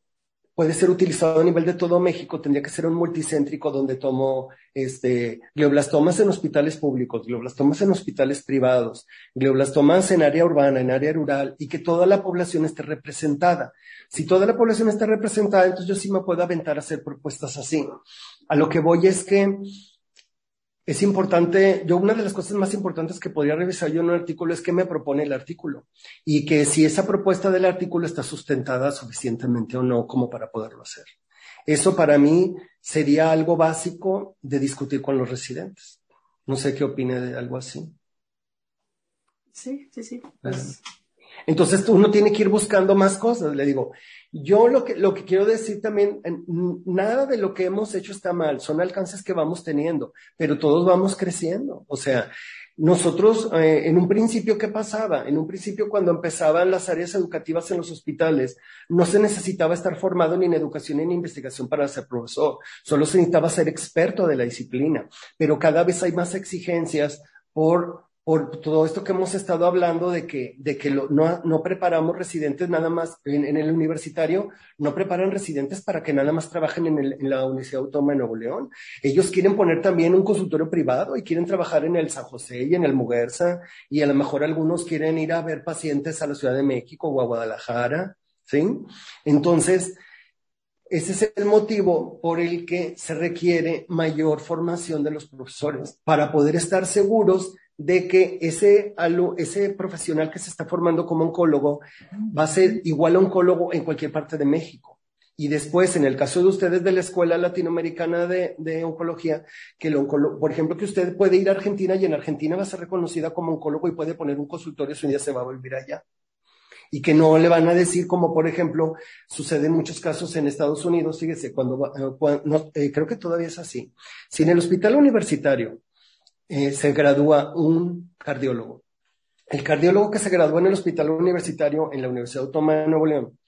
puede ser utilizado a nivel de todo México, tendría que ser un multicéntrico donde tomo este, glioblastomas en hospitales públicos, glioblastomas en hospitales privados, glioblastomas en área urbana, en área rural, y que toda la población esté representada. Si toda la población está representada, entonces yo sí me puedo aventar a hacer propuestas así. A lo que voy es que es importante, yo una de las cosas más importantes que podría revisar yo en un artículo es qué me propone el artículo y que si esa propuesta del artículo está sustentada suficientemente o no como para poderlo hacer. Eso para mí sería algo básico de discutir con los residentes. No sé qué opine de algo así. Sí, sí, sí. Entonces uno tiene que ir buscando más cosas. Le digo, yo lo que, lo que quiero decir también, nada de lo que hemos hecho está mal, son alcances que vamos teniendo, pero todos vamos creciendo. O sea, nosotros, eh, en un principio, ¿qué pasaba? En un principio, cuando empezaban las áreas educativas en los hospitales, no se necesitaba estar formado ni en educación ni en investigación para ser profesor, solo se necesitaba ser experto de la disciplina, pero cada vez hay más exigencias por por todo esto que hemos estado hablando de que, de que no, no, preparamos residentes nada más en, el universitario, no preparan residentes para que nada más trabajen en, el, en, la Universidad Autónoma de Nuevo León. Ellos quieren poner también un consultorio privado y quieren trabajar en el San José y en el Muguerza y a lo mejor algunos quieren ir a ver pacientes a la Ciudad de México o a Guadalajara, ¿sí? Entonces, ese es el motivo por el que se requiere mayor formación de los profesores para poder estar seguros de que ese, ese profesional que se está formando como oncólogo va a ser igual a oncólogo en cualquier parte de México. Y después, en el caso de ustedes de la Escuela Latinoamericana de, Oncología, que el por ejemplo, que usted puede ir a Argentina y en Argentina va a ser reconocida como oncólogo y puede poner un consultorio si un día se va a volver allá. Y que no le van a decir, como por ejemplo, sucede en muchos casos en Estados Unidos, fíjese, cuando, eh, eh, creo que todavía es así. Si en el hospital universitario eh, se gradúa un cardiólogo. El cardiólogo que se graduó en el hospital universitario en la Universidad Autónoma de Nuevo León,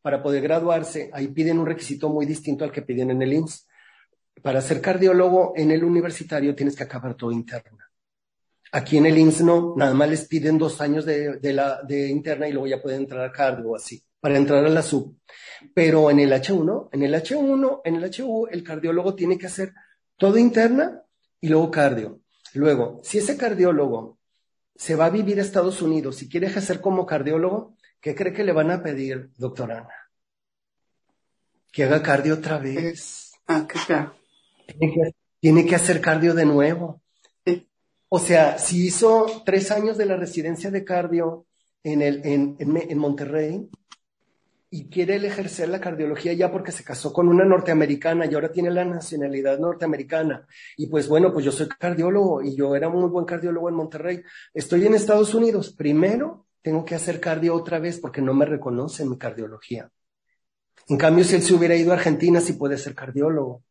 para poder graduarse, ahí piden un requisito muy distinto al que piden en el INS. Para ser cardiólogo en el universitario tienes que acabar todo interna. Aquí en el INS no, nada más les piden dos años de, de interna y luego ya pueden entrar a cardio o así, para entrar a la sub. Pero en el H1, en el H1, en el HU, el cardiólogo tiene que hacer todo interna y luego cardio. Luego, si ese cardiólogo se va a vivir a Estados Unidos y quiere ejercer como cardiólogo, ¿qué cree que le van a pedir, doctora Ana? Que haga cardio otra vez. Ah, claro. Tiene que, hacer cardio de nuevo. O sea, si hizo tres años de la residencia de cardio en, el, en, en Monterrey, y quiere él ejercer la cardiología ya porque se casó con una norteamericana y ahora tiene la nacionalidad norteamericana. Y pues bueno, pues yo soy cardiólogo y yo era muy buen cardiólogo en Monterrey. Estoy en Estados Unidos. Primero tengo que hacer cardio otra vez porque no me reconocen mi cardiología. En cambio, si él se hubiera ido a Argentina, sí puede ser cardiólogo.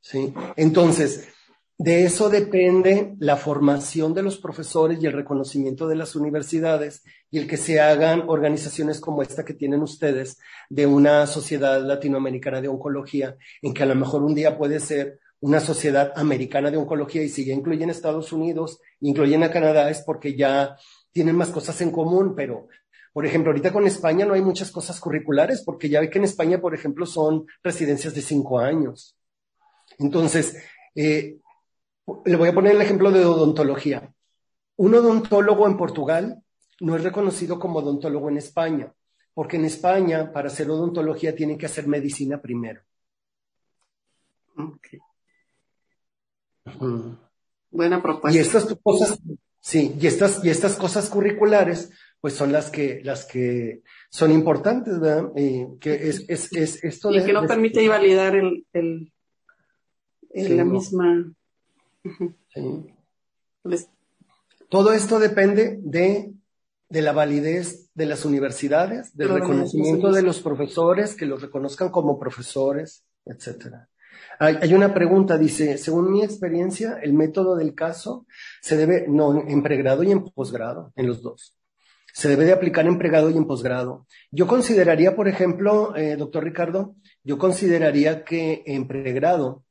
¿Sí? Entonces, de eso depende la formación de los profesores y el reconocimiento de las universidades y el que se hagan organizaciones como esta que tienen ustedes de una sociedad latinoamericana de oncología, en que a lo mejor un día puede ser una sociedad americana de oncología y si ya incluyen Estados Unidos, incluyen a Canadá, es porque ya tienen más cosas en común, pero por ejemplo, ahorita con España no hay muchas cosas curriculares, porque ya ve que en España, por ejemplo, son residencias de cinco años. Entonces, eh, le voy a poner el ejemplo de odontología. Un odontólogo en Portugal no es reconocido como odontólogo en España, porque en España, para hacer odontología, tienen que hacer medicina primero. Okay. Buena propuesta. Y estas cosas, sí, y estas, y estas cosas curriculares pues son las que, las que son importantes, ¿verdad? que es, es, es esto y que no permite validar el, el, la misma. Todo esto depende de, de la validez de las universidades, del reconocimiento de los profesores, que los reconozcan como profesores, etcétera. Hay, hay, una pregunta, dice, según mi experiencia, el método del caso se debe, no, en pregrado y en posgrado, en los dos se debe de aplicar en pregrado y en posgrado. Yo consideraría, por ejemplo, eh, doctor Ricardo, yo consideraría que en pregrado,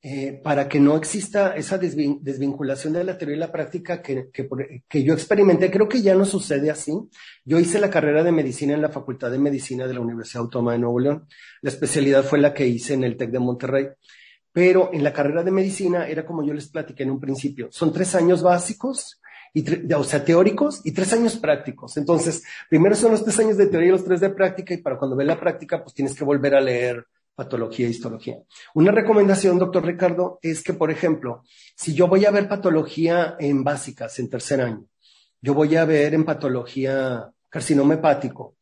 eh, para que no exista esa desvinculación de la teoría y la práctica que, que, yo experimenté, creo que ya no sucede así. Yo hice la carrera de medicina en la Facultad de Medicina de la Universidad Autónoma de Nuevo León. La especialidad fue la que hice en el TEC de Monterrey. Pero en la carrera de medicina era como yo les platiqué en un principio. Son tres años básicos y o sea, teóricos y tres años prácticos. Entonces, primero son los tres años de teoría y los tres de práctica, y para cuando ve la práctica, pues tienes que volver a leer patología e histología. Una recomendación, doctor Ricardo, es que, por ejemplo, si yo voy a ver patología en básicas, en tercer año, yo voy a ver en patología carcinoma hepático,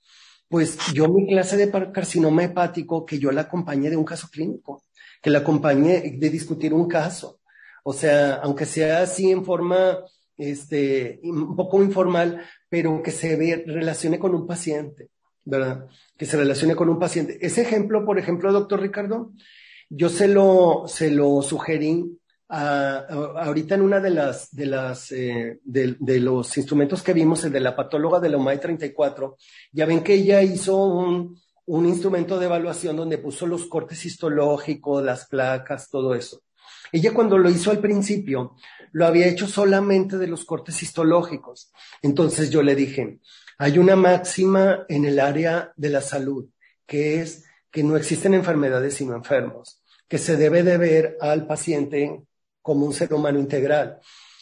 pues yo mi clase de carcinoma hepático, que yo la acompañe de un caso clínico, que la acompañe de discutir un caso. O sea, aunque sea así en forma este, un poco informal, pero que se relacione con un paciente, ¿verdad? Que se relacione con un paciente. Ese ejemplo, por ejemplo, doctor Ricardo, yo se lo, se lo sugerí a, ahorita en una de las, de las, eh, de, de, los instrumentos que vimos, el de la patóloga de la OMAI 34, ya ven que ella hizo un, un instrumento de evaluación donde puso los cortes histológicos, las placas, todo eso. Ella cuando lo hizo al principio, lo había hecho solamente de los cortes histológicos. Entonces yo le dije, hay una máxima en el área de la salud, que es que no existen enfermedades sino enfermos, que se debe de ver al paciente como un ser humano integral.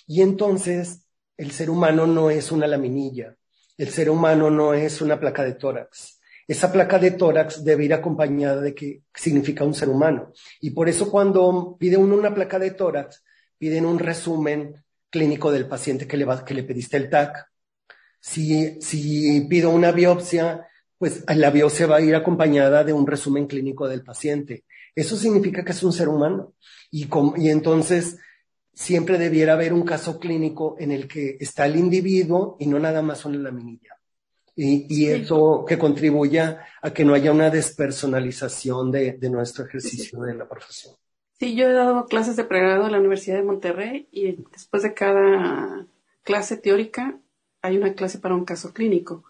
Y entonces el ser humano no es una laminilla, el ser humano no es una placa de tórax, esa placa de tórax debe ir acompañada de que significa un ser humano. Y por eso cuando pide uno una placa de tórax, piden un resumen clínico del paciente que le, va, que le pediste el TAC. Si, si pido una biopsia, pues la biopsia va a ir acompañada de un resumen clínico del paciente. Eso significa que es un ser humano. Y, y entonces siempre debiera haber un caso clínico en el que está el individuo y no nada más una laminilla y, eso que contribuya a que no haya una despersonalización de, nuestro ejercicio de la profesión. Sí, yo he dado clases de pregrado en la Universidad de Monterrey y después de cada clase teórica hay una clase para un caso clínico.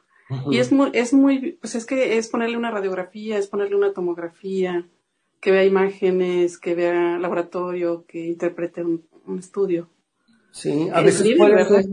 Y es muy, es muy, pues es que es ponerle una radiografía, es ponerle una tomografía, que vea imágenes, que vea laboratorio, que interprete un, estudio. Sí, a veces puede ser,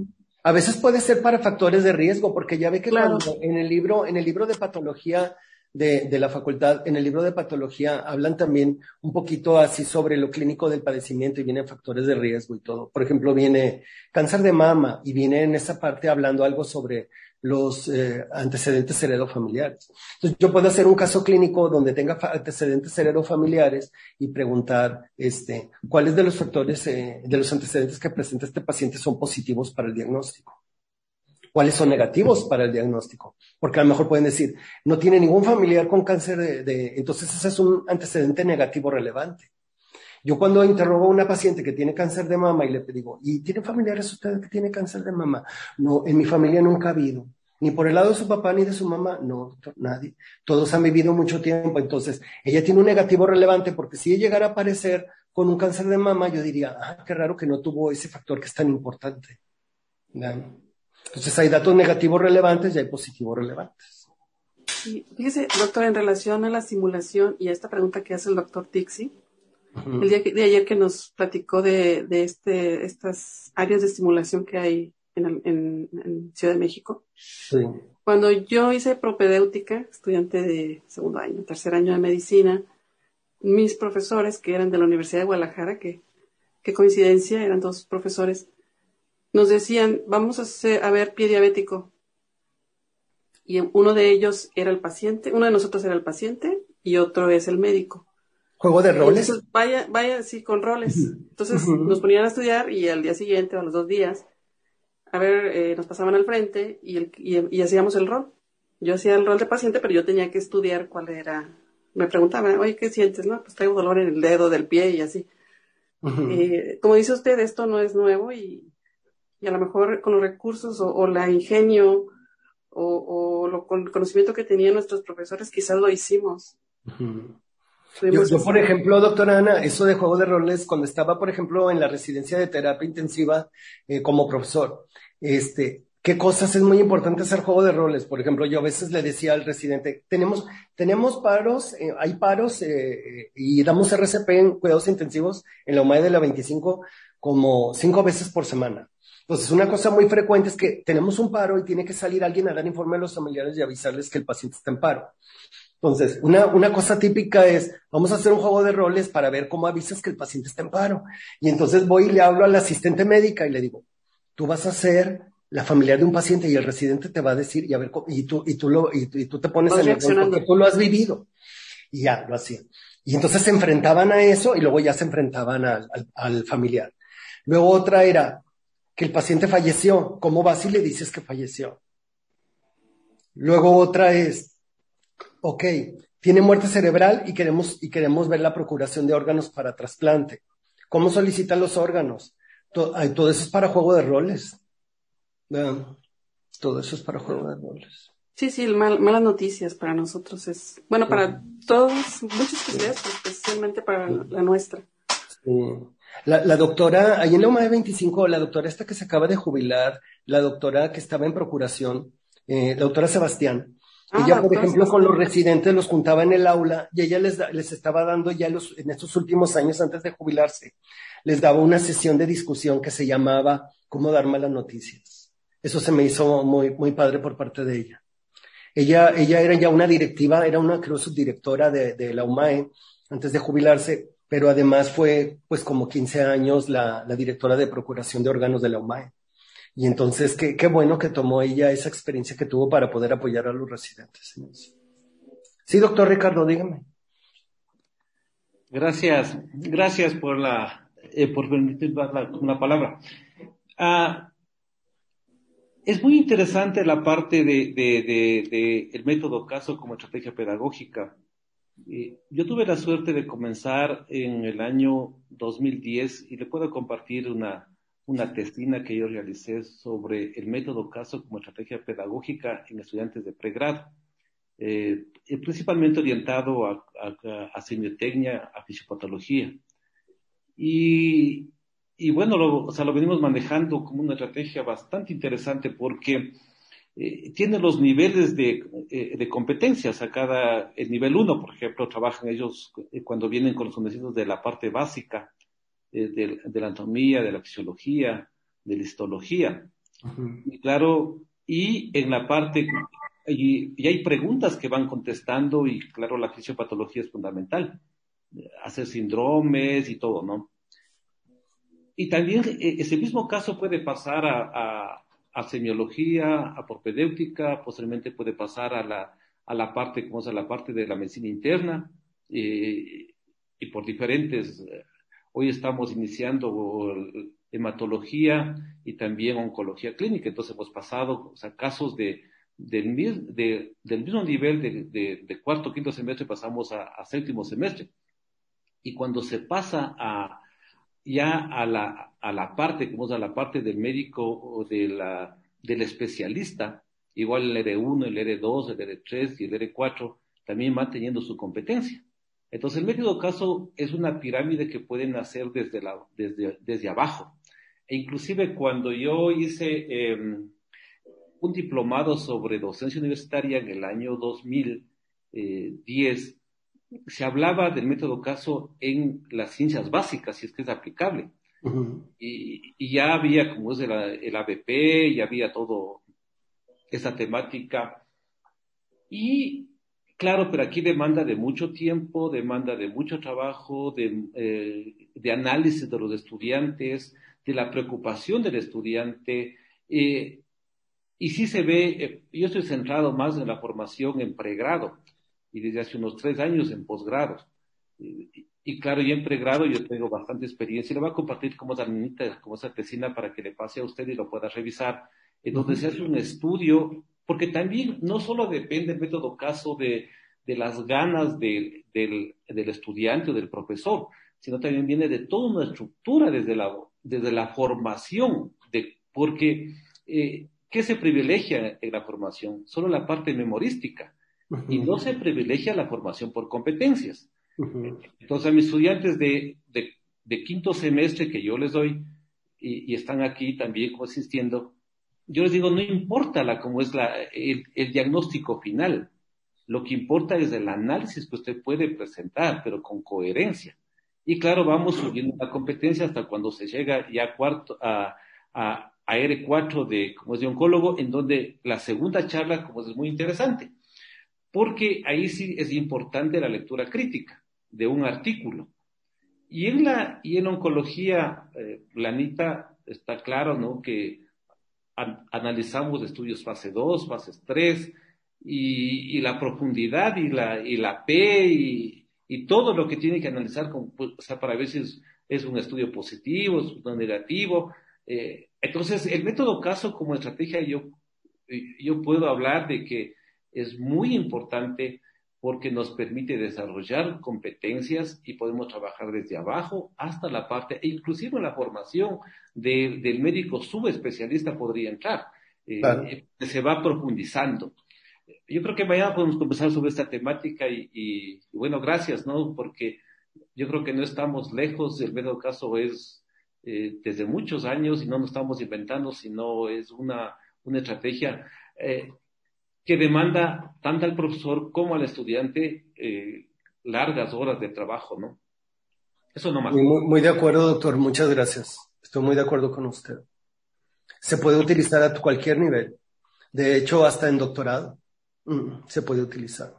a veces puede ser para factores de riesgo, porque ya ve que cuando en el libro, en el libro de patología de, de, la facultad, en el libro de patología, hablan también un poquito así sobre lo clínico del padecimiento y vienen factores de riesgo y todo. Por ejemplo, viene cáncer de mama y viene en esa parte hablando algo sobre los eh, antecedentes heredofamiliares. Entonces, yo puedo hacer un caso clínico donde tenga antecedentes heredofamiliares y preguntar, este, cuáles de los factores, eh, de los antecedentes que presenta este paciente son positivos para el diagnóstico. ¿Cuáles son negativos para el diagnóstico? Porque a lo mejor pueden decir, no tiene ningún familiar con cáncer de, entonces ese es un antecedente negativo relevante. Yo cuando interrogo a una paciente que tiene cáncer de mama y le digo, ¿y tiene familiares ustedes que tiene cáncer de mama? No, en mi familia nunca ha habido. Ni por el lado de su papá ni de su mamá, no, nadie. Todos han vivido mucho tiempo, entonces ella tiene un negativo relevante porque si llegara a aparecer con un cáncer de mama, yo diría, ah, qué raro que no tuvo ese factor que es tan importante. Entonces hay datos negativos relevantes y hay positivos relevantes. fíjese, doctor, en relación a la simulación y a esta pregunta que hace el doctor Tixi, el día de ayer que nos platicó de, de este, estas áreas de estimulación que hay en, en, Ciudad de México. Sí. Cuando yo hice propedéutica, estudiante de segundo año, tercer año de medicina, mis profesores, que eran de la Universidad de Guadalajara, que, qué coincidencia, eran dos profesores, nos decían, vamos a, hacer, a ver pie diabético. Y uno de ellos era el paciente, uno de nosotros era el paciente y otro es el médico. ¿Juego de roles? vaya, vaya, sí, con roles. Entonces nos ponían a estudiar y al día siguiente o a los dos días, a ver, eh, nos pasaban al frente y, el, y, hacíamos el rol. Yo hacía el rol de paciente, pero yo tenía que estudiar cuál era. Me preguntaban, oye, ¿qué sientes? No, pues traigo dolor en el dedo del pie y así. Eh, como dice usted, esto no es nuevo y, y a lo mejor con los recursos o, la ingenio o, lo, con el conocimiento que tenían nuestros profesores, quizás lo hicimos. Yo, por ejemplo, doctora Ana, eso de juego de roles, cuando estaba, por ejemplo, en la residencia de terapia intensiva eh, como profesor, este, qué cosas es muy importante hacer juego de roles. Por ejemplo, yo a veces le decía al residente, tenemos, tenemos paros, eh, hay paros eh, y damos RCP en cuidados intensivos en la UMAE de la 25 como cinco veces por semana. Entonces, una cosa muy frecuente es que tenemos un paro y tiene que salir alguien a dar informe a los familiares y avisarles que el paciente está en paro. Entonces, una, una cosa típica es, vamos a hacer un juego de roles para ver cómo avisas que el paciente está en paro. Y entonces voy y le hablo al asistente médica y le digo, tú vas a ser la familiar de un paciente y el residente te va a decir, y a ver, y tú, y tú, lo, y, tú te pones en el porque tú lo has vivido. Y ya, lo hacía. Y entonces se enfrentaban a eso y luego ya se enfrentaban al, al familiar. Luego otra era que el paciente falleció. ¿Cómo vas y le dices que falleció? Luego otra es, ok, tiene muerte cerebral y queremos, y queremos ver la procuración de órganos para trasplante. ¿Cómo solicitan los órganos? Todo, eso es para juego de roles. todo eso es para juego de roles. Sí, sí, malas noticias para nosotros es, bueno, para todos, muchas especialidades, especialmente para la nuestra. La, doctora, ahí en la UMA 25, la doctora esta que se acaba de jubilar, la doctora que estaba en procuración, eh, la doctora Sebastián, ella, ah, por ejemplo, con los residentes los juntaba en el aula y ella les, les estaba dando ya los, en estos últimos años antes de jubilarse, les daba una sesión de discusión que se llamaba ¿Cómo dar malas noticias? Eso se me hizo muy, muy padre por parte de ella. Ella, ella era ya una directiva, era una, creo, subdirectora de, de la UMAE antes de jubilarse, pero además fue, pues, como 15 años la, la directora de procuración de órganos de la UMAE. Y entonces, qué, bueno que tomó ella esa experiencia que tuvo para poder apoyar a los residentes Sí, doctor Ricardo, dígame. Gracias, gracias por la, eh, por permitir la, palabra. Ah, es muy interesante la parte de, de, de, el método caso como estrategia pedagógica. Eh, yo tuve la suerte de comenzar en el año 2010 y le puedo compartir una, una testina que yo realicé sobre el método caso como estrategia pedagógica en estudiantes de pregrado, eh, principalmente orientado a, a, semiotecnia, a fisiopatología. Y, y bueno, lo, o sea, lo venimos manejando como una estrategia bastante interesante porque eh, tiene los niveles de, eh, de, competencias. A cada, el nivel 1, por ejemplo, trabajan ellos cuando vienen con los conocimientos de la parte básica de, la anatomía, de la fisiología, de la histología. Y claro, y en la parte, y, hay preguntas que van contestando y claro, la fisiopatología es fundamental. Hacer síndromes y todo, ¿no? Y también ese mismo caso puede pasar a, a, semiología, a propedéutica, posteriormente puede pasar a la, a la parte, como a la parte de la medicina interna, eh, y por diferentes Hoy estamos iniciando hematología y también oncología clínica. Entonces hemos pasado a casos de, del, mismo nivel de, de, cuarto, quinto semestre pasamos a, séptimo semestre. Y cuando se pasa a, ya a la, a la parte, como es a la parte del médico o de la, del especialista, igual el R1, el R2, el R3 y el R4 también van teniendo su competencia. Entonces, el método caso es una pirámide que pueden hacer desde, la, desde, desde abajo. E inclusive cuando yo hice em, un diplomado sobre docencia universitaria en el año 2010, se hablaba del método caso en las ciencias básicas, si es que es aplicable. y, ya había, como es el, el ABP, ya había todo esa temática. Y claro, pero aquí demanda de mucho tiempo, demanda de mucho trabajo, de, eh, de análisis de los estudiantes, de la preocupación del estudiante. Eh, y sí se ve, eh, yo estoy centrado más en la formación en pregrado y desde hace unos tres años en posgrado. Y, claro, ya en pregrado yo tengo bastante experiencia y le voy a compartir como esa como esa tesina para que le pase a usted y lo pueda revisar, en donde se hace un estudio, porque también no solo depende el método caso de, de las ganas del, del, estudiante o del profesor, sino también viene de toda una estructura desde la, desde la formación, de, porque eh, ¿qué se privilegia en la formación? Solo la parte memorística y no se privilegia la formación por competencias. Entonces, a mis estudiantes de, de, quinto semestre que yo les doy y, están aquí también consistiendo, yo les digo, no importa la, cómo es la, el, diagnóstico final, lo que importa es el análisis que usted puede presentar, pero con coherencia. Y claro, vamos subiendo la competencia hasta cuando se llega ya cuarto, a, a, a R4 de, como es de oncólogo, en donde la segunda charla, como es muy interesante, porque ahí sí es importante la lectura crítica de un artículo. Y en la, y en oncología, eh, Planita, está claro, ¿no? Que analizamos estudios fase 2, fase 3, y, y, la profundidad y la, y la P y, y todo lo que tiene que analizar, con, pues, o sea, para ver si es, es, un estudio positivo, es un negativo. Eh, entonces, el método caso como estrategia, yo, yo puedo hablar de que es muy importante porque nos permite desarrollar competencias y podemos trabajar desde abajo hasta la parte, e inclusive en la formación del médico subespecialista podría entrar, eh, eh, se va profundizando. Yo creo que mañana podemos conversar sobre esta temática y, bueno, gracias, ¿no? Porque yo creo que no estamos lejos, el método caso es eh, desde muchos años y no nos estamos inventando, sino es una, una estrategia que demanda tanto al profesor como al estudiante eh, largas horas de trabajo, ¿no? Eso no más. Muy, muy, de acuerdo, doctor. Muchas gracias. Estoy muy de acuerdo con usted. Se puede utilizar a cualquier nivel. De hecho, hasta en doctorado mm, se puede utilizar.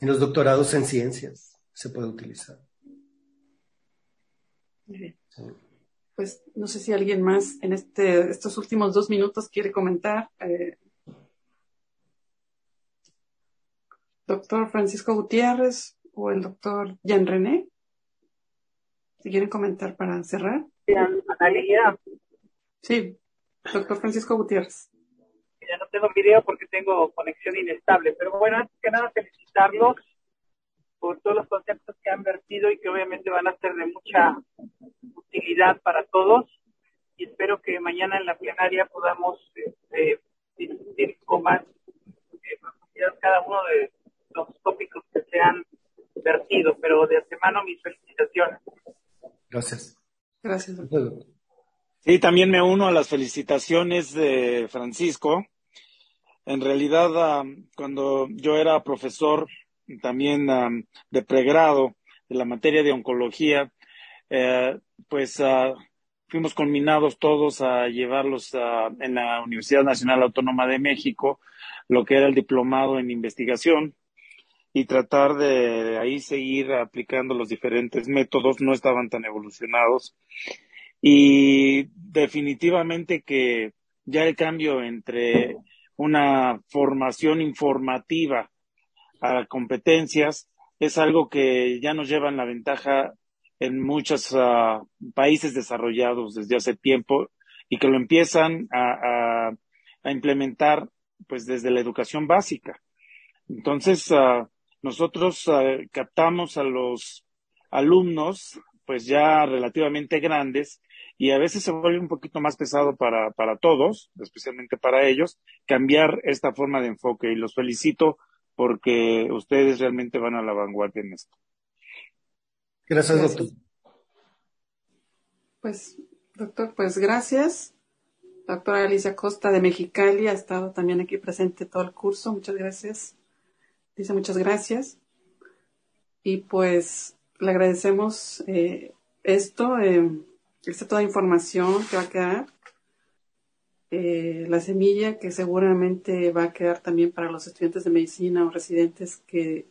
En los doctorados en ciencias se puede utilizar. Pues no sé si alguien más en este, estos últimos dos minutos quiere comentar. Eh, doctor Francisco Gutiérrez o el doctor Jean René. Si quieren comentar para cerrar. Sí, doctor Francisco Gutiérrez. Ya no tengo video porque tengo conexión inestable, pero bueno, antes que nada felicitarlos por todos los conceptos que han vertido y que obviamente van a ser de mucha utilidad para todos. Y espero que mañana en la plenaria podamos este, discutir con más eh, cada uno de los tópicos que se han vertido, pero de antemano mis felicitaciones. Gracias. Gracias. Sí, también me uno a las felicitaciones de Francisco. En realidad, ah, cuando yo era profesor también ah, de pregrado de la materia de oncología, eh, pues uh, fuimos conminados todos a llevarlos en la Universidad Nacional Autónoma de México, lo que era el diplomado en investigación y tratar de, ahí seguir aplicando los diferentes métodos, no estaban tan evolucionados. Y definitivamente que ya el cambio entre una formación informativa a competencias es algo que ya nos lleva en la ventaja en muchos ah, países desarrollados desde hace tiempo y que lo empiezan a, a, implementar pues desde la educación básica. Entonces, uh, nosotros eh, captamos a los alumnos pues ya relativamente grandes y a veces se vuelve un poquito más pesado para, para todos, especialmente para ellos, cambiar esta forma de enfoque y los felicito porque ustedes realmente van a la vanguardia en esto. Gracias, doctor. Pues, doctor, pues gracias. Doctora Alicia Costa de Mexicali ha estado también aquí presente todo el curso. Muchas gracias. Dice muchas gracias. Y pues le agradecemos eh, esto, eh, esta toda información que va a quedar. Eh, la semilla que seguramente va a quedar también para los estudiantes de medicina o residentes que,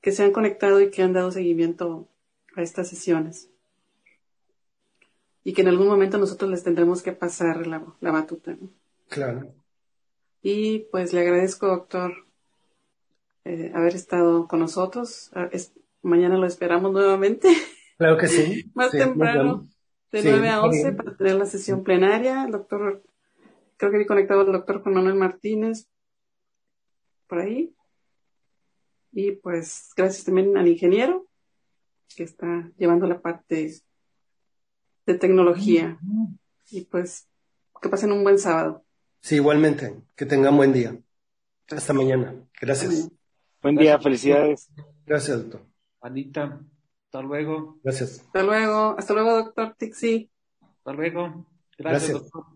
que se han conectado y que han dado seguimiento a estas sesiones. Y que en algún momento nosotros les tendremos que pasar la, la batuta. Claro. Y pues le agradezco, doctor, eh, haber estado con nosotros. Ah, es, mañana lo esperamos nuevamente. <laughs> Claro que sí. Más Sí, temprano, de Sí, 9 a está 11 bien. para tener la sesión plenaria. El doctor, creo que vi conectado al doctor Juan Manuel Martínez por ahí. Y pues gracias también al ingeniero que está llevando la parte de tecnología. Y pues que pasen un buen sábado. Sí, igualmente. Que tengan buen día. Hasta mañana. Gracias. Buen día, felicidades. Gracias, doctor. Anita, hasta luego. Gracias. Hasta luego. Hasta luego, doctor Tixi. Hasta luego. Gracias, Gracias. doctor.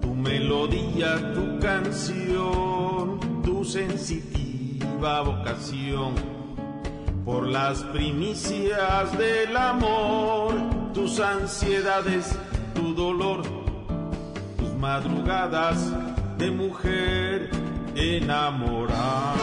Tu melodía, tu canción, tu sensitiva vocación por las primicias del amor, tus ansiedades, tu dolor, tus madrugadas de mujer enamorada.